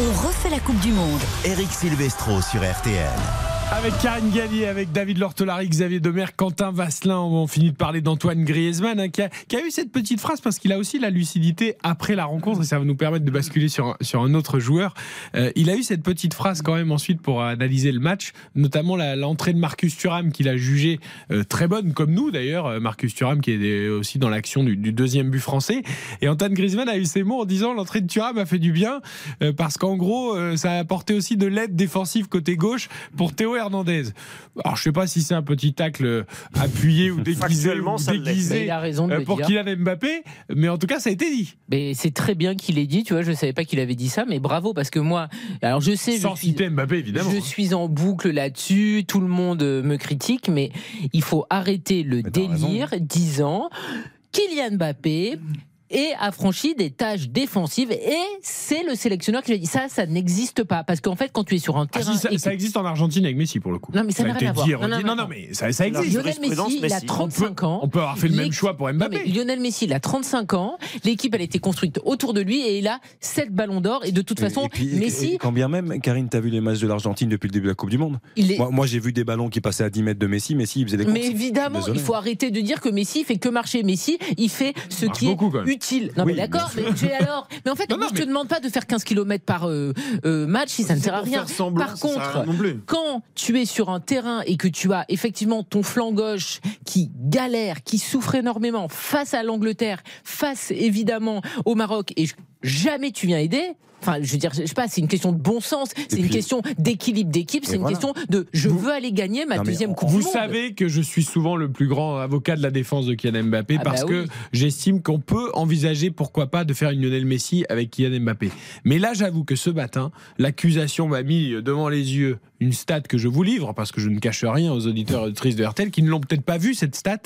On refait la Coupe du Monde. Eric Silvestro sur RTL. Avec Karine Gallier, avec David Lortolari, Xavier Demer, Quentin Vasselin, on finit de parler d'Antoine Griezmann hein, qui, a, eu cette petite phrase parce qu'il a aussi la lucidité après la rencontre et ça va nous permettre de basculer sur, un- sur un autre joueur. Euh, il a eu cette petite phrase quand même ensuite pour analyser le match, notamment l'entrée de Marcus Thuram qu'il a jugé euh, très bonne, comme nous d'ailleurs. Euh, Marcus Thuram qui est aussi dans l'action du, deuxième but français. Et Antoine Griezmann a eu ces mots en disant l'entrée de Thuram a fait du bien parce qu'en gros ça a apporté aussi de l'aide défensive côté gauche pour Théo Hernandez. Alors je sais pas si c'est un petit tacle appuyé ou déguisé, ou déguisé Mais il a raison de euh, pour dire. Kylian Mbappé, mais en tout cas ça a été dit. Mais c'est très bien qu'il ait dit, tu vois, je savais pas qu'il avait dit ça, mais bravo parce que moi, alors je sais, Sans je suis, citer Mbappé évidemment. je suis en boucle là-dessus, tout le monde euh, me critique, mais il faut arrêter le délire disant Kylian Mbappé et a franchi des tâches défensives et c'est le sélectionneur qui l'a dit ça ça n'existe pas parce qu'en fait quand tu es sur un Ah, terrain si, ça, et ça que- existe en Argentine avec Messi pour le coup. Non, mais ça n'a a rien à voir. Non, non, redit. non, non, non. mais ça, existe. Lionel Messi, il a 35 ans. On peut avoir fait le même choix pour Non, Mbappé. mais Lionel Messi, il a 35 ans. L'équipe, elle a été construite autour de lui et il a 7 ballons d'or. Et de toute façon, Et puis, et- Messi, et quand bien même, Karine, t'as vu les matchs de l'Argentine depuis le début de la Coupe du Monde Il est- Moi, moi, j'ai vu des ballons qui passaient à 10 mètres de Messi. Messi, il faisait des courses. Mais évidemment, il faut arrêter de dire que Messi fait que marcher. Messi, il fait ce qui est même. Utile. Non, mais d'accord, mais j'ai alors. Mais en fait, moi, je te demande pas de faire 15 km par euh, euh, match si ça ne sert à rien. semblant, par contre, non quand tu es sur un terrain et que tu as effectivement ton flanc gauche qui galère, qui souffre énormément face à l'Angleterre, face évidemment au Maroc, et jamais tu viens aider. Enfin, je veux dire, je sais pas, c'est une question de bon sens, c'est une puis- question d'équilibre d'équipe, c'est une voilà. question de je veux aller gagner ma deuxième Coupe Vous du Monde. savez que je suis souvent le plus grand avocat de la défense de Kylian Mbappé Ah parce bah que oui. j'estime qu'on peut envisager pourquoi pas de faire une Lionel Messi avec Kylian Mbappé. Mais là, j'avoue que ce matin, l'accusation m'a mis devant les yeux une stat que je vous livre parce que je ne cache rien aux auditeurs et auditrices de RTL qui ne l'ont peut-être pas vu cette stat.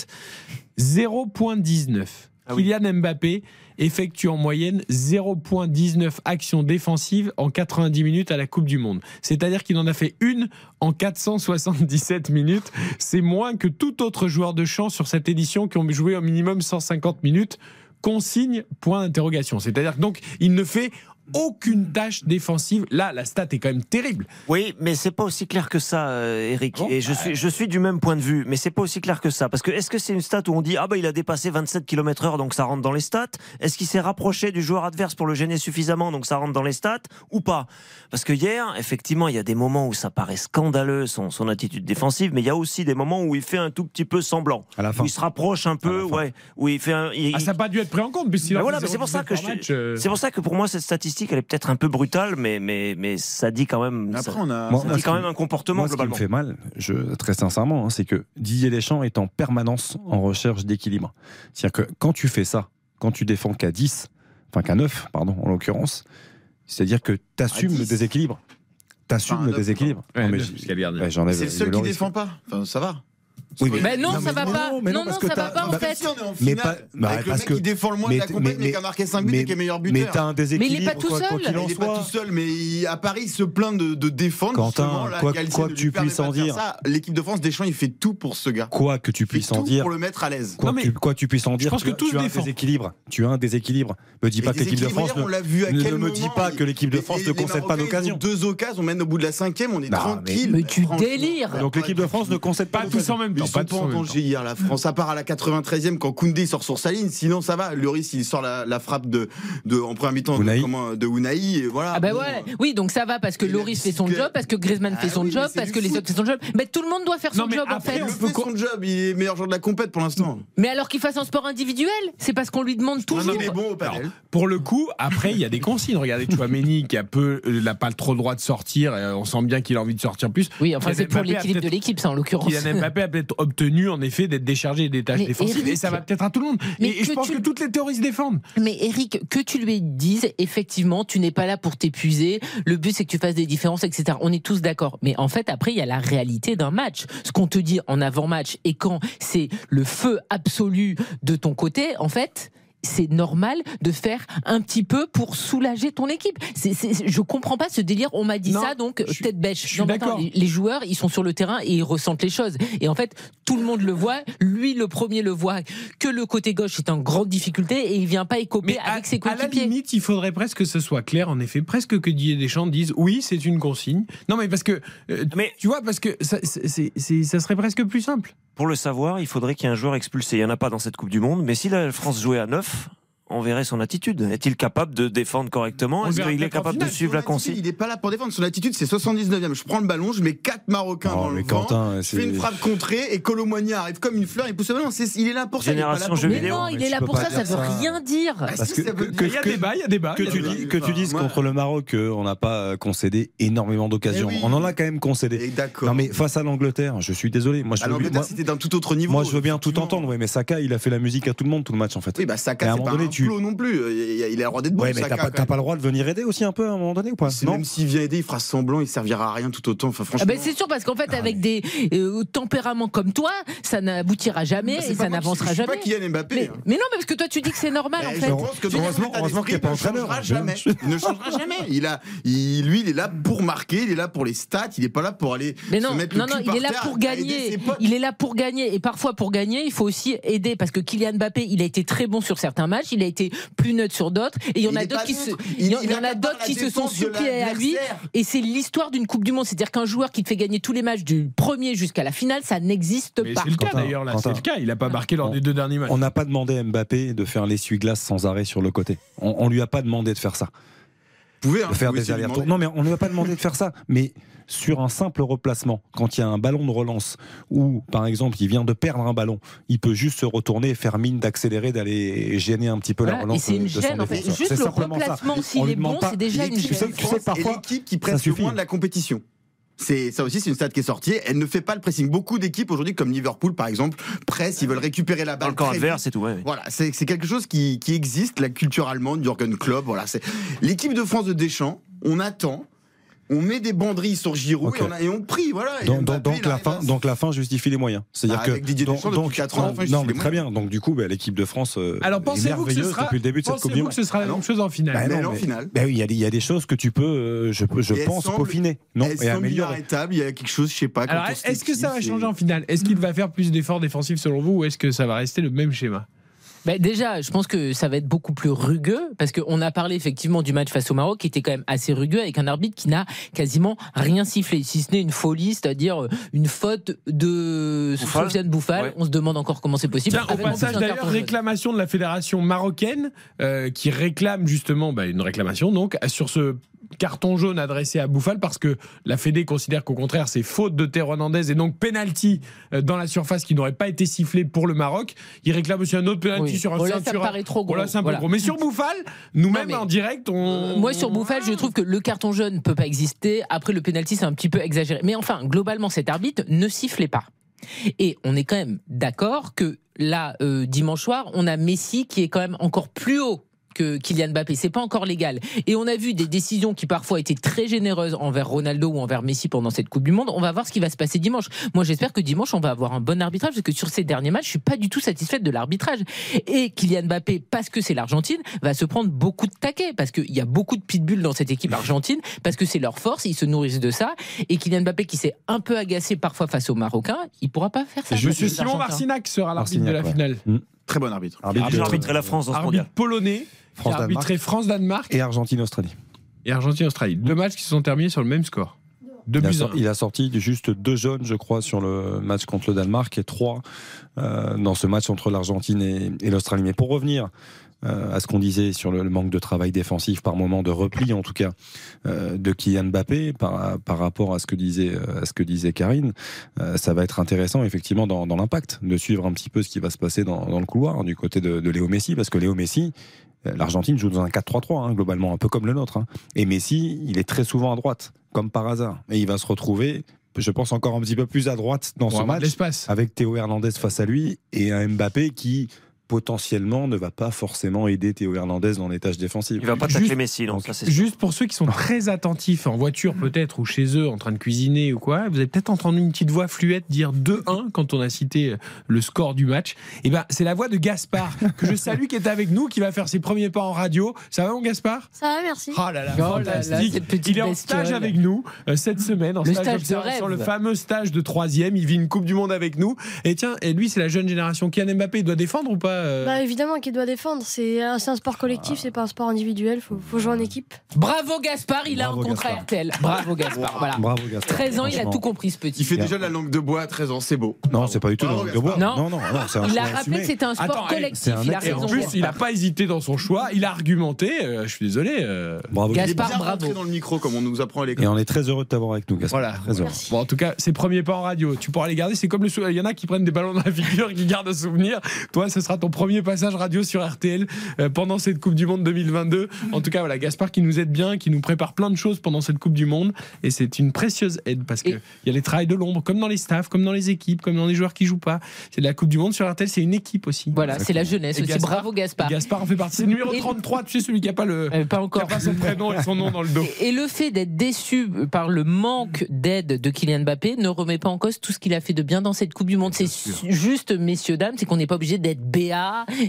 0.19. Kylian Mbappé effectue en moyenne 0.19 actions défensives en 90 minutes à la Coupe du Monde. C'est-à-dire qu'il en a fait une en 477 minutes. C'est moins que tout autre joueur de champ sur cette édition qui ont joué au minimum 150 minutes. Consigne, point d'interrogation. C'est-à-dire que donc, il ne fait aucune tâche défensive. Là, la stat est quand même terrible. Oui, mais c'est pas aussi clair que ça, euh, Eric. et je suis, je suis du même point de vue, mais c'est pas aussi clair que ça. Parce que est-ce que c'est une stat où on dit ah bah il a dépassé 27 km/h donc ça rentre dans les stats? Est-ce qu'il s'est rapproché du joueur adverse pour le gêner suffisamment donc ça rentre dans les stats? Ou pas? Parce que hier, effectivement, il y a des moments où ça paraît scandaleux son, son attitude défensive, mais il y a aussi des moments où il fait un tout petit peu semblant, À la fin. où il se rapproche un peu, ouais, où il fait un. il- Ah, ça n'a pas dû être pris en compte. puisqu'il Ben en voilà, fait mais c'est pour ça 0,19 que par je- match, euh. c'est pour ça que pour moi cette statistique elle est peut-être un peu brutale, mais mais mais ça dit quand même. Après, ça, on a- ça Moi, dit quand même un comportement moi, ce qui me fait mal, je, très sincèrement, hein, c'est que Didier Deschamps est en permanence en recherche d'équilibre. C'est-à-dire que quand tu fais ça, quand tu défends qu'à 10, enfin qu'à 9, pardon, en l'occurrence, c'est-à-dire que tu assumes le 10. déséquilibre. Tu assumes Enfin, le déséquilibre. Ouais, ouais, j'enlève C'est le seul qui défend pas. Enfin, ça va. Oui, mais- Mais non, Non, ça mais va non, pas. Non, non, non, parce que ça va pas en bah, fait. Si on est en Mais pas- bah, avec le parce mec que- qui défend le moins mais de la compète, mais- mais qui a marqué 5 buts et qui est meilleur buteur. Mais t'as un déséquilibre. Mais il est pas tout quoi- quoi seul. qu'il en il est pas tout seul, mais il- à Paris, il se plaint de, de défendre. Quentin, là, quoi- quoi que tu puisses en dire. L'équipe de France, Deschamps, il fait tout pour ce gars. Quoi que tu Il puisses en tout dire. pour le mettre à l'aise. Quoi, que tu, quoi puisses en dire, pense que as un déséquilibre. Tu as un déséquilibre. Me dis pas que l'équipe de France ne, on l'a vu à ne me dis pas il- que l'équipe de France ne concède pas d'occasion. Deux occasions, on mène au bout de la cinquième, on est tranquille. Mais tu délires. Donc l'équipe de France ne concède pas tous d'occasion. en même temps. Sont Pas pas en danger hier. La France, à part à la 93e quand Koundé sort sur sa ligne. Sinon, ça va. Lloris, il sort la, la frappe de, de, en première mi-temps de, de Unai. Et voilà. Ah bah Bon, ouais, oui donc ça va parce que Il a Loris fait son job, parce que Griezmann Ah fait son oui, job, parce que les autres font son job. Mais tout le monde doit faire son job en après, fait. Il fait son job. Il est meilleur joueur de la compète pour l'instant. Mais alors qu'il fasse un sport individuel, c'est parce qu'on lui demande toujours. non, mais bon. Pour le coup, après, il y a des consignes. Regardez Chouameni qui a peu, euh, n'a pas trop le droit de sortir. on sent bien qu'il a envie de sortir plus. Oui, enfin c'est pour l'équilibre de l'équipe, ça en l'occurrence. Kylian Mbappé a peut-être obtenu en effet d'être déchargé des tâches Mais défensives Eric- et ça va peut-être à tout le monde. Mais et, et je pense tu- que toutes les théories se défendent. Mais Eric, que tu lui dises, effectivement, tu n'es pas là pour t'épuiser. Le but, c'est que tu fasses des différences, etc. On est tous d'accord. Mais en fait, après, il y a la réalité d'un match. Ce qu'on te dit en avant-match et quand c'est le feu absolu de ton côté, en fait. C'est normal de faire un petit peu pour soulager ton équipe. C'est, c'est- je comprends pas ce délire. On m'a dit Non, ça, donc je tête bêche. je suis Non, mais attends, d'accord. Les, les joueurs, ils sont sur le terrain et ils ressentent les choses. Et en fait, tout le monde le voit. Lui, le premier, le voit que le côté gauche est en grande difficulté et il vient pas écoper Mais à, avec ses à la limite, il faudrait presque que ce soit clair, en effet, presque que Didier Deschamps dise oui, c'est une consigne. Non, mais parce que, euh, Mais- tu vois, parce que c'est- ça serait presque plus simple. Pour le savoir, il faudrait qu'il y ait un joueur expulsé. Il n'y en a pas dans cette Coupe du Monde, mais si la France jouait à 9, on verrait son attitude. Est-il capable de défendre correctement? On Est-ce qu'il est capable de suivre la consigne? Il est pas là pour défendre. Son attitude, c'est 79e. Je prends le ballon, je mets 4 Marocains Oh, dans mais le vent. Quentin, Je fais une frappe contrée et Colomboigny arrive comme une fleur. Il pousse le ballon. Il est là pour ça. il est là pour- Mais non, mais il est là pour ça, ça dire veut ça. rien dire. Parce que- ça veut que- dire- Il y a que- débat, il y a débat. Que tu, débat. dis, que tu dises contre le Maroc qu'on n'a pas euh, concédé énormément d'occasions. Oui. On en a quand même concédé. Et D'accord. Non mais face à l'Angleterre, je suis désolé. Moi je, l'Angleterre, c'était d'un tout autre niveau. moi, je veux bien tout entendre, mais Saka il a fait la musique à tout le monde tout le match en fait. Oui, bah Et Saka, c'est non plus. Il le droit d'être bon. ouais mais t'as pas, le droit de venir aider aussi un peu à un moment donné ou pas? C'est Non? Même s'il vient aider, il fera semblant, il servira à rien tout autant. Enfin, Ah franchement. ben c'est sûr parce qu'en fait avec des euh, tempéraments comme toi, ça n'aboutira jamais Bah, et ça n'avancera jamais. pas Kylian Mbappé, Mais, hein. mais non, mais parce que toi tu dis que c'est normal en Eh, fait. Je pense que Heureusement- heureusement qu'il est pas entraîneur, Il ne changera bien. jamais. Il ne changera jamais. Il a, il- lui, il est là pour marquer. Il est là pour les stats. Il est pas là pour aller Mais se non, mettre le non, non, il est là pour à gagner. Il est là pour gagner. Et parfois, pour gagner, il faut aussi aider. Parce que Kylian Mbappé, il a été très bon sur certains matchs. Il a été plus neutre sur d'autres. Et il y en Il a d'autres qui se, neutre. il y en, Il- il y en il a accapare d'autres la qui se sont suppliés à lui. Et c'est l'histoire d'une Coupe du Monde. C'est-à-dire qu'un joueur qui te fait gagner tous les matchs du premier jusqu'à la finale, ça n'existe pas. c'est le cas d'ailleurs, là. C'est le cas. Il a pas marqué lors On- des deux derniers matchs. On n'a pas demandé à Mbappé de faire l'essuie-glace sans arrêt sur le côté. On, on lui a pas demandé de faire ça. Vous pouvez, hein, de faire vous des allers-retours. Non, mais on ne lui a pas demandé de faire ça. Mais sur un simple replacement, quand il y a un ballon de relance ou par exemple il vient de perdre un ballon, il peut juste se retourner et faire mine d'accélérer, d'aller gêner un petit peu Voilà, la relance. et c'est une de son gêne, en fait. défenseur. Juste C'est le simplement ça. replacement, s'il est bon, c'est déjà une gêne. de France est l'équipe qui presse le moins de la compétition. C'est ça aussi, c'est une stat qui est sortie. Elle ne fait pas le pressing. Beaucoup d'équipes aujourd'hui, comme Liverpool par exemple, pressent, ils veulent récupérer la balle. le camp adverse et tout, ouais, ouais. Voilà, c'est c'est quelque chose qui, qui existe, la culture allemande, Jürgen Klopp. Voilà, c'est l'équipe de France de Deschamps. On attend, on met des banderilles sur Giroud et, on a- et on prie. Voilà. Donc, la fin, à- donc la fin justifie les moyens. C'est-à-dire que avec Didier donc- Deschamps, donc- quatre ans, la fin non, mais les très bien. Donc du coup, bah, l'équipe de France euh, Alors est pensez-vous que ce merveilleuse sera, depuis le début de cette Coupe du pensez-vous Monde. que ce sera la même chose en finale Bah non, en finale. bah oui, il y, a des- il y a des choses que tu peux, euh, je, je pense, semble- peaufiner, non, elle et améliorer. Il y a quelque chose, je sais pas. Alors, est-ce que ça va changer en finale? Est-ce qu'il va faire plus d'efforts défensifs selon vous ou est-ce que ça va rester le même schéma? Bah, déjà, je pense que ça va être beaucoup plus rugueux parce qu'on a parlé effectivement du match face au Maroc qui était quand même assez rugueux avec un arbitre qui n'a quasiment rien sifflé, si ce n'est une folie, c'est-à-dire euh, une faute de Bouffal Sofiane Bouffal. Ouais. On se demande encore comment c'est possible. Tiens, au Avec en plus passage d'ailleurs, réclamation de la fédération marocaine euh, qui réclame justement bah, une réclamation donc sur ce carton jaune adressé à Bouffal parce que la Fédé considère qu'au contraire c'est faute de Théo Hernandez et donc penalty euh, dans la surface qui n'aurait pas été sifflé pour le Maroc. Il réclame aussi un autre penalty Oui. sur un Bon, là, ça me paraît trop gros. Là, un peu gros. Mais sur Bouffal, nous-mêmes en direct, on. Moi sur Bouffal, je trouve que le carton jaune ne peut pas exister. Après le penalty, c'est un petit peu exagéré. Mais enfin, globalement, cet arbitre ne sifflait pas. Et on est quand même d'accord que là, euh, dimanche soir, on a Messi qui est quand même encore plus haut que Kylian Mbappé. C'est pas encore légal. Et on a vu des décisions qui parfois étaient très généreuses envers Ronaldo ou envers Messi pendant cette Coupe du Monde. On va voir ce qui va se passer dimanche. Moi, j'espère que dimanche, on va avoir un bon arbitrage parce que sur ces derniers matchs, je suis pas du tout satisfaite de l'arbitrage. Et Kylian Mbappé, parce que c'est l'Argentine, va se prendre beaucoup de taquets parce qu'il y a beaucoup de pitbulls dans cette équipe argentine parce que c'est leur force, ils se nourrissent de ça. Et Kylian Mbappé, qui s'est un peu agacé parfois face aux Marocains, il pourra pas faire ça. Monsieur Simon. Marcinac sera l'arbitre de la ouais. finale. Très bon arbitre. Arbitre J'ai de- arbitré la France dans ce Arbitre polonais qui a France-Danemark. arbitré France-Danemark et Argentine-Australie. et Argentine-Australie. Deux matchs qui se sont terminés sur le même score. Deux Il a, buts à sor- un. il a sorti juste deux jaunes, je crois, sur le match contre le Danemark et trois euh, dans ce match entre l'Argentine et, et l'Australie. Mais pour revenir euh, à ce qu'on disait sur le, le manque de travail défensif, par moment de repli en tout cas, euh, de Kylian Mbappé par, par rapport à ce que disait, euh, à ce que disait Karine, euh, ça va être intéressant effectivement dans, dans l'impact de suivre un petit peu ce qui va se passer dans, dans le couloir du côté de, de Léo Messi, parce que Léo Messi, L'Argentine joue dans un 4-3-3, hein, globalement, un peu comme le nôtre. hein. Et Messi, il est très souvent à droite, comme par hasard. Et il va se retrouver, je pense, encore un petit peu plus à droite dans Pour ce match, avec Théo Hernandez face à lui et un Mbappé qui potentiellement ne va pas forcément aider Théo Hernandez dans les tâches défensives. Il va pas Juste- tacler Messi, non, ça c'est. Juste pour ceux qui sont très attentifs en voiture peut-être ou chez eux en train de cuisiner ou quoi, vous avez peut-être entendu une petite voix fluette dire 2-1 quand on a cité le score du match. Et ben c'est la voix de Gaspard que je salue qui est avec nous qui va faire ses premiers pas en radio. Ça va mon Gaspard? Ça va, merci. Oh là là, Oh là là, Il est en bestiole. stage avec nous euh, cette semaine, en Le stage stage rêve. le fameux stage de troisième. Il vit une Coupe du Monde avec nous. Et tiens, et lui c'est la jeune génération. Kylian Mbappé, il doit défendre ou pas euh Bah évidemment qu'il doit défendre, c'est un, un sport collectif, c'est pas un sport individuel, faut, faut jouer en équipe. Bravo Gaspard, il a un contrat Gaspard. RTL. Bravo Gaspard. Voilà. Bravo Gaspard. 13 ans, il a tout compris ce petit. Il fait déjà la langue de bois à 13 ans, c'est beau. Non, c'est pas du tout Bravo, dans le bois. Gaspard. Non, non, non, un Il a rappelé que c'était un sport Attends, collectif. un Il a Et raison. en plus, il n'a Gaspard. pas hésité dans son choix. Il a argumenté. euh, je suis désolé. euh, Bravo. Gaspard, bien bravo. rentré dans le micro comme on nous apprend à Et l'école. on est très heureux de t'avoir avec nous, Gaspard. Voilà. Très heureux. Bon, en tout cas, ses premiers pas en radio, tu pourras les garder. C'est comme le il y en a qui prennent des ballons dans la figure, qui gardent un souvenir. Toi, ce sera ton premier passage radio sur RTL euh, pendant cette Coupe du Monde 2022. En tout cas, voilà, Gaspard qui nous aide bien, qui nous prépare plein de choses pendant cette Coupe du Monde. Et c'est une précieuse aide parce que Et- il y a les travails de l'ombre, comme dans les staffs, comme dans les équipes, comme dans les joueurs qui jouent pas. C'est de la Coupe du Monde sur RTL, c'est une équipe aussi. Voilà, c'est la jeunesse Et aussi. Gaspard- Bravo Gaspard. Gaspard en fait partie. C'est le numéro Et- 33, tu sais, celui qui a pas le. Euh, pas qui a encore. pas son prénom et son nom dans le dos. Et le fait d'être déçu par le manque d'aide de Kylian Mbappé ne remet pas en cause tout ce qu'il a fait de bien dans cette Coupe du Monde. C'est juste, messieurs, dames, c'est qu'on n'est pas obligé d'être béat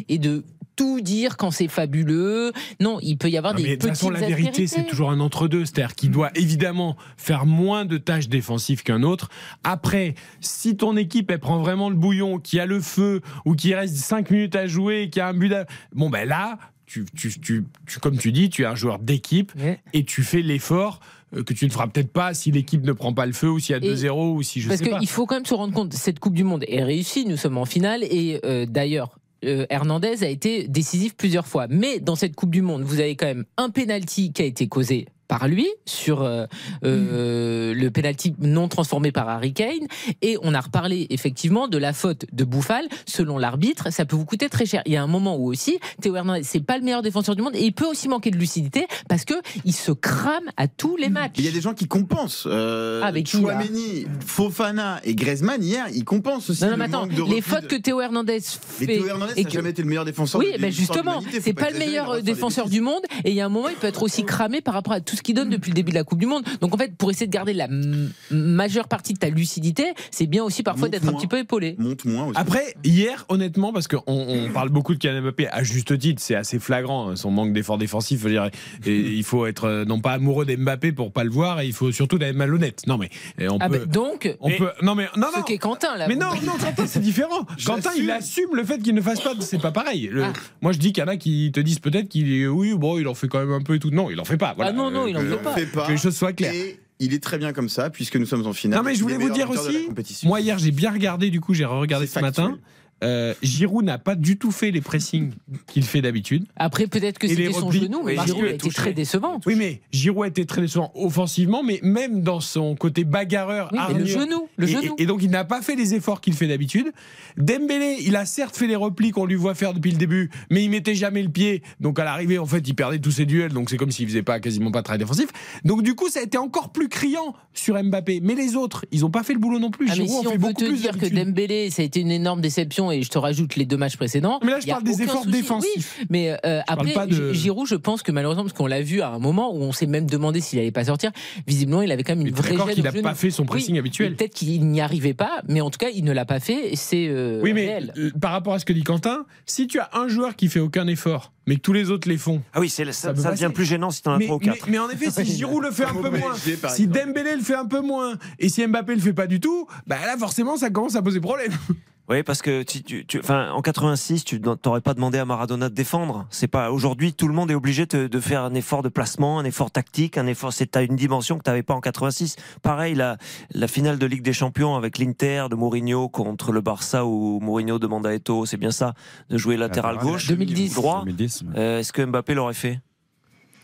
et de tout dire quand c'est fabuleux. Non, il peut y avoir des mais de toute petites façon, la vérité, c'est toujours un entre-deux. C'est-à-dire qu'il doit évidemment faire moins de tâches défensives qu'un autre. Après, si ton équipe, elle prend vraiment le bouillon, qui a le feu, ou qui reste 5 minutes à jouer, qui a un but à... Bon, ben là, tu, tu, tu, tu- comme tu dis, tu es un joueur d'équipe Ouais. et tu fais l'effort euh, que tu ne feras peut-être pas si l'équipe ne prend pas le feu, ou s'il y a Et- 2-0, ou si je Parce sais pas. qu'il faut quand même se rendre compte, cette Coupe du Monde est réussie, nous sommes en finale, et euh, d'ailleurs, euh, Hernandez a été décisif plusieurs fois. Mais dans cette Coupe du Monde, vous avez quand même un penalty qui a été causé par lui sur euh, euh, mm. le penalty non transformé par Harry Kane. Et on a reparlé effectivement de la faute de Bouffal. Selon l'arbitre ça peut vous coûter très cher. Il y a un moment où aussi Théo Hernandez c'est pas le meilleur défenseur du monde et il peut aussi manquer de lucidité parce que il se crame à tous les mm. matchs. Il y a des gens qui compensent euh, ah, avec Chouameni Fofana et Griezmann hier ils compensent aussi non, non, le attends, les fautes que Théo Hernandez fait mais Théo Hernandez et que... n'a jamais été le meilleur défenseur oui mais ben justement c'est pas, pas le meilleur hein, défenseur du monde et il y a un moment il peut être aussi cramé par rapport à tout ce qu'il donne depuis le début de la Coupe du Monde. Donc en fait, pour essayer de garder la majeure partie de ta lucidité, c'est bien aussi parfois d'être un petit peu épaulé. Monte moins aussi. Après, hier, honnêtement, parce qu'on on parle beaucoup de Kylian Mbappé, à juste titre, c'est assez flagrant, hein, son manque d'effort défensif. Et il faut être euh, non pas amoureux d'Mbappé pour pas le voir, et il faut surtout d'être malhonnête. Non mais on ah peut. Bah, donc, on peut. Non mais non non. Ce qu'est Quentin là. Mais non, non Quentin c'est différent. Quentin il assume le fait qu'il ne fasse pas, c'est pas pareil. Ah. Moi je dis qu'il y en a qui te disent peut-être qu'il oui bon il en fait quand même un peu et tout. Non il en fait pas. Voilà. Ah non non il n'en pas. Fait pas. Que les choses soient claires. Et il est très bien comme ça, puisque nous sommes en finale. Non, mais je voulais vous dire aussi, moi hier j'ai bien regardé, du coup j'ai regardé ce matin. Euh, Giroud n'a pas du tout fait les pressings qu'il fait d'habitude. Après, peut-être que c'était son genou, mais Giroud a été très décevant. Oui, mais Giroud a été très décevant offensivement, mais même dans son côté bagarreur, oui, le genou, le et, genou. Et, donc, il n'a pas fait les efforts qu'il fait d'habitude. Dembélé, il a certes fait les replis qu'on lui voit faire depuis le début, mais il mettait jamais le pied. Donc, à l'arrivée, en fait, il perdait tous ses duels. Donc, c'est comme s'il faisait pas quasiment pas très défensif. Donc, du coup, ça a été encore plus criant sur Mbappé. Mais les autres, ils n'ont pas fait le boulot non plus. Ah, Giroud mais si on, on te plus dire que Dembélé, ça a été une énorme déception et je te rajoute les deux matchs précédents. Mais là, je parle des efforts défensifs. Oui, mais euh, après, de... Giroud, je pense que malheureusement, parce qu'on l'a vu à un moment où on s'est même demandé s'il allait pas sortir, visiblement, il avait quand même une vraie gêne. Il n'a pas fait son pressing habituel. Peut-être qu'il n'y arrivait pas, mais en tout cas, il ne l'a pas fait. C'est euh, oui, mais réel. Euh, par rapport à ce que dit Quentin, si tu as un joueur qui fait aucun effort, mais que tous les autres les font. Ah oui, ça, devient plus gênant si tu en as trois ou quatre. Mais, en effet, si Giroud le fait un peu moins, si Dembélé le fait un peu moins, et si Mbappé le fait pas du tout, bah là forcément ça commence à poser problème. Oui, parce que tu, tu, tu en 86, tu n'aurais pas demandé à Maradona de défendre. C'est pas aujourd'hui, tout le monde est obligé te, de faire un effort de placement, un effort tactique, un effort. C'est as une dimension que tu n'avais pas en 86. Pareil, la, la finale de Ligue des Champions avec l'Inter de Mourinho contre le Barça où Mourinho demande à Eto'o, c'est bien ça, de jouer latéral gauche, droit. euh, Est-ce que Mbappé l'aurait fait?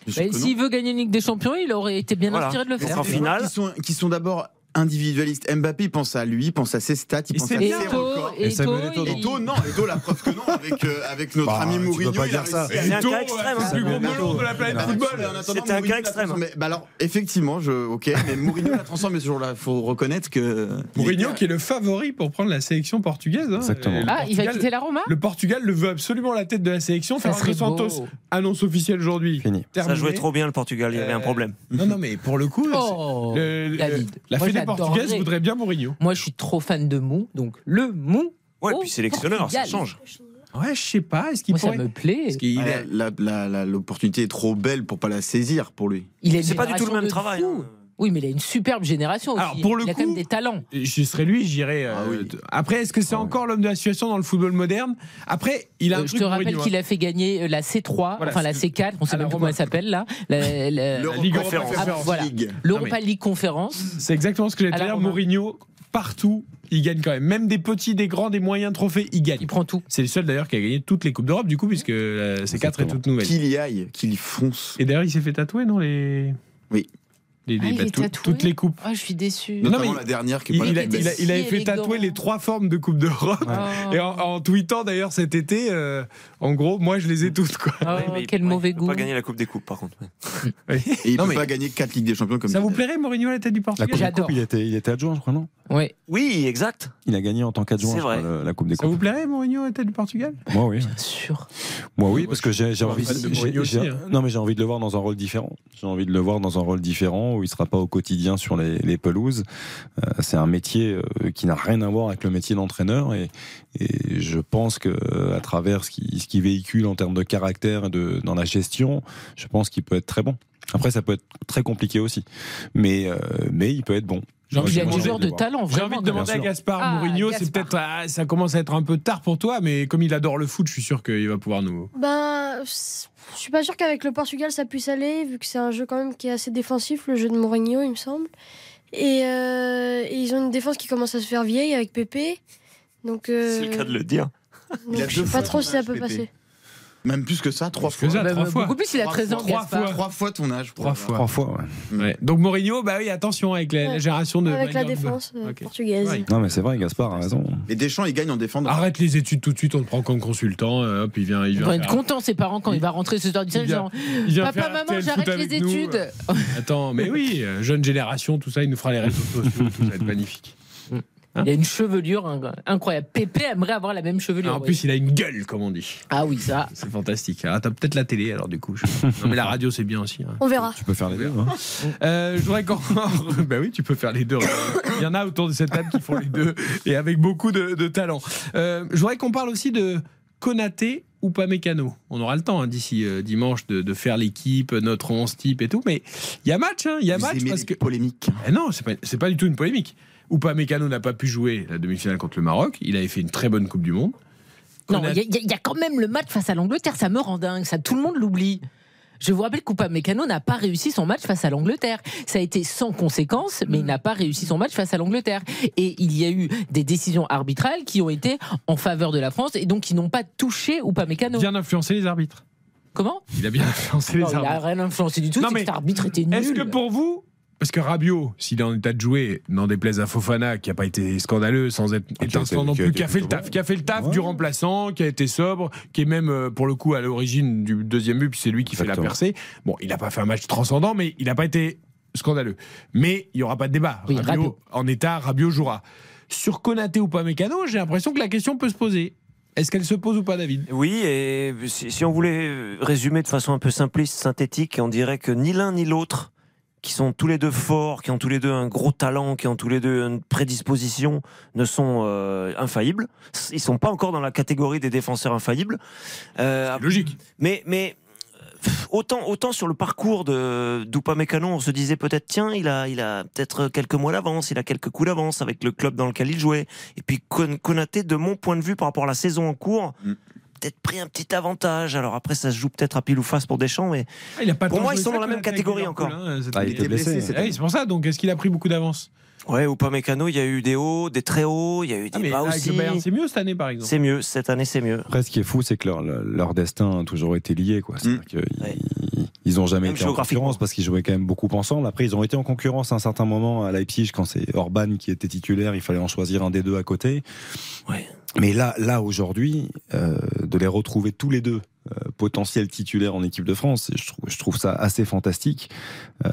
Bah, S'il veut gagner une Ligue des Champions, il aurait été bien inspiré de le faire. En finale, qui sont, qui sont d'abord individualiste. Mbappé, il pense à lui, il pense à ses stats, il pense à ses records. Et Eto, non, Eto, la preuve que non, avec, euh, avec notre bah, ami Mourinho, il dire ça. C'est un cas euh, extrême. Hein. C'est le plus gros melon de la planète football. C'était un cas extrême. Hein. Bah alors, effectivement, je, ok, mais Mourinho la transforme ce jour-là. Il faut reconnaître que. Mourinho qui est le favori pour prendre la sélection portugaise. Hein. Exactement. Ah, il va quitter la Roma Le Portugal le veut absolument à la tête de la sélection. Fernando Santos, annonce officielle aujourd'hui. Fini. Ça jouait trop bien le Portugal, il y avait un euh, problème. Non, non, mais pour le coup, oh, la portugaise voudrait bien Mourinho. Moi, je suis trop fan de Mou, donc le Mou. Ouais, au puis sélectionneur, ça change. Ouais, je sais pas. Est-ce qu'il Moi, ça me plaît. Parce qu'il L'opportunité est trop belle pour pas la saisir pour lui. Il C'est pas du tout le même travail, oui, mais il a une superbe génération aussi. Pour il a quand même des talents. Euh, je serais lui, j'irais. Euh, ah après, est-ce que c'est ah encore l'homme de la situation dans le football moderne? Après, il a. Euh, je te rappelle hein. qu'il a fait gagner la C3, enfin la C4, on ne sait même plus comment elle s'appelle là. La, la, Ligue Conférence. Ah, voilà. L'Europa League Conférence. C'est exactement ce que j'allais dire. Mourinho, partout, il gagne quand même. Même des petits, des grands, des moyens trophées, il gagne. Il prend tout. C'est le seul d'ailleurs qui a gagné toutes les Coupes d'Europe, du coup, puisque euh, ces quatre est toute nouvelle. Qu'il y aille, qu'il fonce. Et d'ailleurs, il s'est fait tatouer, non les... Oui. Les, ah, les, bah, toutes les coupes. Ah, je suis déçu. Notamment non, mais la dernière il, pas il, la il, avait fait tatouer les trois formes de Coupe d'Europe. Et en, tweetant d'ailleurs cet été, euh, en gros, moi je les ai toutes. Quoi. Ah, ouais, mais quel mauvais il peut goût. pas gagner la Coupe des Coupes par contre. Il ne pas gagner 4 Ligues des Champions comme Ça Ça vous plairait Mourinho à la tête du Portugal J'adore. Il était, il était adjoint, je crois, non oui. oui, exact. Il a gagné en tant qu'adjoint la, la Coupe des Coupes. Ça vous plairait Mourinho à la tête du Portugal? Moi oui. Bien sûr. Moi oui, parce que j'ai envie de le voir dans un rôle différent. J'ai envie de le voir dans un rôle différent où il sera pas au quotidien sur les, pelouses. Euh, c'est un métier euh, qui n'a rien à voir avec le métier d'entraîneur et, je pense que euh, à travers ce qu'il qui véhicule en termes de caractère et de, dans la gestion, je pense qu'il peut être très bon. Après, ça peut être très compliqué aussi, mais, mais il peut être bon. Il y de talent, J'ai envie de demander à Gaspard Mourinho, c'est peut-être. Ah, ça commence à être un peu tard pour toi, mais comme il adore le foot, je suis sûr qu'il va pouvoir nous. Ben. Je suis pas sûr qu'avec le Portugal ça puisse aller, vu que c'est un jeu quand même qui est assez défensif, le jeu de Mourinho, il me semble. Et, euh, ils ont une défense qui commence à se faire vieille avec Pépé. C'est le euh, cas de le dire. Je sais pas trop si ça peut passer. Même plus que ça, trois fois. que ça, trois fois. Beaucoup plus, il a Trois 13 ans, fois. Gaspard. Trois fois ton âge. Trois fois. Trois fois, ouais. Ouais. Donc Mourinho, bah oui, attention avec la, la Ouais. génération de. Avec la défense euh, Ok. portugaise. Ouais. Non, mais c'est vrai, Gaspard a raison. Et Deschamps, il gagne en défendant. Arrête les études tout de suite, on te prend comme consultant, euh, hop, il vient. Il Ils vient vont être faire- contents, ses parents, quand il va rentrer ce soir vient- genre il Papa, maman, j'arrête les études. Attends, mais oui, euh, jeune génération, tout ça, il nous fera les réseaux sociaux, tout ça va être magnifique. Il a une chevelure hein, incroyable. Pépé aimerait avoir la même chevelure. en oui. plus, il a une gueule, comme on dit. Ah oui, ça. C'est fantastique. Ah, t'as peut-être la télé, alors du coup. je- Non, mais la radio, c'est bien aussi. hein. On verra. Tu peux faire les deux. hein. Euh, je voudrais qu'on. bah oui, tu peux faire les deux. Il y en a autour de cette table qui font les deux et avec beaucoup de, de talent. Euh, je voudrais qu'on parle aussi de Konaté ou pas Mécano. On aura le temps hein, d'ici euh, dimanche de, de faire l'équipe, notre 11 type et tout. Mais il y a match, hein, il y a Vous match aimez parce les que. polémiques. Eh non, c'est pas, c'est pas du tout une polémique. Ou pas Mécano n'a pas pu jouer la demi-finale contre le Maroc. Il avait fait une très bonne Coupe du Monde. Non, il y, a- y y quand même le match face à l'Angleterre, ça me rend dingue, ça tout le monde l'oublie. Je vous rappelle qu'Oupa Mécano n'a pas réussi son match face à l'Angleterre. Ça a été sans conséquence, mais il n'a pas réussi son match face à l'Angleterre. Et il y a eu des décisions arbitrales qui ont été en faveur de la France et donc qui n'ont pas touché Oupa Mécano. Bien influencé les arbitres. Comment? Il a bien influencé Non, les Il n'a arbitres. rien influencé du tout, Non, c'est mais que cet arbitre était nul. Est-ce que pour vous, parce que Rabiot, s'il est en état de jouer, n'en déplaise à Fofana, qui n'a pas été scandaleux, sans être étincelant non qui a plus, qui a fait le taf, qui a fait le taf Ouais. du remplaçant, qui a été sobre, qui est même euh, pour le coup à l'origine du deuxième but, puis c'est lui qui fait la percée. Bon, il n'a pas fait un match transcendant, mais il n'a pas été scandaleux. Mais il n'y aura pas de débat. Oui, Rabiot, Rabiot. en état, Rabiot jouera. Sur Konaté ou pas Mécano, j'ai l'impression que la question peut se poser. Est-ce qu'elle se pose ou pas, David? Oui, et si, si on voulait résumer de façon un peu simpliste, synthétique, on dirait que ni l'un ni l'autre, qui sont tous les deux forts, qui ont tous les deux un gros talent, qui ont tous les deux une prédisposition, ne sont euh, infaillibles. Ils sont pas encore dans la catégorie des défenseurs infaillibles. Euh, Logique. mais, mais autant, autant sur le parcours de d'Upamecano, on se disait peut-être tiens, il a, il a peut-être quelques mois d'avance, il a quelques coups d'avance avec le club dans lequel il jouait. Et puis Kon- Konaté, de mon point de vue, par rapport à la saison en cours, Mm. Peut-être pris un petit avantage. Alors après, ça se joue peut-être à pile ou face pour Deschamps, mais Ah, il a pas Pour moi, ils sont dans la même catégorie encore. hein, Ah, il était blessé. Ah c'est pour ça. Donc, est-ce qu'il a pris beaucoup d'avance? Ouais, Upamecano, il y a eu des hauts, des très hauts, il y a eu des Ah, mais bas avec aussi. c'est mieux cette année, par exemple. C'est mieux, cette année c'est mieux. Après, ce qui est fou, c'est que leur, leur- destin a toujours été lié. Quoi. C'est-à-dire qu'ils- Ouais. Ils ont jamais Même été en concurrence parce qu'ils jouaient quand même beaucoup ensemble. Après, ils ont été en concurrence à un certain moment à Leipzig quand c'est Orban qui était titulaire. Il fallait en choisir un des deux à côté. Ouais. Mais là, là aujourd'hui, euh, de les retrouver tous les deux euh, potentiels titulaires en équipe de France, je trouve, je trouve ça assez fantastique. Euh,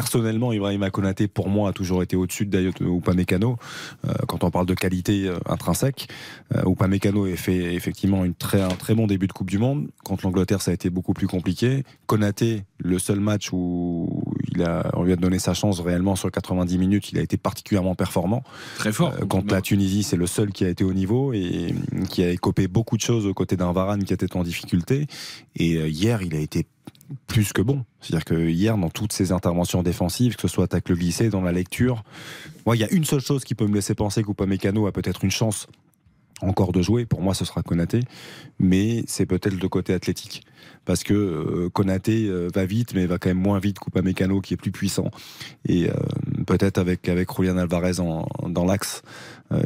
personnellement, Ibrahima Konaté, pour moi, a toujours été au-dessus de Dayot Upamecano. Euh, quand on parle de qualité euh, intrinsèque, euh, Upamecano a fait effectivement une très, un très bon début de Coupe du Monde. Contre l'Angleterre, ça a été beaucoup plus compliqué. Konaté, le seul match où il a, on lui a donné sa chance réellement sur 90 minutes, il a été particulièrement performant. Très fort. Euh, contre la Tunisie, c'est le seul qui a été au niveau et qui a écopé beaucoup de choses aux côtés d'un Varane qui était en difficulté. Et hier, il a été plus que bon. C'est-à-dire que hier, dans toutes ses interventions défensives, que ce soit attaque le glissé, dans la lecture, moi, il y a une seule chose qui peut me laisser penser qu'Upamecano a peut-être une chance encore de jouer. Pour moi, ce sera Konaté, mais c'est peut-être le côté athlétique. Parce que euh, Konaté euh, va vite, mais va quand même moins vite qu'Upamecano, qui est plus puissant. Et euh, peut-être avec, avec Julian Alvarez dans l'axe,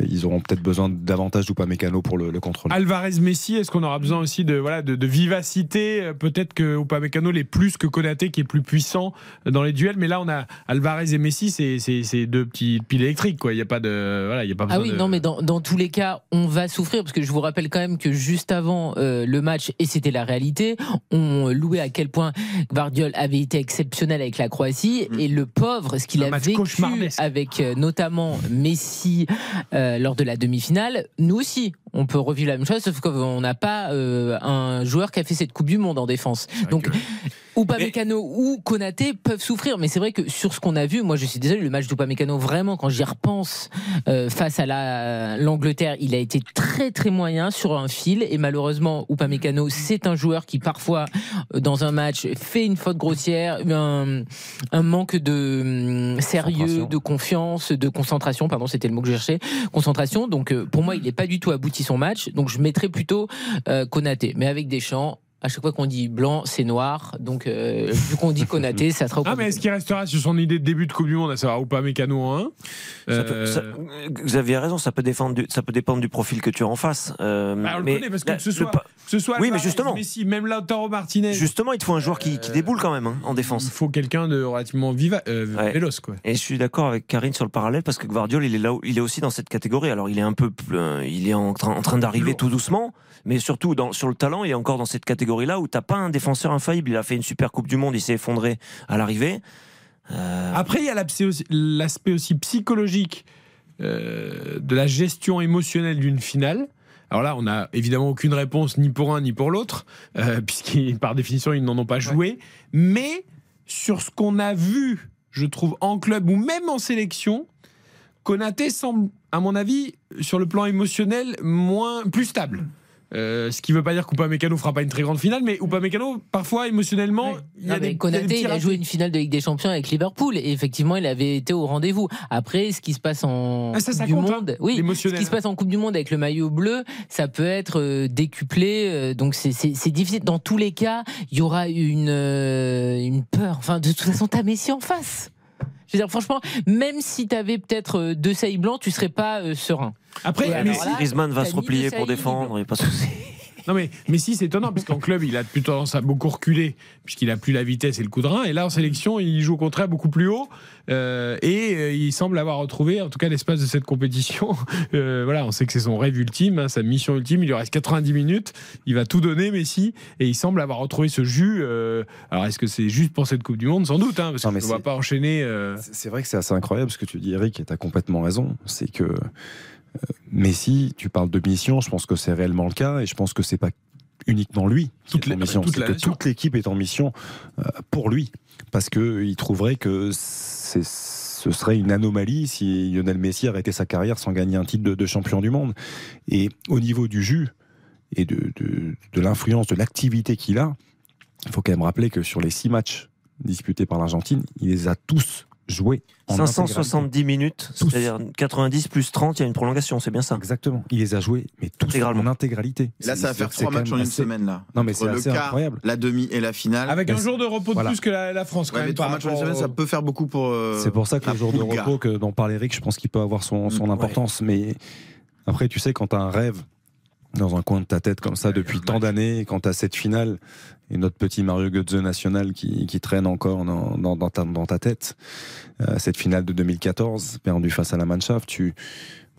ils auront peut-être besoin davantage d'Upamecano pour le, le contrôler. Alvarez Messi, est-ce qu'on aura besoin aussi de voilà de, de vivacité? Euh, Peut-être que Upamecano l'est plus que Konaté qui est plus puissant dans les duels, mais là on a Alvarez et Messi, c'est c'est c'est deux petits piles électriques quoi. Il y a pas de voilà, il y a pas besoin Ah oui, de- non, mais dans, dans tous les cas, on va souffrir parce que je vous rappelle quand même que juste avant euh, le match, et c'était la réalité, on louait à quel point Guardiol avait été exceptionnel avec la Croatie. Et le pauvre, ce qu'il a vécu avec euh, notamment Messi euh, lors de la demi-finale, nous aussi, on peut revivre la même chose, sauf qu'on n'a pas euh, un joueur qui a fait cette Coupe du Monde en défense. Donc, Upamecano ou Konaté peuvent souffrir, mais c'est vrai que sur ce qu'on a vu, moi je suis désolé, le match d'Upamecano, vraiment, quand j'y repense euh, face à la l'Angleterre, il a été très très moyen sur un fil, et malheureusement, Upamecano, c'est un joueur qui parfois, euh, dans un match, fait une faute grossière, un, un manque de hum, sérieux, de confiance, de concentration, pardon, c'était le mot que je cherchais, concentration. Donc euh, pour moi, il n'est pas du tout abouti son match, donc je mettrais plutôt euh, Konaté, mais avec Deschamps. À chaque fois qu'on dit blanc, c'est noir. Donc, euh, vu qu'on dit Konaté, ça sera. Ah, mais est-ce qu'il restera sur son idée de début de Coupe du Monde, à savoir ou pas Mécano en 1 Ça peut- ça- vous aviez raison, ça peut, défendre du, ça peut dépendre du profil que tu as en face. Euh, Bah, on le mais connaît parce que la- que ce soit, pa- que ce soit Oui, mais justement. Messi, même Lautaro Martinez. Justement, il te faut un joueur qui, qui déboule quand même hein, en défense. Il faut quelqu'un de relativement viva, euh, véloce, quoi. Et je suis d'accord avec Karine sur le parallèle parce que Guardiola, il est là, où- il est aussi dans cette catégorie. Alors, il est un peu, plus- euh, il est en train, en train d'arriver tout doucement, mais surtout dans, sur le talent, il est encore dans cette catégorie-là où t'as pas un défenseur infaillible. Il a fait une super Coupe du Monde, il s'est effondré à l'arrivée. Euh, Après, il y a l'aspect aussi, psychologique euh, de la gestion émotionnelle d'une finale. Alors là, on n'a évidemment aucune réponse ni pour un ni pour l'autre, euh, puisqu'ils, par définition, ils n'en ont pas joué. Mais sur ce qu'on a vu, je trouve, en club ou même en sélection, Konaté semble, à mon avis, sur le plan émotionnel, moins, plus stable. Euh, ce qui ne veut pas dire qu'Upamecano fera pas une très grande finale, mais Upamecano, parfois émotionnellement, il y a Non, des, il a des il joué une finale de Ligue des Champions avec Liverpool et effectivement, il avait été au rendez-vous. Après, ce qui se passe en Ah, ça, ça Coupe du hein, Monde, oui, ce qui se passe en Coupe du Monde avec le maillot bleu, ça peut être euh, décuplé. euh, donc c'est- difficile. Dans tous les cas, il y aura une une peur. Enfin, de toute façon, t'as Messi en face. Je veux dire, franchement, même si t'avais peut-être euh, deux sailles blancs, tu serais pas euh, serein. Après, Et mais alors si- là, Griezmann va se replier pour saillies défendre, il n'y a pas de souci. Non mais Messi c'est étonnant parce qu'en club il a plutôt tendance à beaucoup reculer puisqu'il a plus la vitesse et le coup de rein. Et là en sélection il joue au contraire beaucoup plus haut euh, et euh, il semble avoir retrouvé en tout cas l'espace de cette compétition. Euh, voilà on sait que c'est son rêve ultime hein, sa mission ultime. Il lui reste 90 minutes. Il va tout donner Messi et il semble avoir retrouvé ce jus euh, alors est-ce que c'est juste pour cette Coupe du Monde? Sans doute hein, parce qu'on ne va pas enchaîner C'est vrai que c'est assez incroyable ce que tu dis, Eric, et tu as complètement raison. C'est que euh, Messi, tu parles de mission, je pense que c'est réellement le cas, et je pense que c'est pas uniquement lui qui est en mission, toute c'est la que nation. toute l'équipe est en mission euh, pour lui, parce que il trouverait que c'est ce serait une anomalie si Lionel Messi arrêtait sa carrière sans gagner un titre de, de champion du monde. Et au niveau du jus et de, de, de l'influence, de l'activité qu'il a, il faut quand même rappeler que sur les six matchs disputés par l'Argentine, il les a tous joués. en 570 minutes, c'est-à-dire 90 plus 30, il y a une prolongation, c'est bien ça Exactement. Il les a joués, mais tous en intégralité. Là, ça va faire trois matchs en une assez- semaine là. Non, mais c'est incroyable. La demi et la finale. avec un jour de repos de Voilà. plus que la, la France quand Ouais, même mais trois matchs en une semaine, ça peut faire beaucoup pour. euh, C'est pour ça que le jour de repos que dont parle Eric, je pense qu'il peut avoir son, son importance. Mais après, tu sais, quand tu as un rêve dans un coin de ta tête comme ça depuis tant d'années, quand tu as cette finale et notre petit Mario Götze national qui, qui traîne encore dans, dans, dans ta, dans ta tête, euh, cette finale de 2014 perdue face à la Mannschaft, tu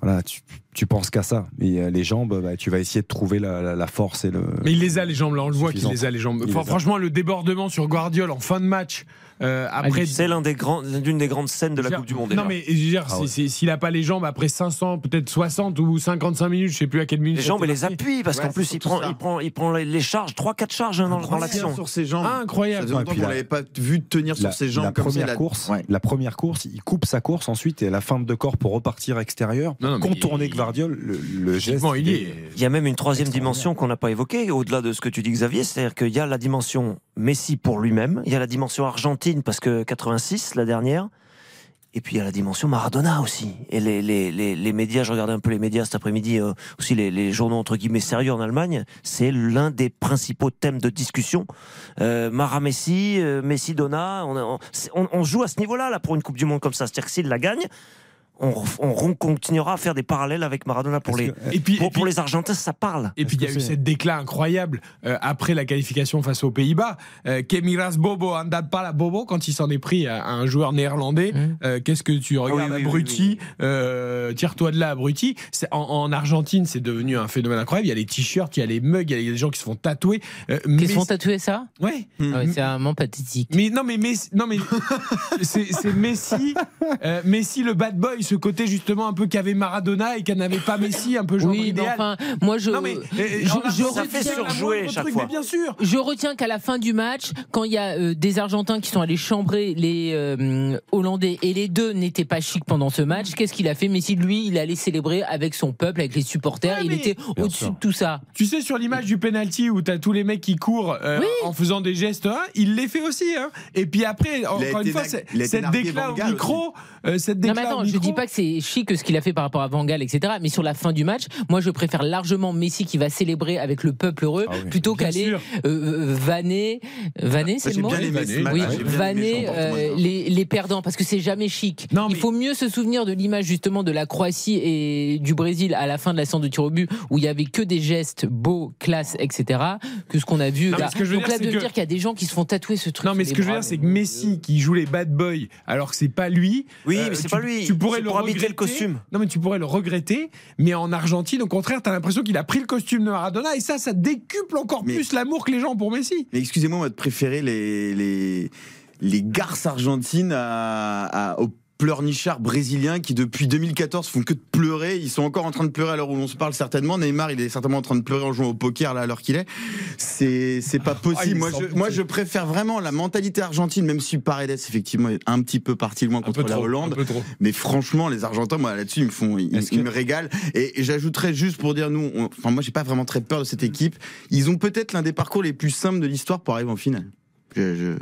voilà, tu, tu penses qu'à ça. Et euh, les jambes, bah, tu vas essayer de trouver la, la- la force et le. Mais il les a les jambes là, on le voit qu'il les a les jambes. A. franchement, le débordement sur Guardiola en fin de match. Euh, après, c'est l'un des grands, l'une des grandes scènes de la Coupe du Monde. Non, déjà. mais je veux dire, Ah ouais. c'est- s'il a pas les jambes après 500, peut-être 60 ou 55 minutes, je sais plus à quelle minute. Les jambes et les appuis, parce qu'en plus, il prend, il prend, il prend les charges, 3-4 charges hein, dans, dans l'action. sur ses jambes. Incroyable. Ça la- l'avait pas vu tenir sur la, ses jambes la comme première il a- course, Ouais. la première course, il coupe sa course ensuite et à la fin de corps pour repartir extérieur, Non, non, mais contourner il- Gvardiol, le, le geste. Il est. Il y a même une troisième dimension qu'on n'a pas évoquée, au-delà de ce que tu dis, Xavier, c'est-à-dire qu'il y a la dimension Messi pour lui-même, il y a la dimension Argentine, parce que 86, la dernière, et puis il y a la dimension Maradona aussi. Et les, les, les, les médias, je regardais un peu les médias cet après-midi, euh, aussi les, les journaux entre guillemets sérieux en Allemagne, c'est l'un des principaux thèmes de discussion. Euh, Mara Messi, euh, Messi c'est- on- on joue à ce niveau-là là, pour une Coupe du Monde comme ça. C'est-à-dire que s'il la gagne, on, on continuera à faire des parallèles avec Maradona pour les, Et puis, pour, et puis- pour les Argentins, ça parle. Et puis il y a eu cette déclat incroyable euh, après la qualification face aux Pays-Bas. Euh, que miras Bobo, andad pas la Bobo, quand il s'en est pris à, à un joueur néerlandais. euh, Qu'est-ce que tu regardes, oui, oui, abruti euh, Tire-toi de là, abruti. C'est- En, en Argentine, c'est devenu un phénomène incroyable. Il y a les t-shirts, il y a les mugs, il y a des gens qui se font tatouer. Euh, Qui se font tatouer ça Ouais. Ah ouais, C'est vraiment pathétique. Mais non, mais Messi, non, mais c'est c'est Messi, euh, Messi le bad boy, ce côté justement un peu qu'avait Maradona et qu'en n'avait pas Messi, un peu genre Oui, idéal. enfin, moi je. Non, mais, je, alors là, je ça retiens- fait surjouer chaque fois. Bien sûr. Je retiens qu'à la fin du match, quand il y a euh, des Argentins qui sont allés chambrer les euh, Hollandais et les deux n'étaient pas chics pendant ce match, qu'est-ce qu'il a fait? Messi, lui, il allait célébrer avec son peuple, avec les supporters. il était au-dessus de tout ça. Tu sais, sur l'image du penalty où t'as tous les mecs qui courent euh, en faisant des gestes, hein, il les fait aussi. Hein. Et puis après, encore une fois, cette déclat au micro, euh, cette déclat au micro, pas que c'est chic ce qu'il a fait par rapport à Van Gaal, etc. Mais sur la fin du match, moi je préfère largement Messi qui va célébrer avec le peuple heureux plutôt Bien qu'aller euh, euh, vanner, vanner c'est le mot. Oui, vanner euh, les, les perdants parce que c'est jamais chic. Il faut mieux se souvenir de l'image justement de la Croatie et du Brésil à la fin de la séance de tir au but où il y avait que des gestes beaux, classe, etc. que ce qu'on a vu Non, mais là. ce que je veux Donc dire, là de que- dire qu'il y a des gens qui se font tatouer ce truc. Non, mais ce que je veux dire, c'est que Messi qui joue les bad boys, alors que c'est pas lui. Oui, euh, mais c'est tu- pas lui. Tu pourrais le pour habiter le costume. Non, mais tu pourrais le regretter. Mais en Argentine, au contraire, t'as l'impression qu'il a pris le costume de Maradona et ça, ça décuple encore plus l'amour que les gens ont pour Messi. Mais excusez-moi, moi, de préférer les, les, les garces argentines à, à- aux pleurnichards brésiliens qui, depuis 2014, font que de pleurer. Ils sont encore en train de pleurer à l'heure où l'on se parle, certainement. Neymar, il est certainement en train de pleurer en jouant au poker, là, à l'heure qu'il est. C'est, c'est pas Ah, possible. moi, je, pitié. moi, je préfère vraiment la mentalité argentine, même si Paredes, effectivement, est un petit peu parti loin contre la trop, Hollande. Mais franchement, les Argentins, moi, là-dessus, ils me font, ils, ils me régalent. Et, et j'ajouterais juste pour dire, nous, on- enfin, moi, j'ai pas vraiment très peur de cette équipe. Ils ont peut-être l'un des parcours les plus simples de l'histoire pour arriver en finale. Je- je-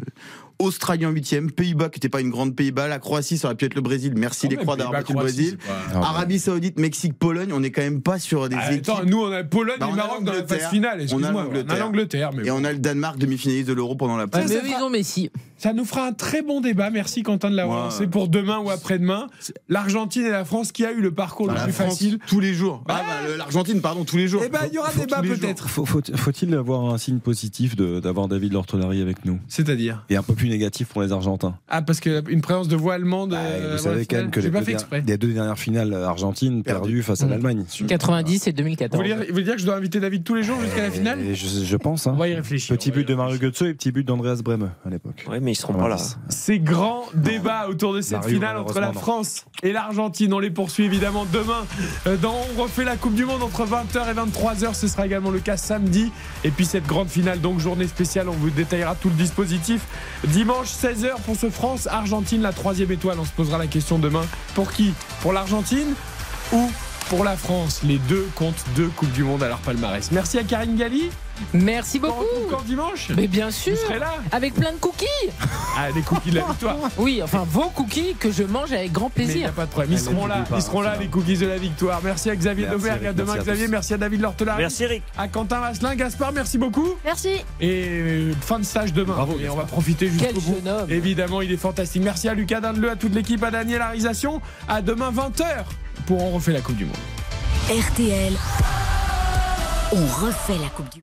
Australie en huitième, Pays-Bas qui n'était pas une grande Pays-Bas, la Croatie ça aurait pu être le Brésil, merci Ah les ouais, Croix d'avoir battu le Brésil, pas- Arabie Saoudite, Mexique, Pologne, on est quand même pas sur des Ah, équipes. attends, nous, on a Pologne Bah, et on a Maroc dans la l'Angleterre. phase finale. On a Excuse-moi, on a l'Angleterre. mais Et on a le Danemark demi-finaliste de l'Euro pendant la pause. Ça, ça fera- Messi. Ça nous fera un très bon débat. Merci Quentin de l'avoir lancé pour demain ou après-demain. L'Argentine et la France qui a eu le parcours Bah, le plus France, facile. tous les jours. Ah, bah, L'Argentine, pardon, tous les jours. Eh ben, il y aura Faut- débat peut-être. Faut- faut- Faut-il avoir un signe positif de- d'avoir David Lortonari avec nous? C'est-à-dire? Et un peu plus négatif pour les Argentins Ah, parce qu'une présence de voix allemande. euh, Vous savez quand même que les pas deux, fait exprès. les deux dernières finales argentines perdues face à Mmh. l'Allemagne. 90 et Vous 2014. voulez, dire, vous voulez dire que je dois inviter David tous les jours jusqu'à la finale? Et je, je pense. Hein. On va y réfléchir. Petit but de Mario Götze et petit but d'Andreas Breme à l'époque. Oui, mais ils seront pas là. Ces grands débats autour de cette Mario, finale entre la. France et l'Argentine, on les poursuit évidemment demain. euh, Dans On refait la Coupe du Monde entre 20h et 23h. Ce sera également le cas samedi. Et puis cette grande finale, donc journée spéciale, on vous détaillera tout le dispositif. Dimanche 16h pour ce France-Argentine, la troisième étoile. On se posera la question demain. Pour qui? Pour l'Argentine ou pour la France? Les deux comptent deux Coupes du Monde à leur palmarès. Merci à Karine Galli. Merci On beaucoup. retrouve quand dimanche Mais bien sûr. Vous serez là Avec plein de cookies. Ah, les cookies de la victoire. Oui, enfin vos cookies que je mange avec grand Mais il n'y plaisir. a pas de problème. Ils seront là. pas, Ils seront là, les cookies de la victoire. Merci à Xavier Domergue. À demain, Xavier. Merci à David Lortelari. Merci Eric. À Quentin Vasselin. Gaspard, merci beaucoup. Merci. Et fin de stage demain. Bravo, Et on va profiter jusqu'au Quel bout. jeune homme. Évidemment, il est fantastique. Merci à Lucas Dindeleu, à toute l'équipe, à Daniel Arisation. À demain, 20h, pour On refait la Coupe du Monde. RTL, on refait la Coupe du